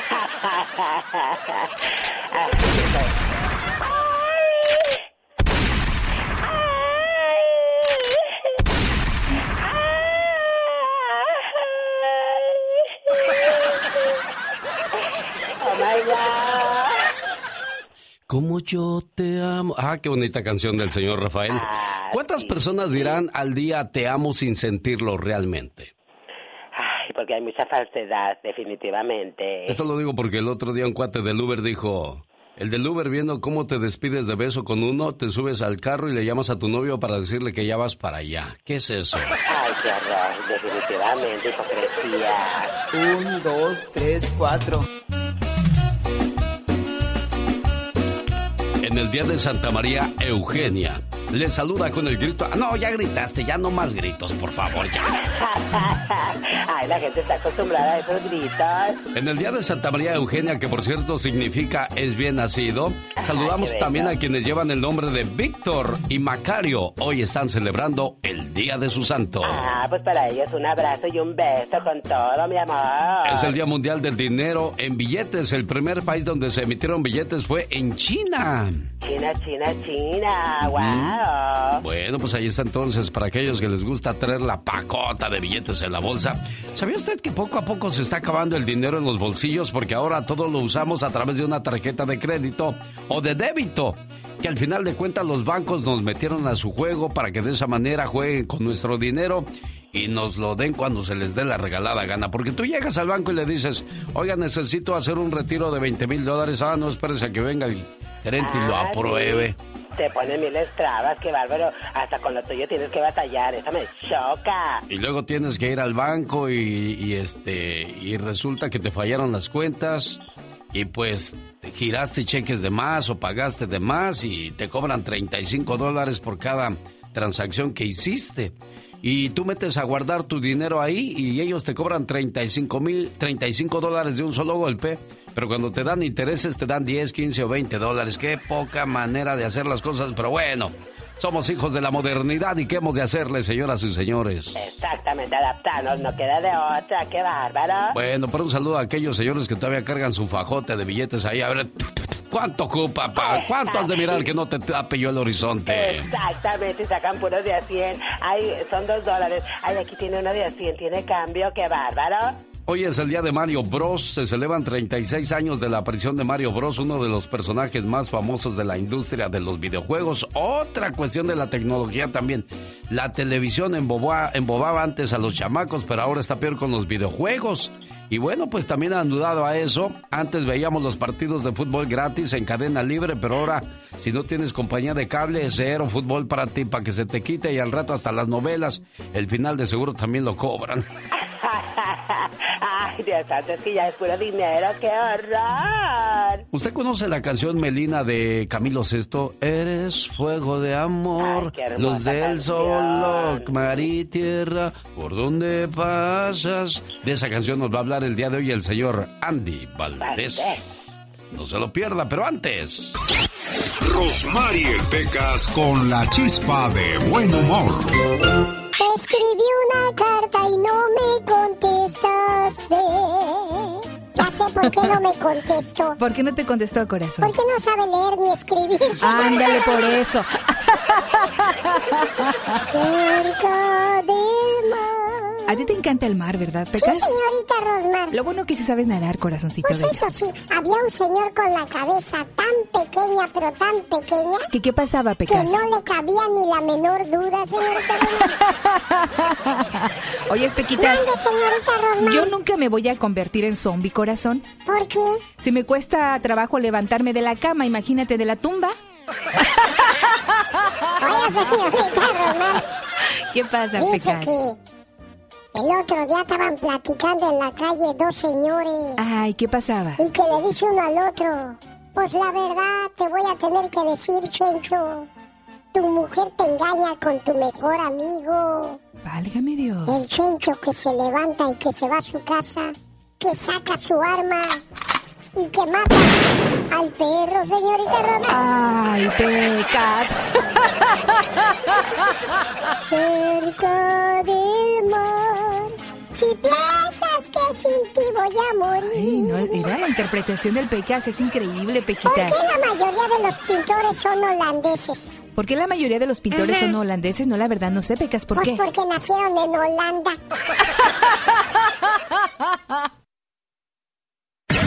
[SPEAKER 10] Oh my God.
[SPEAKER 8] Como yo te amo. Ah, qué bonita canción del señor Rafael. ¿Cuántas personas dirán al día te amo sin sentirlo realmente?
[SPEAKER 10] Ay, porque hay mucha falsedad, definitivamente.
[SPEAKER 8] Esto lo digo porque el otro día un cuate del Uber dijo, el del Uber viendo cómo te despides de beso con uno, te subes al carro y le llamas a tu novio para decirle que ya vas para allá. ¿Qué es eso?
[SPEAKER 10] Ay, qué horror, definitivamente, hipocresía.
[SPEAKER 9] Un, dos, tres, cuatro.
[SPEAKER 8] En el día de Santa María Eugenia, le saluda con el grito. Ah, no, ya gritaste, ya no más gritos, por favor, ya.
[SPEAKER 10] Ay, la gente está acostumbrada a esos gritos.
[SPEAKER 8] En el día de Santa María Eugenia, que por cierto significa es bien nacido, saludamos también a quienes llevan el nombre de Víctor y Macario. Hoy están celebrando el Día de su Santo.
[SPEAKER 10] Ah, pues para ellos un abrazo y un beso con todo, mi amor.
[SPEAKER 8] Es el Día Mundial del Dinero en billetes. El primer país donde se emitieron billetes fue en China.
[SPEAKER 10] China, China, China, wow.
[SPEAKER 8] Bueno, pues ahí está entonces para aquellos que les gusta traer la pacota de billetes en la bolsa. ¿Sabía usted que poco a poco se está acabando el dinero en los bolsillos porque ahora todo lo usamos a través de una tarjeta de crédito o de débito? Que al final de cuentas los bancos nos metieron a su juego para que de esa manera jueguen con nuestro dinero y nos lo den cuando se les dé la regalada gana. Porque tú llegas al banco y le dices, oiga, necesito hacer un retiro de 20 mil dólares. Ah, no, espérese a que venga el gerente y lo
[SPEAKER 10] Ah,
[SPEAKER 8] apruebe.
[SPEAKER 10] sí. te ponen mil trabas, qué bárbaro. Hasta con lo tuyo tienes que batallar, eso me choca.
[SPEAKER 8] Y luego tienes que ir al banco y, este y resulta que te fallaron las cuentas y pues giraste cheques de más o pagaste de más y te cobran 35 dólares por cada transacción que hiciste. Y tú metes a guardar tu dinero ahí y ellos te cobran 35 mil, 35 dólares de un solo golpe. Pero cuando te dan intereses te dan 10, 15 o 20 dólares. Qué poca manera de hacer las cosas, pero bueno. Somos hijos de la modernidad y qué hemos de hacerle, señoras y señores.
[SPEAKER 10] Exactamente, adaptarnos, no queda de otra, qué bárbaro.
[SPEAKER 8] Bueno, pero un saludo a aquellos señores que todavía cargan su fajote de billetes ahí. A ver, ¿cuánto ocupa, papá? ¿Cuánto has de mirar que no te tape yo el horizonte?
[SPEAKER 10] Exactamente, sacan puros de a 100. Ay, son dos dólares. Ay, aquí tiene uno de a 100, tiene cambio, qué bárbaro.
[SPEAKER 8] Hoy es el día de Mario Bros. Se celebran 36 años de la aparición de Mario Bros, uno de los personajes más famosos de la industria de los videojuegos. Otra cuestión de la tecnología también. La televisión embobaba, embobaba antes a los chamacos, pero ahora está peor con los videojuegos. Y bueno, pues también han dudado a eso. Antes veíamos los partidos de fútbol gratis en cadena libre, pero ahora si no tienes compañía de cable, es cero fútbol para ti, para que se te quite y al rato hasta las novelas, el final de seguro también lo cobran.
[SPEAKER 10] Ay, Dios santo, es que ya es puro dinero, qué horror.
[SPEAKER 8] ¿Usted conoce la canción Melina de Camilo Sesto? Eres fuego de amor, luz del sol, mar y tierra, por donde pasas. De esa canción nos va a hablar el día de hoy el señor Andy Valdés. No se lo pierda, pero antes.
[SPEAKER 1] Rosmarie Pecas con la chispa de buen humor
[SPEAKER 13] escribí una carta y no me contestaste. Ya sé por qué no me contestó.
[SPEAKER 14] ¿Por qué no te contestó, corazón?
[SPEAKER 13] Porque no sabe leer ni escribir.
[SPEAKER 14] Ándale por eso.
[SPEAKER 13] Cerca del mar.
[SPEAKER 14] A ti te encanta el mar, ¿verdad, Pecas?
[SPEAKER 13] Sí, señorita Rosmar.
[SPEAKER 14] Lo bueno que sí sabes nadar, corazoncito.
[SPEAKER 13] Pues eso sí, había un señor con la cabeza tan pequeña, pero tan pequeña.
[SPEAKER 14] ¿Qué, qué pasaba, Pecas?
[SPEAKER 13] Que no le cabía ni la menor duda, señorita Rosmar.
[SPEAKER 14] Oye, Pequitas.
[SPEAKER 13] señorita Rosmar?
[SPEAKER 14] Yo nunca me voy a convertir en zombie, corazón.
[SPEAKER 13] ¿Por qué?
[SPEAKER 14] Si me cuesta trabajo levantarme de la cama, imagínate de la tumba.
[SPEAKER 13] Oye, señorita Rosmar.
[SPEAKER 14] ¿Qué pasa,
[SPEAKER 13] Dice
[SPEAKER 14] Pecas?
[SPEAKER 13] que el otro día estaban platicando en la calle dos señores.
[SPEAKER 14] Ay, ¿qué pasaba?
[SPEAKER 13] Y que le dice uno al otro, pues la verdad te voy a tener que decir, Chencho, tu mujer te engaña con tu mejor amigo.
[SPEAKER 14] Válgame Dios.
[SPEAKER 13] El Chencho que se levanta y que se va a su casa, que saca su arma y que mata al perro, señorita
[SPEAKER 14] Roma. Ay, pecas.
[SPEAKER 13] Cerca del mar. Si piensas que sin ti voy a morir.
[SPEAKER 14] Ay, no, era la interpretación del Pecas, es increíble, Pequitas. ¿Por
[SPEAKER 13] qué la mayoría de los pintores son holandeses?
[SPEAKER 14] ¿Por qué la mayoría de los pintores son holandeses? No, la verdad, no sé, Pecas, ¿por
[SPEAKER 13] pues
[SPEAKER 14] qué?
[SPEAKER 13] porque nacieron en Holanda.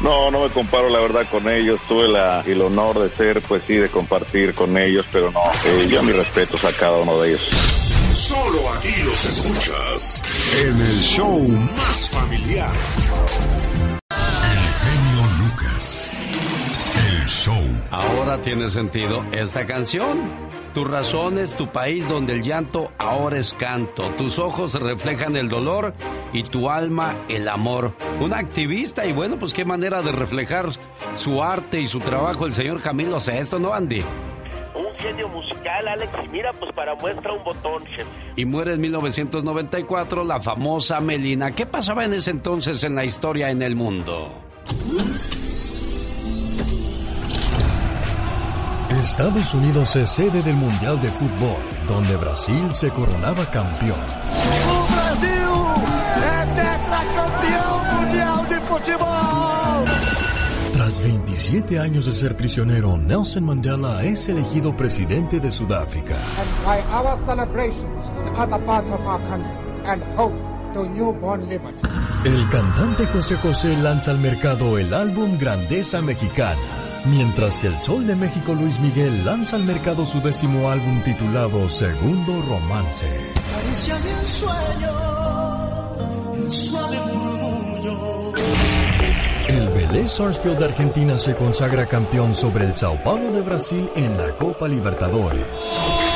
[SPEAKER 46] No, no me comparo la verdad con ellos. Tuve la, el honor de ser, pues sí, de compartir con ellos, pero no, eh, yo mis respetos a cada uno de ellos.
[SPEAKER 1] Solo aquí los escuchas en el show más familiar. El genio Lucas. El show.
[SPEAKER 8] Ahora tiene sentido esta canción. Tu razón es tu país donde el llanto ahora es canto. Tus ojos reflejan el dolor y tu alma el amor. Un activista y bueno, pues qué manera de reflejar su arte y su trabajo el señor Camilo Sesto, ¿no, Andy?
[SPEAKER 11] Un genio musical, Alex, y mira, pues para muestra un botón,
[SPEAKER 8] Y muere en 1994 la famosa Melina. ¿Qué pasaba en ese entonces en la historia en el mundo?
[SPEAKER 2] Estados Unidos es sede del Mundial de Fútbol, donde Brasil se coronaba campeón.
[SPEAKER 47] Brasil tetracampeão mundial de futebol.
[SPEAKER 2] Tras 27 años de ser prisionero, Nelson Mandela es elegido presidente de Sudáfrica.
[SPEAKER 48] and by our celebrations in other parts of our country and hope to newborn liberty.
[SPEAKER 2] El cantante José José lanza al mercado el álbum Grandeza Mexicana, mientras que el Sol de México Luis Miguel lanza al mercado su décimo álbum titulado Segundo Romance.
[SPEAKER 49] Caricia de un sueño, un suave murmullo.
[SPEAKER 2] El Vélez Sarsfield de Argentina se consagra campeón sobre el Sao Paulo de Brasil en la Copa Libertadores.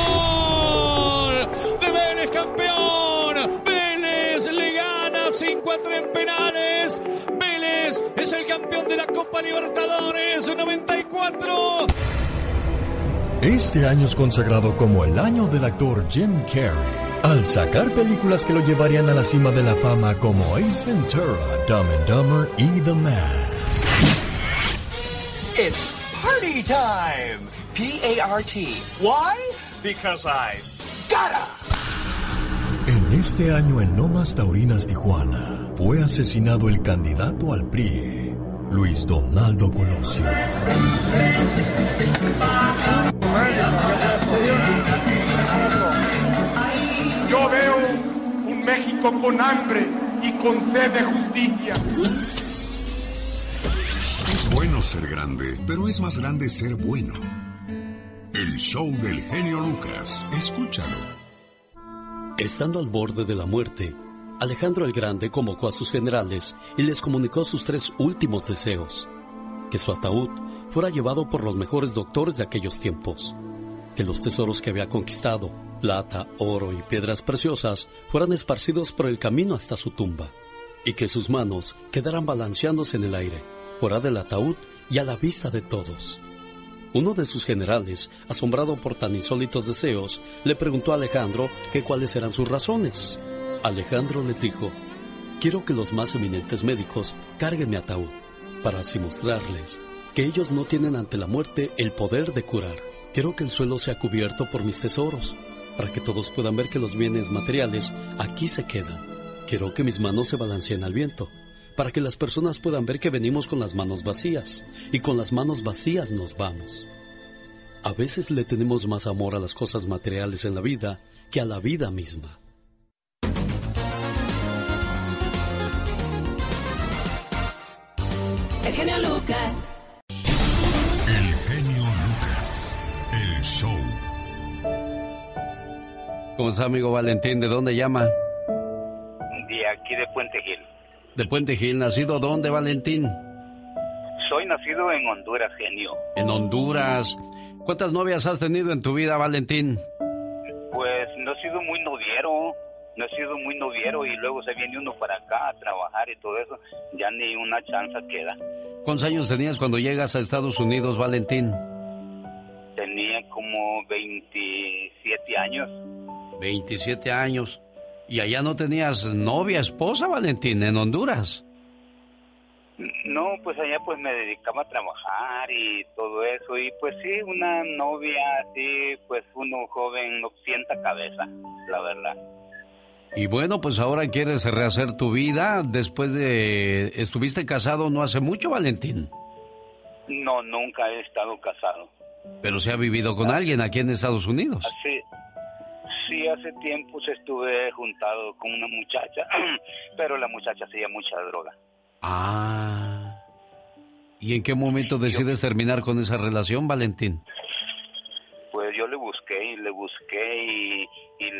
[SPEAKER 50] ¡Gol de Vélez campeón! Vélez le gana 5 a 3 en penales. Vélez es el campeón de la Copa Libertadores 94.
[SPEAKER 2] Este año es consagrado como el año del actor Jim Carrey, al sacar películas que lo llevarían a la cima de la fama como Ace Ventura, Dumb and Dumber y The Mask.
[SPEAKER 9] It's party time! P A R T. Why? Because I gotta!
[SPEAKER 2] En este año en Lomas Taurinas, Tijuana, fue asesinado el candidato al PRI, Luis Donaldo Colosio.
[SPEAKER 51] Yo veo un México con hambre y con sed de justicia.
[SPEAKER 1] Es bueno ser grande, pero es más grande ser bueno. El show del genio Lucas. Escúchalo.
[SPEAKER 6] Estando al borde de la muerte, Alejandro el Grande convocó a sus generales y les comunicó sus tres últimos deseos. Que su ataúd fuera llevado por los mejores doctores de aquellos tiempos. Que los tesoros que había conquistado, plata, oro y piedras preciosas, fueran esparcidos por el camino hasta su tumba. Y que sus manos quedaran balanceándose en el aire, fuera del ataúd y a la vista de todos. Uno de sus generales, asombrado por tan insólitos deseos, le preguntó a Alejandro que cuáles eran sus razones. Alejandro les dijo, quiero que los más eminentes médicos carguen mi ataúd, para así mostrarles que ellos no tienen ante la muerte el poder de curar. Quiero que el suelo sea cubierto por mis tesoros, para que todos puedan ver que los bienes materiales aquí se quedan. Quiero que mis manos se balanceen al viento, para que las personas puedan ver que venimos con las manos vacías, y con las manos vacías nos vamos. A veces le tenemos más amor a las cosas materiales en la vida que a la vida misma.
[SPEAKER 26] El genio Lucas.
[SPEAKER 1] El genio Lucas. El show.
[SPEAKER 8] ¿Cómo está, amigo Valentín? ¿De dónde llama?
[SPEAKER 52] De aquí de Puente Gil.
[SPEAKER 8] De Puente Gil. ¿Nacido dónde, Valentín?
[SPEAKER 52] Soy nacido en Honduras, genio.
[SPEAKER 8] En Honduras. ¿Cuántas novias has tenido en tu vida, Valentín?
[SPEAKER 52] Pues no he sido muy noviero, no he sido muy noviero y luego se viene uno para acá a trabajar y todo eso, ya ni una chance queda.
[SPEAKER 8] ¿Cuántos años tenías cuando llegas a Estados Unidos, Valentín?
[SPEAKER 52] Tenía como 27 años.
[SPEAKER 8] 27 años. ¿Y allá no tenías novia, esposa, Valentín, en Honduras?
[SPEAKER 52] No, pues allá pues me dedicaba a trabajar y todo eso y pues sí, una novia así, pues uno joven no sienta cabeza, la verdad.
[SPEAKER 8] Y bueno, pues ahora quieres rehacer tu vida después de... ¿Estuviste casado no hace mucho, Valentín?
[SPEAKER 52] No, nunca he estado casado.
[SPEAKER 8] Pero se ha vivido con alguien aquí en Estados Unidos.
[SPEAKER 52] Así, sí, hace tiempo se estuve juntado con una muchacha, pero la muchacha hacía mucha droga.
[SPEAKER 8] Ah. ¿Y en qué momento decides terminar con esa relación, Valentín?
[SPEAKER 52] Pues yo le busqué y le busqué y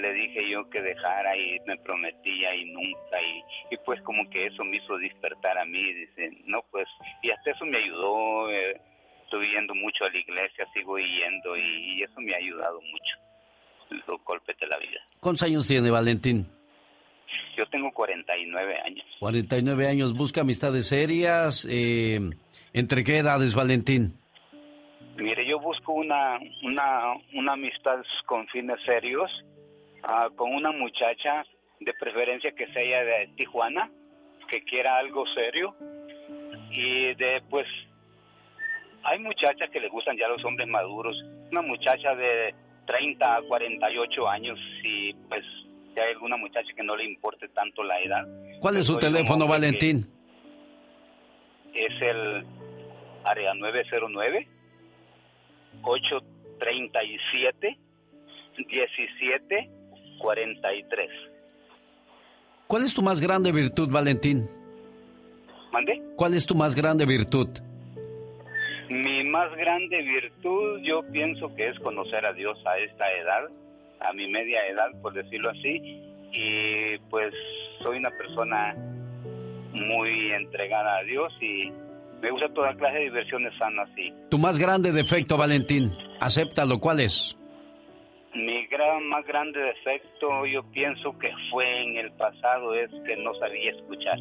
[SPEAKER 52] le dije yo que dejara y me prometía y nunca y, y pues como que eso me hizo despertar a mí, dice, no pues, y hasta eso me ayudó, eh, estoy yendo mucho a la iglesia, sigo yendo y, y eso me ha ayudado mucho, los golpes de la vida.
[SPEAKER 8] ¿Cuántos años tiene Valentín?
[SPEAKER 52] Yo tengo 49 años.
[SPEAKER 8] 49 años, busca amistades serias. Eh, ¿Entre qué edades, Valentín?
[SPEAKER 52] Mire, yo busco una, una, una amistad con fines serios, ah, con una muchacha, de preferencia que sea de Tijuana, que quiera algo serio. Y de, pues, hay muchachas que le gustan ya los hombres maduros. Una muchacha de 30 a 48 años y pues si hay alguna muchacha que no le importe tanto la edad.
[SPEAKER 8] ¿Cuál es su teléfono, Valentín?
[SPEAKER 52] Es el área 909 837 1743.
[SPEAKER 8] ¿Cuál es tu más grande virtud, Valentín?
[SPEAKER 52] ¿Mande?
[SPEAKER 8] ¿Cuál es tu más grande virtud?
[SPEAKER 52] Mi más grande virtud yo pienso que es conocer a Dios a esta edad, a mi media edad, por decirlo así, y pues soy una persona muy entregada a Dios y me gusta toda clase de diversiones sanas y
[SPEAKER 8] Tu más grande defecto, Valentín, acéptalo, ¿cuál es?
[SPEAKER 52] Mi gran más grande defecto yo pienso que fue en el pasado es que no sabía escuchar.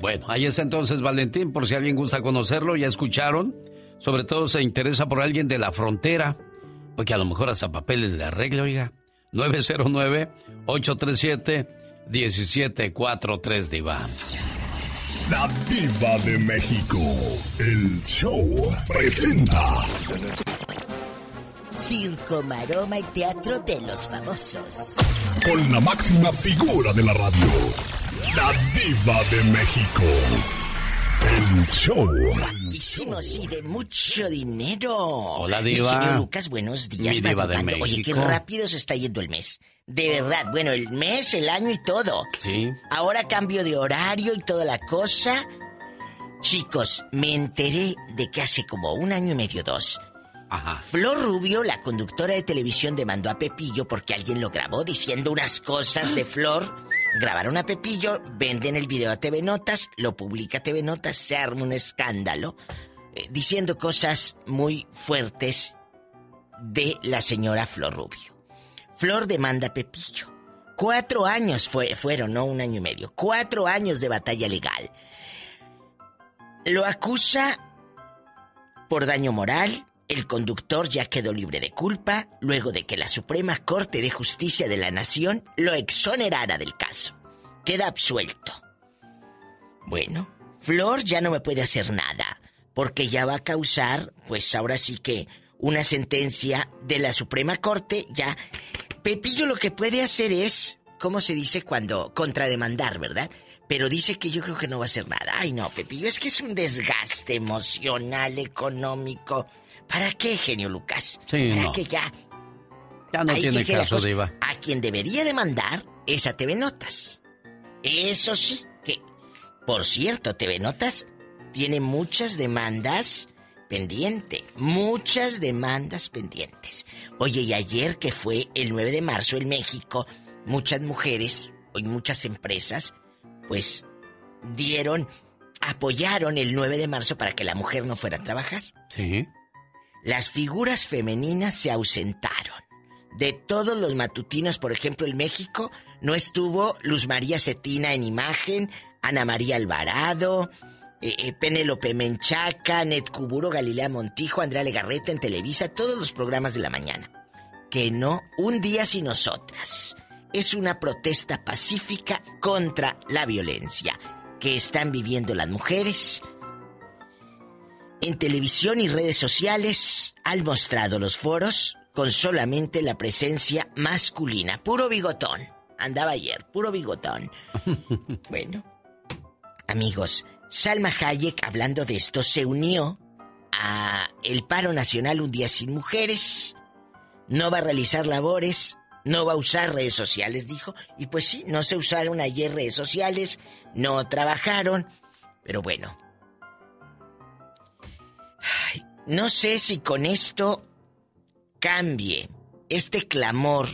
[SPEAKER 8] Bueno, ahí es entonces Valentín, por si alguien gusta conocerlo, ya escucharon. Sobre todo se interesa por alguien de la frontera, porque a lo mejor hasta papeles le arregle, oiga. 909-837-1743 Diva.
[SPEAKER 22] La Diva de México. El show presenta.
[SPEAKER 23] Circo, maroma y teatro de los famosos.
[SPEAKER 22] Con la máxima figura de la radio. La Diva de México. El show.
[SPEAKER 23] Hicimos y de mucho dinero.
[SPEAKER 8] Hola, Diva.
[SPEAKER 23] genio Lucas, buenos días.
[SPEAKER 8] Mi Diva de
[SPEAKER 23] madrugando. Oye, qué
[SPEAKER 8] México.
[SPEAKER 23] rápido se está yendo el mes. De verdad, bueno, el mes, el año y todo.
[SPEAKER 8] Sí.
[SPEAKER 23] Ahora cambio de horario y toda la cosa. Chicos, me enteré de que hace como un año y medio, dos. Flor Rubio, la conductora de televisión, demandó a Pepillo porque alguien lo grabó diciendo unas cosas de Flor. Grabaron a Pepillo, venden el video a TV Notas, lo publica TV Notas, se arma un escándalo eh, diciendo cosas muy fuertes de la señora Flor Rubio. Flor demanda a Pepillo. Cuatro años fue, fueron, no un año y medio. Cuatro años de batalla legal. Lo acusa por daño moral. El conductor ya quedó libre de culpa luego de que la Suprema Corte de Justicia de la Nación lo exonerara del caso. Queda absuelto. Bueno, Flor ya no me puede hacer nada, porque ya va a causar, pues ahora sí que, una sentencia de la Suprema Corte, ya. Pepillo lo que puede hacer es, ¿cómo se dice cuando contrademandar, verdad? Pero dice que yo creo que no va a hacer nada. Ay, no, Pepillo, es que es un desgaste emocional, económico. ¿Para qué, genio Lucas?
[SPEAKER 8] Sí,
[SPEAKER 23] ¿Para
[SPEAKER 8] no.
[SPEAKER 23] qué ya?
[SPEAKER 8] Ya no tiene
[SPEAKER 23] que
[SPEAKER 8] caso. Diva.
[SPEAKER 23] A quien debería demandar es a TV Notas. Eso sí, que, por cierto, TV Notas tiene muchas demandas pendientes. Muchas demandas pendientes. Oye, y ayer que fue el 9 de marzo en México, muchas mujeres y muchas empresas, pues, dieron, apoyaron el 9 de marzo para que la mujer no fuera a trabajar.
[SPEAKER 8] Sí.
[SPEAKER 23] Las figuras femeninas se ausentaron. De todos los matutinos, por ejemplo, en México, no estuvo Luz María Cetina en imagen, Ana María Alvarado, eh, eh, Penélope Menchaca, Net Cuburo, Galilea Montijo, Andrea Legarreta en Televisa, todos los programas de la mañana. Que no, un día sin nosotras. Es una protesta pacífica contra la violencia que están viviendo las mujeres en televisión y redes sociales han mostrado los foros con solamente la presencia masculina. Puro bigotón. Andaba ayer, puro bigotón. bueno, amigos, Salma Hayek, hablando de esto, se unió a el paro nacional Un Día Sin Mujeres. No va a realizar labores, no va a usar redes sociales, dijo. Y pues sí, no se usaron ayer redes sociales, no trabajaron. Pero bueno, no sé si con esto cambie este clamor,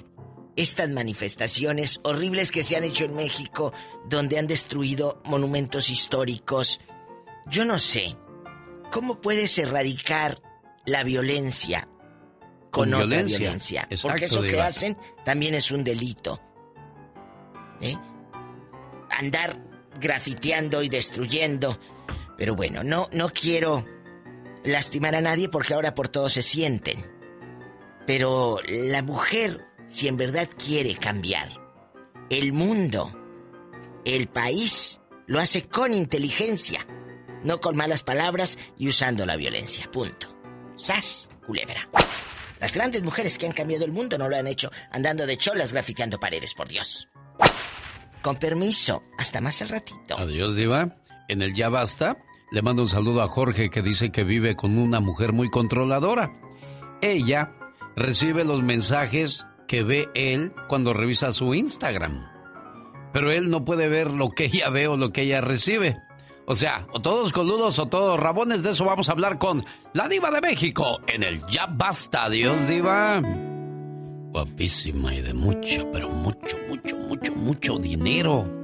[SPEAKER 23] estas manifestaciones horribles que se han hecho en México, donde han destruido monumentos históricos. Yo no sé. ¿Cómo puedes erradicar la violencia con,
[SPEAKER 8] Con
[SPEAKER 23] otra
[SPEAKER 8] violencia.
[SPEAKER 23] violencia?
[SPEAKER 8] Exacto,
[SPEAKER 23] Porque eso que hacen también es un delito. ¿Eh? Andar grafiteando y destruyendo. Pero bueno, no, no quiero lastimar a nadie porque ahora por todo se sienten. Pero la mujer, si en verdad quiere cambiar el mundo, el país, lo hace con inteligencia, no con malas palabras y usando la violencia. Punto. ¡Sas! Culebra. Las grandes mujeres que han cambiado el mundo no lo han hecho andando de cholas grafiteando paredes, por Dios. Con permiso, hasta más al ratito.
[SPEAKER 8] Adiós, Diva. En el Ya Basta Le mando un saludo a Jorge que dice que vive con una mujer muy controladora. Ella recibe los mensajes que ve él cuando revisa su Instagram. Pero él no puede ver lo que ella ve o lo que ella recibe. O sea, o todos coludos o todos rabones, de eso vamos a hablar con la diva de México en el Ya Basta. Dios, diva. Guapísima y de mucho, pero mucho, mucho, mucho, mucho dinero.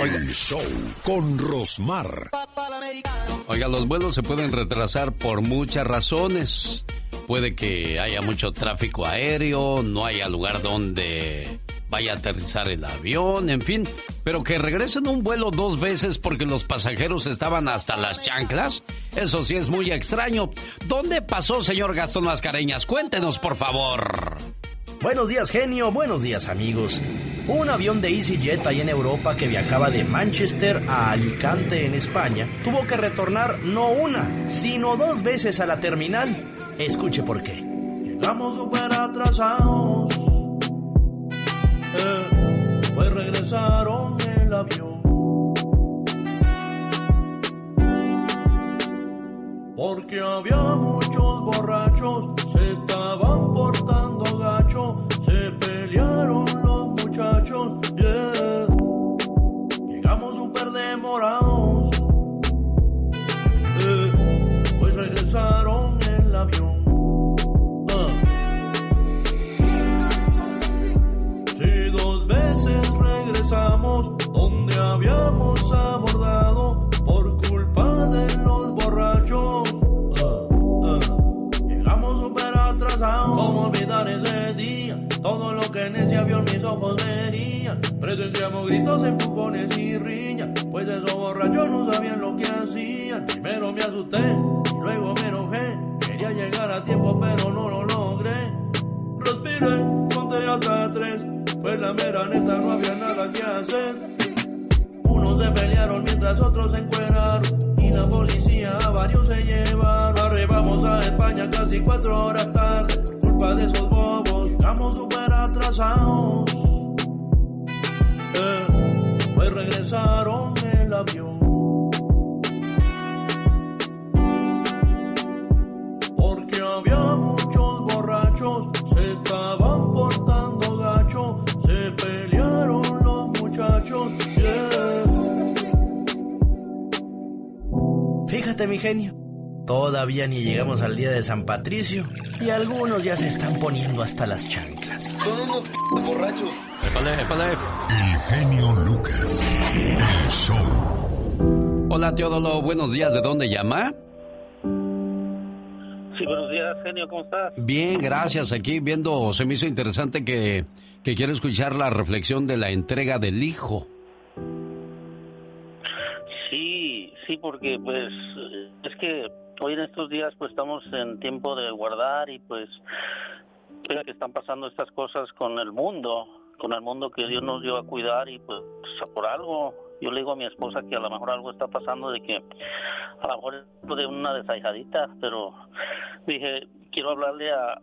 [SPEAKER 1] El show con Rosmar.
[SPEAKER 8] Oiga, los vuelos se pueden retrasar por muchas razones. Puede que haya mucho tráfico aéreo, no haya lugar donde vaya a aterrizar el avión, en fin. Pero que regresen un vuelo dos veces porque los pasajeros estaban hasta las chanclas, eso sí es muy extraño. ¿Dónde pasó, señor Gastón Mascareñas? Cuéntenos, por favor.
[SPEAKER 53] Buenos días, genio. Buenos días, amigos. Un avión de EasyJet ahí en Europa que viajaba de Manchester a Alicante en España tuvo que retornar no una, sino dos veces a la terminal. Escuche por qué. Llegamos súper atrasados. Eh, pues regresaron el avión. Porque había muchos borrachos, se estaban portando pelearon los muchachos. Llegamos súper demorados, pues regresaron el avión. Ah. Si dos veces regresamos donde habíamos abordado por culpa de los borrachos. Ah, ah. Llegamos súper atrasados. ¿Cómo olvidar ese día? Todo lo que en ese avión mis ojos verían. Presenciamos gritos, empujones y riñas. Pues esos borrachos no sabían lo que hacían. Primero me asusté y luego me enojé. Quería llegar a tiempo, pero no lo logré. Respiré, conté hasta tres. Pues la mera neta no había nada que hacer. Unos se pelearon mientras otros se encueraron. Y la policía a varios se llevaron. Arribamos a España casi cuatro horas tarde. Culpa de esos bobos, llegamos súper atrasados. Eh, pues regresaron el avión. Porque había muchos borrachos, se estaban portando gacho, se pelearon los muchachos. Fíjate, mi genio. Todavía ni llegamos al día de San Patricio y algunos ya se están poniendo hasta las chanclas.
[SPEAKER 54] Son unos borrachos.
[SPEAKER 8] Épale, épale.
[SPEAKER 1] El genio Lucas. El show.
[SPEAKER 8] Hola, Teodolo. Buenos días. ¿De dónde llama?
[SPEAKER 55] Sí, buenos días, genio, ¿cómo estás?
[SPEAKER 8] Bien, gracias. Aquí viendo, se me hizo interesante que, que quiero escuchar la reflexión de la entrega del hijo.
[SPEAKER 55] Sí, sí, porque pues es que hoy en estos días pues estamos en tiempo de guardar y pues que están pasando estas cosas con el mundo, con el mundo que Dios nos dio a cuidar y pues por algo yo le digo a mi esposa que a lo mejor algo está pasando de que a lo mejor es de una desahijadita, pero dije, quiero hablarle a,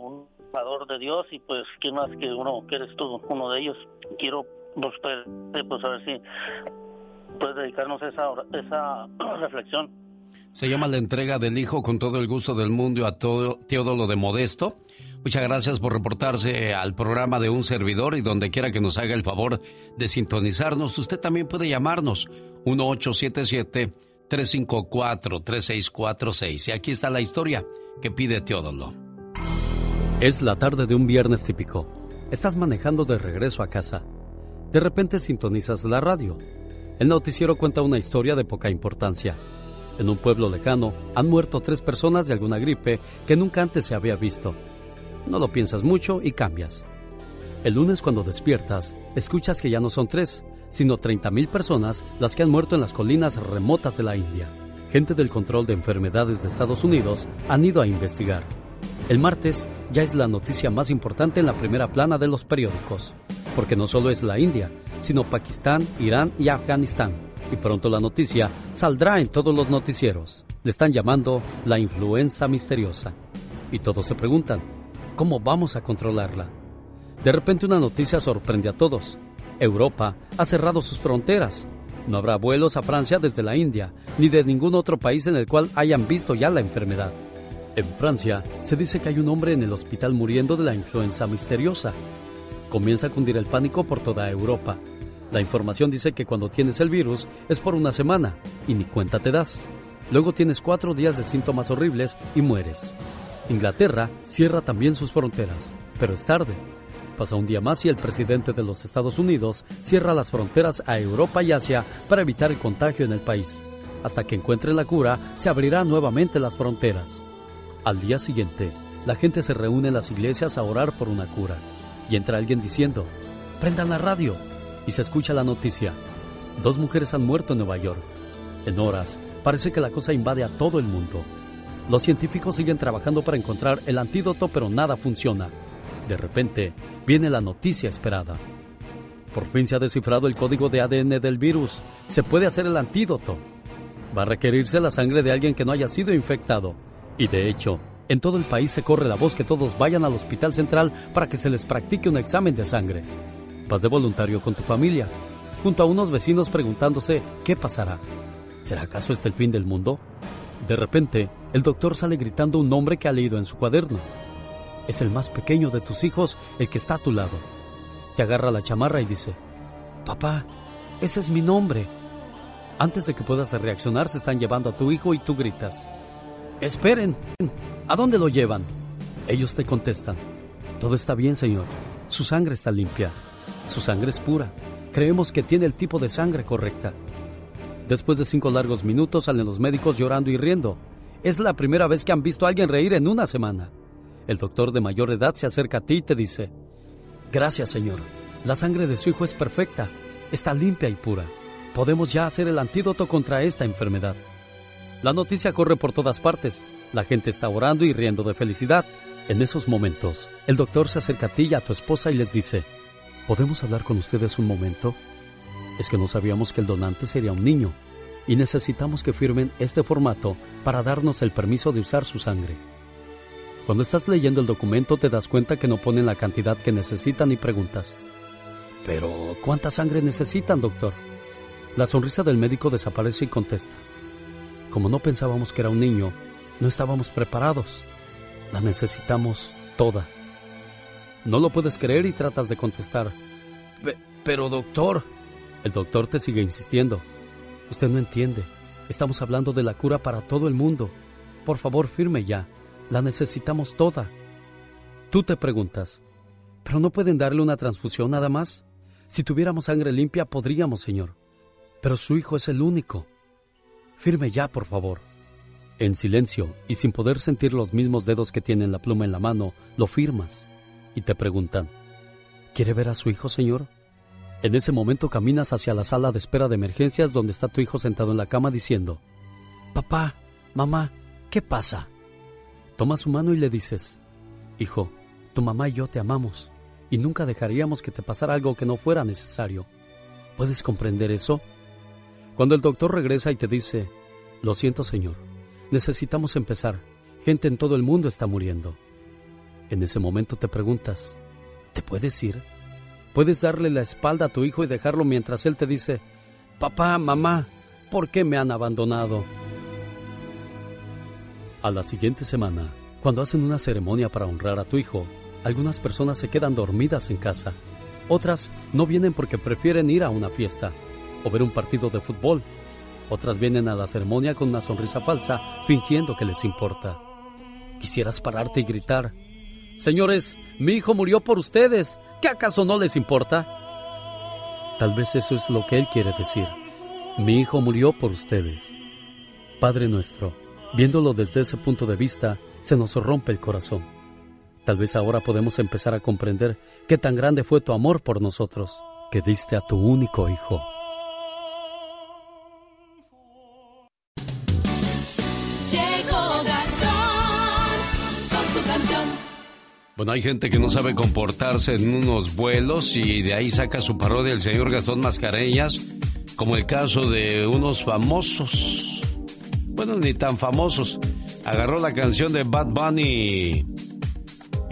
[SPEAKER 55] un jugador de Dios y pues quién más que uno, que eres tú, uno de ellos. Quiero pues, pues, a ver si puedes dedicarnos esa, esa reflexión.
[SPEAKER 8] Se llama la entrega del hijo con todo el gusto del mundo a todo Teodolo de Modesto. Muchas gracias por reportarse eh, al programa de un servidor y donde quiera que nos haga el favor de sintonizarnos. Usted también puede llamarnos 1877-354-3646. Y aquí está la historia que pide Teodolo.
[SPEAKER 6] Es la tarde de un viernes típico. Estás manejando de regreso a casa. De repente sintonizas la radio. El noticiero cuenta una historia de poca importancia. En un pueblo lejano han muerto tres personas de alguna gripe que nunca antes se había visto. No lo piensas mucho y cambias. El lunes cuando despiertas, escuchas que ya no son tres, sino 30.000 personas las que han muerto en las colinas remotas de la India. Gente del control de enfermedades de Estados Unidos han ido a investigar. El martes ya es la noticia más importante en la primera plana de los periódicos, porque no solo es la India, sino Pakistán, Irán y Afganistán. Y pronto la noticia saldrá en todos los noticieros. Le están llamando la influenza misteriosa. Y todos se preguntan, ¿cómo vamos a controlarla? De repente una noticia sorprende a todos. Europa ha cerrado sus fronteras. No habrá vuelos a Francia desde la India, ni de ningún otro país en el cual hayan visto ya la enfermedad. En Francia se dice que hay un hombre en el hospital muriendo de la influenza misteriosa. Comienza a cundir el pánico por toda Europa. La información dice que cuando tienes el virus es por una semana y ni cuenta te das. Luego tienes cuatro días de síntomas horribles y mueres. Inglaterra cierra también sus fronteras, pero es tarde. Pasa un día más y el presidente de los Estados Unidos cierra las fronteras a Europa y Asia para evitar el contagio en el país. Hasta que encuentre la cura, se abrirán nuevamente las fronteras. Al día siguiente, la gente se reúne en las iglesias a orar por una cura. Y entra alguien diciendo, prendan la radio. Y se escucha la noticia. Dos mujeres han muerto en Nueva York. En horas, parece que la cosa invade a todo el mundo. Los científicos siguen trabajando para encontrar el antídoto, pero nada funciona. De repente, viene la noticia esperada. Por fin se ha descifrado el código de ADN del virus. Se puede hacer el antídoto. Va a requerirse la sangre de alguien que no haya sido infectado. Y de hecho, en todo el país se corre la voz que todos vayan al hospital central para que se les practique un examen de sangre. Vas de voluntario con tu familia, junto a unos vecinos preguntándose qué pasará. ¿Será acaso este el fin del mundo? De repente, el doctor sale gritando un nombre que ha leído en su cuaderno. Es el más pequeño de tus hijos el que está a tu lado. Te agarra la chamarra y dice, Papá, ese es mi nombre. Antes de que puedas reaccionar, se están llevando a tu hijo y tú gritas, Esperen, ¿a dónde lo llevan? Ellos te contestan, Todo está bien, señor. Su sangre está limpia. Su sangre es pura. Creemos que tiene el tipo de sangre correcta. Después de cinco largos minutos salen los médicos llorando y riendo. Es la primera vez que han visto a alguien reír en una semana. El doctor de mayor edad se acerca a ti y te dice, Gracias, señor. La sangre de su hijo es perfecta. Está limpia y pura. Podemos ya hacer el antídoto contra esta enfermedad. La noticia corre por todas partes. La gente está orando y riendo de felicidad. En esos momentos, el doctor se acerca a ti y a tu esposa y les dice, ¿podemos hablar con ustedes un momento? Es que no sabíamos que el donante sería un niño y necesitamos que firmen este formato para darnos el permiso de usar su sangre. Cuando estás leyendo el documento te das cuenta que no ponen la cantidad que necesitan y preguntas, ¿pero cuánta sangre necesitan, doctor? La sonrisa del médico desaparece y contesta, como no pensábamos que era un niño, no estábamos preparados. La necesitamos toda. No lo puedes creer y tratas de contestar, pero doctor, el doctor te sigue insistiendo. Usted no entiende. Estamos hablando de la cura para todo el mundo. Por favor, firme ya. La necesitamos toda. Tú te preguntas, ¿pero no pueden darle una transfusión nada más? Si tuviéramos sangre limpia, podríamos, señor. Pero su hijo es el único. Firme ya, por favor. En silencio y sin poder sentir los mismos dedos que tienen la pluma en la mano, lo firmas. Y te preguntan, ¿quiere ver a su hijo, señor? En ese momento caminas hacia la sala de espera de emergencias donde está tu hijo sentado en la cama diciendo, Papá, mamá, ¿qué pasa? Tomas su mano y le dices, Hijo, tu mamá y yo te amamos y nunca dejaríamos que te pasara algo que no fuera necesario. ¿Puedes comprender eso? Cuando el doctor regresa y te dice, Lo siento, señor, necesitamos empezar. Gente en todo el mundo está muriendo. En ese momento te preguntas, ¿te puedes ir? ¿Puedes darle la espalda a tu hijo y dejarlo mientras él te dice, Papá, mamá, ¿por qué me han abandonado? A la siguiente semana, cuando hacen una ceremonia para honrar a tu hijo, algunas personas se quedan dormidas en casa. Otras no vienen porque prefieren ir a una fiesta o ver un partido de fútbol. Otras vienen a la ceremonia con una sonrisa falsa, fingiendo que les importa. Quisieras pararte y gritar, Señores, mi hijo murió por ustedes. ¿Qué acaso no les importa? Tal vez eso es lo que él quiere decir. Mi hijo murió por ustedes. Padre nuestro, Viéndolo desde ese punto de vista, se nos rompe el corazón. Tal vez ahora podemos empezar a comprender qué tan grande fue tu amor por nosotros, que diste a tu único hijo.
[SPEAKER 8] Bueno, hay gente que no sabe comportarse en unos vuelos y de ahí saca su parodia el señor Gastón Mascareñas, como el caso de unos famosos bueno, ni tan famosos. Agarró la canción de Bad Bunny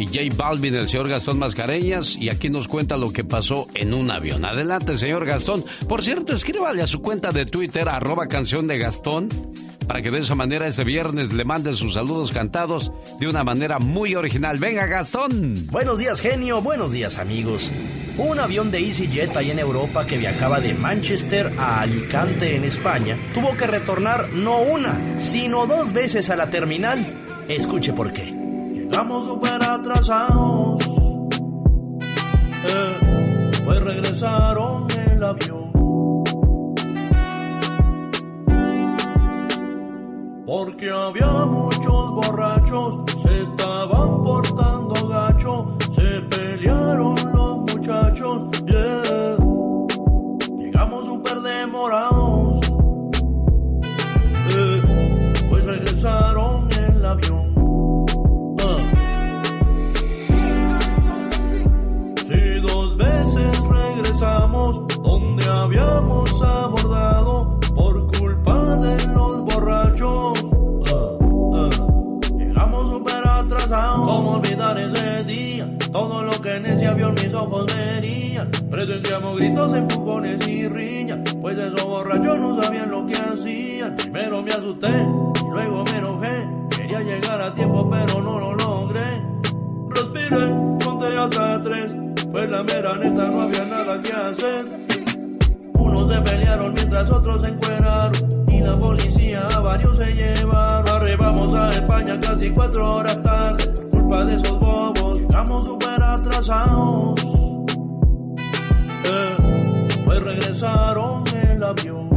[SPEAKER 8] y J Balvin, el señor Gastón Mascareñas, y aquí nos cuenta lo que pasó en un avión. Adelante, señor Gastón. Por cierto, escríbale a su cuenta de Twitter, arroba canción de Gastón, para que de esa manera ese viernes le mande sus saludos cantados de una manera muy original. Venga, Gastón.
[SPEAKER 56] Buenos días, genio. Buenos días, amigos. Un avión de EasyJet ahí en Europa que viajaba de Manchester a Alicante en España tuvo que retornar no una, sino dos veces a la terminal. Escuche por qué.
[SPEAKER 53] Llegamos súper atrasados. Eh, pues regresaron el avión. Porque había muchos borrachos, se estaban portando gacho, se pelearon los muchachos, yeah. Llegamos súper demorados, eh, pues regresaron ¿Cómo olvidar ese día? Todo lo que en ese avión mis ojos verían. Presenciamos gritos, empujones y riñas. Pues esos borrachos no sabían lo que hacían. Primero me asusté y luego me enojé. Quería llegar a tiempo, pero no lo logré. Respiré, conté hasta tres. Pues la mera neta no había nada que hacer. Unos se pelearon mientras otros se encueraron. Y la policía a varios se llevaron. Arribamos a España casi cuatro horas tarde. De esos bobos, llegamos súper atrasados. Eh, pues regresaron el avión.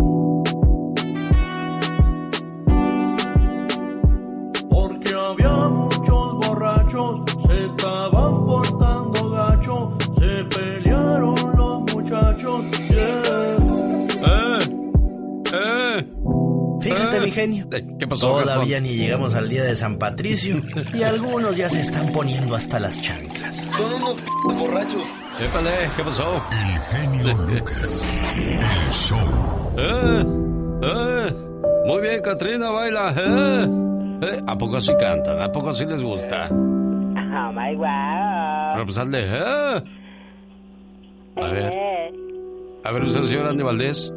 [SPEAKER 53] Porque había muchos borrachos,
[SPEAKER 56] Fíjate, mi genio.
[SPEAKER 8] ¿Qué pasó,
[SPEAKER 56] Todavía
[SPEAKER 8] Gastón?
[SPEAKER 56] ni llegamos al día de San Patricio y algunos ya se están poniendo hasta las chanclas.
[SPEAKER 54] Son unos borrachos.
[SPEAKER 8] Épale, ¿qué pasó?
[SPEAKER 1] El genio Lucas. El show.
[SPEAKER 8] Eh, eh. Muy bien, Katrina, baila. Eh. Eh, ¿A poco así cantan? ¿A poco así les gusta?
[SPEAKER 10] Oh my wow.
[SPEAKER 8] Pero pues hazle, eh. A ver. A ver, usted, señor Andy Valdés.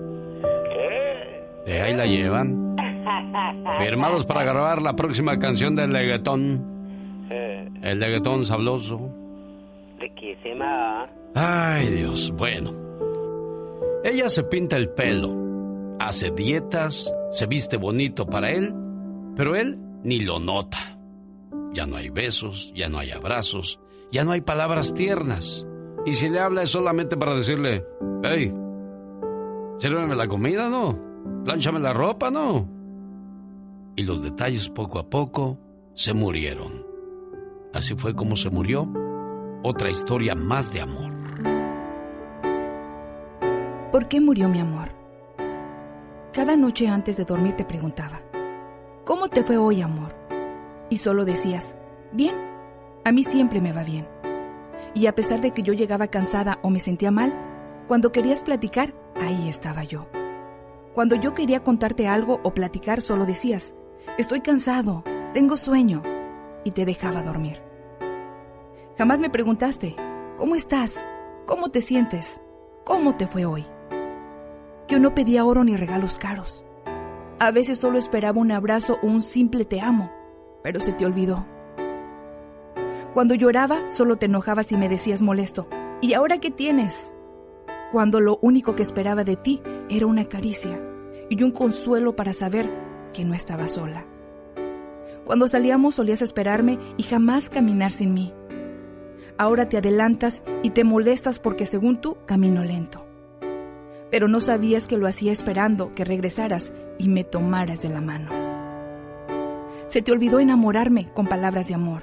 [SPEAKER 8] Eh, ahí la llevan. Firmados para grabar la próxima canción del leguetón. El leguetón sabloso.
[SPEAKER 10] Riquísima.
[SPEAKER 8] Ay, Dios, bueno. Ella se pinta el pelo, hace dietas, se viste bonito para él, pero él ni lo nota. Ya no hay besos, ya no hay abrazos, ya no hay palabras tiernas. Y si le habla es solamente para decirle, hey, sírveme la comida, ¿no? Plánchame la ropa, ¿no? Y los detalles poco a poco se murieron. Así fue como se murió otra historia más de amor.
[SPEAKER 28] ¿Por qué murió mi amor? Cada noche antes de dormir te preguntaba, ¿cómo te fue hoy, amor? Y solo decías, bien, a mí siempre me va bien. Y a pesar de que yo llegaba cansada o me sentía mal, cuando querías platicar, ahí estaba yo. Cuando yo quería contarte algo o platicar, solo decías, estoy cansado, tengo sueño, y te dejaba dormir. Jamás me preguntaste, ¿cómo estás? ¿Cómo te sientes? ¿Cómo te fue hoy? Yo no pedía oro ni regalos caros. A veces solo esperaba un abrazo o un simple te amo, pero se te olvidó. Cuando lloraba, solo te enojabas y me decías molesto, ¿y ahora qué tienes? Cuando lo único que esperaba de ti era una caricia y un consuelo para saber que no estaba sola. Cuando salíamos solías esperarme y jamás caminar sin mí. Ahora te adelantas y te molestas porque según tú camino lento. Pero no sabías que lo hacía esperando que regresaras y me tomaras de la mano. Se te olvidó enamorarme con palabras de amor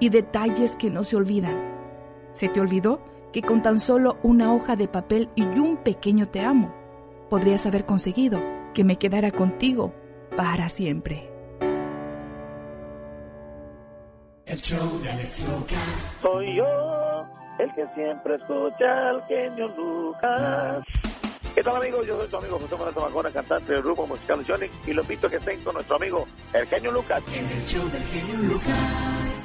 [SPEAKER 28] y detalles que no se olvidan. Se te olvidó que con tan solo una hoja de papel y un pequeño te amo, podrías haber conseguido que me quedara contigo para siempre.
[SPEAKER 57] El show de Alex Lucas.
[SPEAKER 11] Soy yo, el que siempre escucha al genio Lucas. ¿Qué tal amigos? Yo soy tu amigo José Manuel Zamacona, cantante del grupo musical Sonic y lo invito a que estén con nuestro amigo el genio Lucas.
[SPEAKER 57] En el show del genio Lucas.